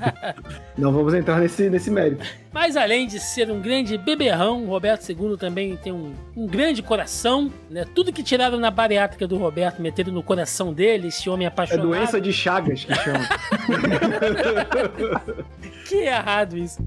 [SPEAKER 3] não vamos entrar nesse, nesse mérito.
[SPEAKER 1] Mas além de ser um grande beberrão, o Roberto II também tem um, um grande coração, né? Tudo que tiraram na bariátrica do Roberto, meteram no coração dele, esse homem
[SPEAKER 3] É
[SPEAKER 1] apaixonado.
[SPEAKER 3] doença de Chagas que chama.
[SPEAKER 1] Que errado isso.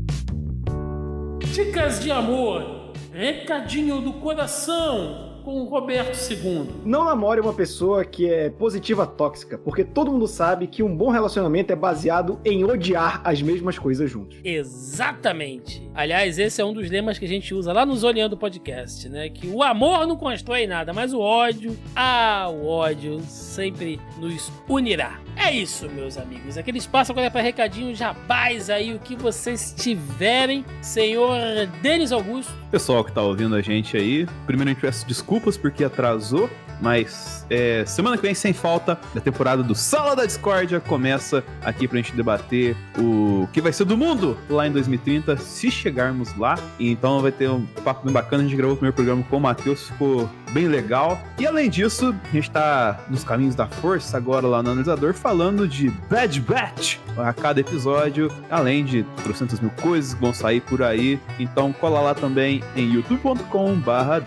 [SPEAKER 1] Dicas de amor. Recadinho do coração. Com o Roberto II.
[SPEAKER 3] Não namore uma pessoa que é positiva tóxica, porque todo mundo sabe que um bom relacionamento é baseado em odiar as mesmas coisas juntos.
[SPEAKER 1] Exatamente. Aliás, esse é um dos lemas que a gente usa lá no Zoneando Podcast, né? Que o amor não constrói nada, mas o ódio, ah, o ódio sempre nos unirá. É isso, meus amigos. Aquele espaço agora é para recadinho jabás aí, o que vocês tiverem. Senhor Denis Augusto.
[SPEAKER 2] Pessoal que tá ouvindo a gente aí, primeiro a gente peço desculpas porque atrasou, mas é, semana que vem, sem falta, a temporada do Sala da Discórdia começa aqui pra gente debater o que vai ser do mundo lá em 2030, se chegarmos lá. Então vai ter um papo bem bacana. A gente gravou o primeiro programa com o Matheus, ficou bem legal. E além disso, a gente tá nos caminhos da força agora lá no analisador, falando de Bad Batch a cada episódio, além de trocentas mil coisas que vão sair por aí. Então cola lá também em youtube.com/barra.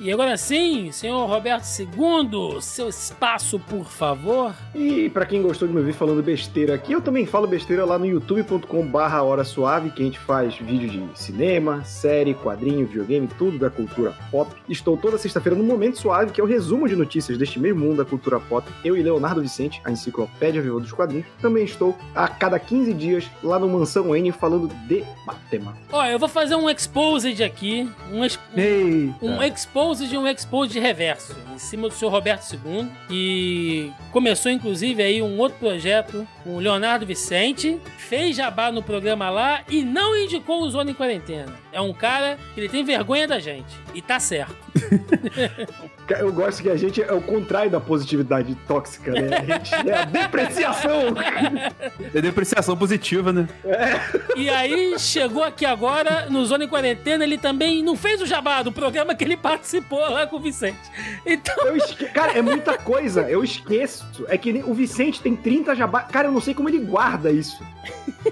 [SPEAKER 1] E agora sim, senhor Roberto II, seu espaço, por favor.
[SPEAKER 3] E pra quem gostou de me ouvir falando besteira aqui, eu também falo besteira lá no youtube.com/barra Hora Suave, que a gente faz vídeo de cinema, série, quadrinho, videogame, tudo da cultura pop. Estou toda sexta-feira no Momento Suave, que é o resumo de notícias deste mesmo mundo da cultura pop. Eu e Leonardo Vicente, a enciclopédia viva dos quadrinhos. Também estou a cada 15 dias lá no Mansão N falando de Batman.
[SPEAKER 1] Ó, eu vou fazer um exposed aqui, um, ex-
[SPEAKER 3] Eita.
[SPEAKER 1] um exposed e um exposed reverso, em cima do seu Roberto II, que começou inclusive aí um outro projeto com o Leonardo Vicente, fez jabá no programa lá e não indicou o Zona em Quarentena. É um cara que ele tem vergonha da gente, e tá certo.
[SPEAKER 3] Eu gosto que a gente é o contrário da positividade tóxica, né? A gente é a depreciação.
[SPEAKER 2] É depreciação positiva, né?
[SPEAKER 1] E aí chegou aqui agora, no Zona em Quarentena, ele também não fez o jabá do programa que ele participou lá com o Vicente. Então,
[SPEAKER 3] esque... Cara, é muita coisa. Eu esqueço. É que nem- o Vicente tem 30 jabá. Cara, eu não sei como ele guarda isso.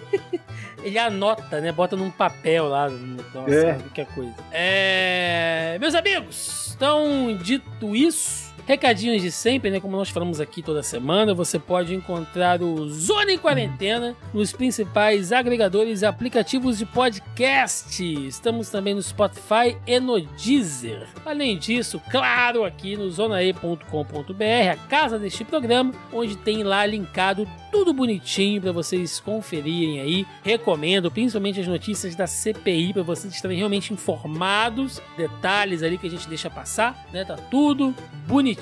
[SPEAKER 1] ele anota, né? Bota num papel lá. Nossa,
[SPEAKER 3] É.
[SPEAKER 1] qualquer coisa. É... Meus amigos, então, dito isso, recadinhos de sempre, né? Como nós falamos aqui toda semana, você pode encontrar o Zona em Quarentena nos principais agregadores e aplicativos de podcast. Estamos também no Spotify e no Deezer. Além disso, claro, aqui no zonae.com.br, a casa deste programa, onde tem lá linkado tudo bonitinho para vocês conferirem aí. Recomendo, principalmente as notícias da CPI para vocês estarem realmente informados, detalhes ali que a gente deixa passar, né? Tá tudo bonitinho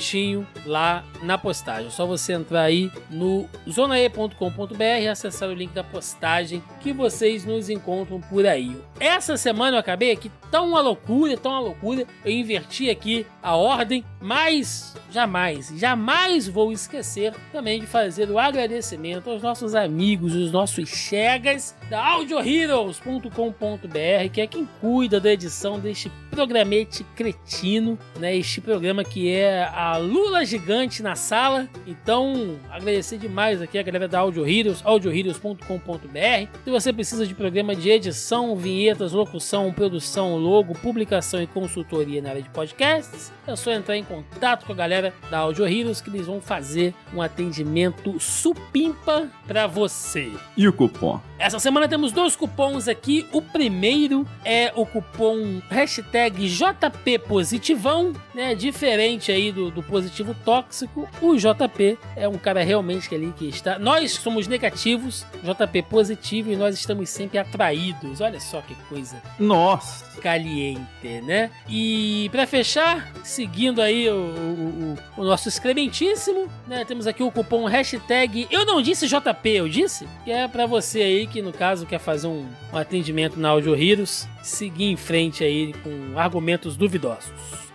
[SPEAKER 1] lá na postagem. É só você entrar aí no zonae.com.br e acessar o link da postagem que vocês nos encontram por aí. Essa semana eu acabei aqui tão uma loucura, tão uma loucura. Eu inverti aqui a ordem, mas jamais, jamais vou esquecer também de fazer o agradecimento aos nossos amigos, os nossos chegas da audioheroes.com.br, que é quem cuida da edição deste programete cretino, né? Este programa que é a Lula gigante na sala. Então, agradecer demais aqui a galera da Audio Heroes, audioheroes.com.br. Se você precisa de programa de edição, vinhetas, locução, produção, logo, publicação e consultoria na área de podcasts, é só entrar em contato com a galera da Audio Heroes que eles vão fazer um atendimento supimpa para você.
[SPEAKER 2] E o cupom?
[SPEAKER 1] Essa semana temos dois cupons aqui. O primeiro é o cupom hashtag JP Positivão, né? Diferente aí do, do positivo tóxico. O JP é um cara realmente que ali que está. Nós somos negativos, JP positivo, e nós estamos sempre atraídos. Olha só que coisa
[SPEAKER 2] Nossa!
[SPEAKER 1] caliente, né? E pra fechar, seguindo aí o, o- o- o nosso excrementíssimo, né? Temos aqui o cupom hashtag Eu não disse JP, eu disse? Que é pra você aí que no caso quer fazer um, um atendimento na Audio Heroes, seguir em frente aí com argumentos duvidosos.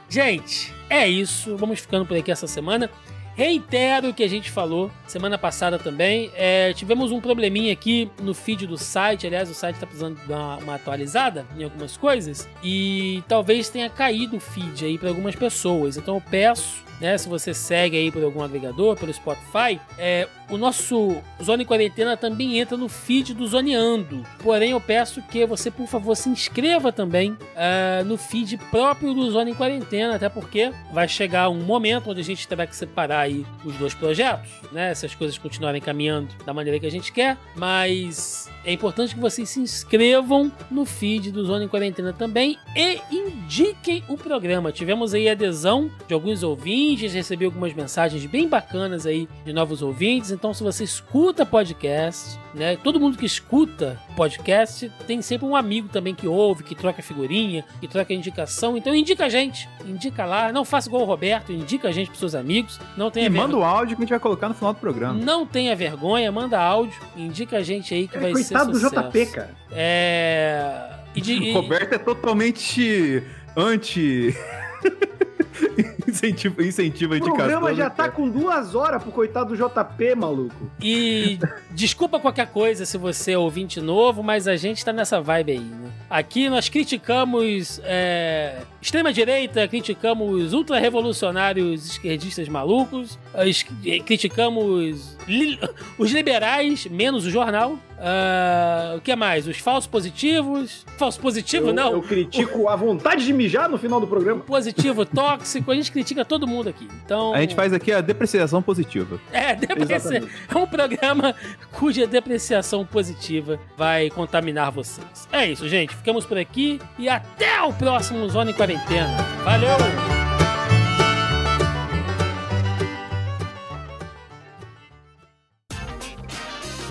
[SPEAKER 1] Gente, é isso. Vamos ficando por aqui essa semana. Reitero o que a gente falou semana passada também. É, tivemos um probleminha aqui no feed do site. Aliás, o site está precisando dar uma, uma atualizada em algumas coisas. E talvez tenha caído o feed aí para algumas pessoas. Então eu peço, né, se você segue aí por algum agregador, pelo Spotify, é, o nosso Zona em Quarentena também entra no feed do Zoneando. Porém, eu peço que você, por favor, se inscreva também ah, no feed próprio do Zona em Quarentena, até porque vai chegar um momento onde a gente terá que separar aí os dois projetos, né? Se as coisas continuarem caminhando da maneira que a gente quer, mas é importante que vocês se inscrevam no feed do Zona em Quarentena também e indiquem o programa. Tivemos aí adesão de alguns ouvintes, recebi algumas mensagens bem bacanas aí de novos ouvintes. Então, se você escuta podcast, né? Todo mundo que escuta podcast tem sempre um amigo também que ouve, que troca figurinha, que troca indicação. Então, indica a gente, indica lá. Não faça igual o Roberto, indica a gente pros seus amigos. Não tenha
[SPEAKER 2] E
[SPEAKER 1] vergonha.
[SPEAKER 2] manda o áudio que a gente vai colocar no final do programa.
[SPEAKER 1] Não tenha vergonha, manda áudio, indica a gente aí que vai ser
[SPEAKER 3] Coitado do
[SPEAKER 1] sucesso.
[SPEAKER 3] JP, cara.
[SPEAKER 1] É. E de, e-
[SPEAKER 2] Roberto é totalmente anti. incentivo, incentivo a
[SPEAKER 3] O
[SPEAKER 2] indicação.
[SPEAKER 3] programa já
[SPEAKER 2] né,
[SPEAKER 3] tá com duas horas pro coitado do JP, maluco.
[SPEAKER 1] E desculpa qualquer coisa se você é ouvinte novo, mas a gente tá nessa vibe aí, né? Aqui nós criticamos é, extrema-direita, criticamos ultra-revolucionários esquerdistas malucos, es- criticamos li- os liberais, menos o jornal. Ah, o que mais? Os falsos positivos. Falso positivo,
[SPEAKER 3] eu,
[SPEAKER 1] não.
[SPEAKER 3] Eu critico a vontade de mijar no final do programa.
[SPEAKER 1] Positivo, tóxico, a gente critica todo mundo aqui. Então.
[SPEAKER 2] A gente faz aqui a depreciação positiva.
[SPEAKER 1] É, deprecia... É um programa cuja depreciação positiva vai contaminar vocês. É isso, gente. Ficamos por aqui e até o próximo Zona em Quarentena. Valeu!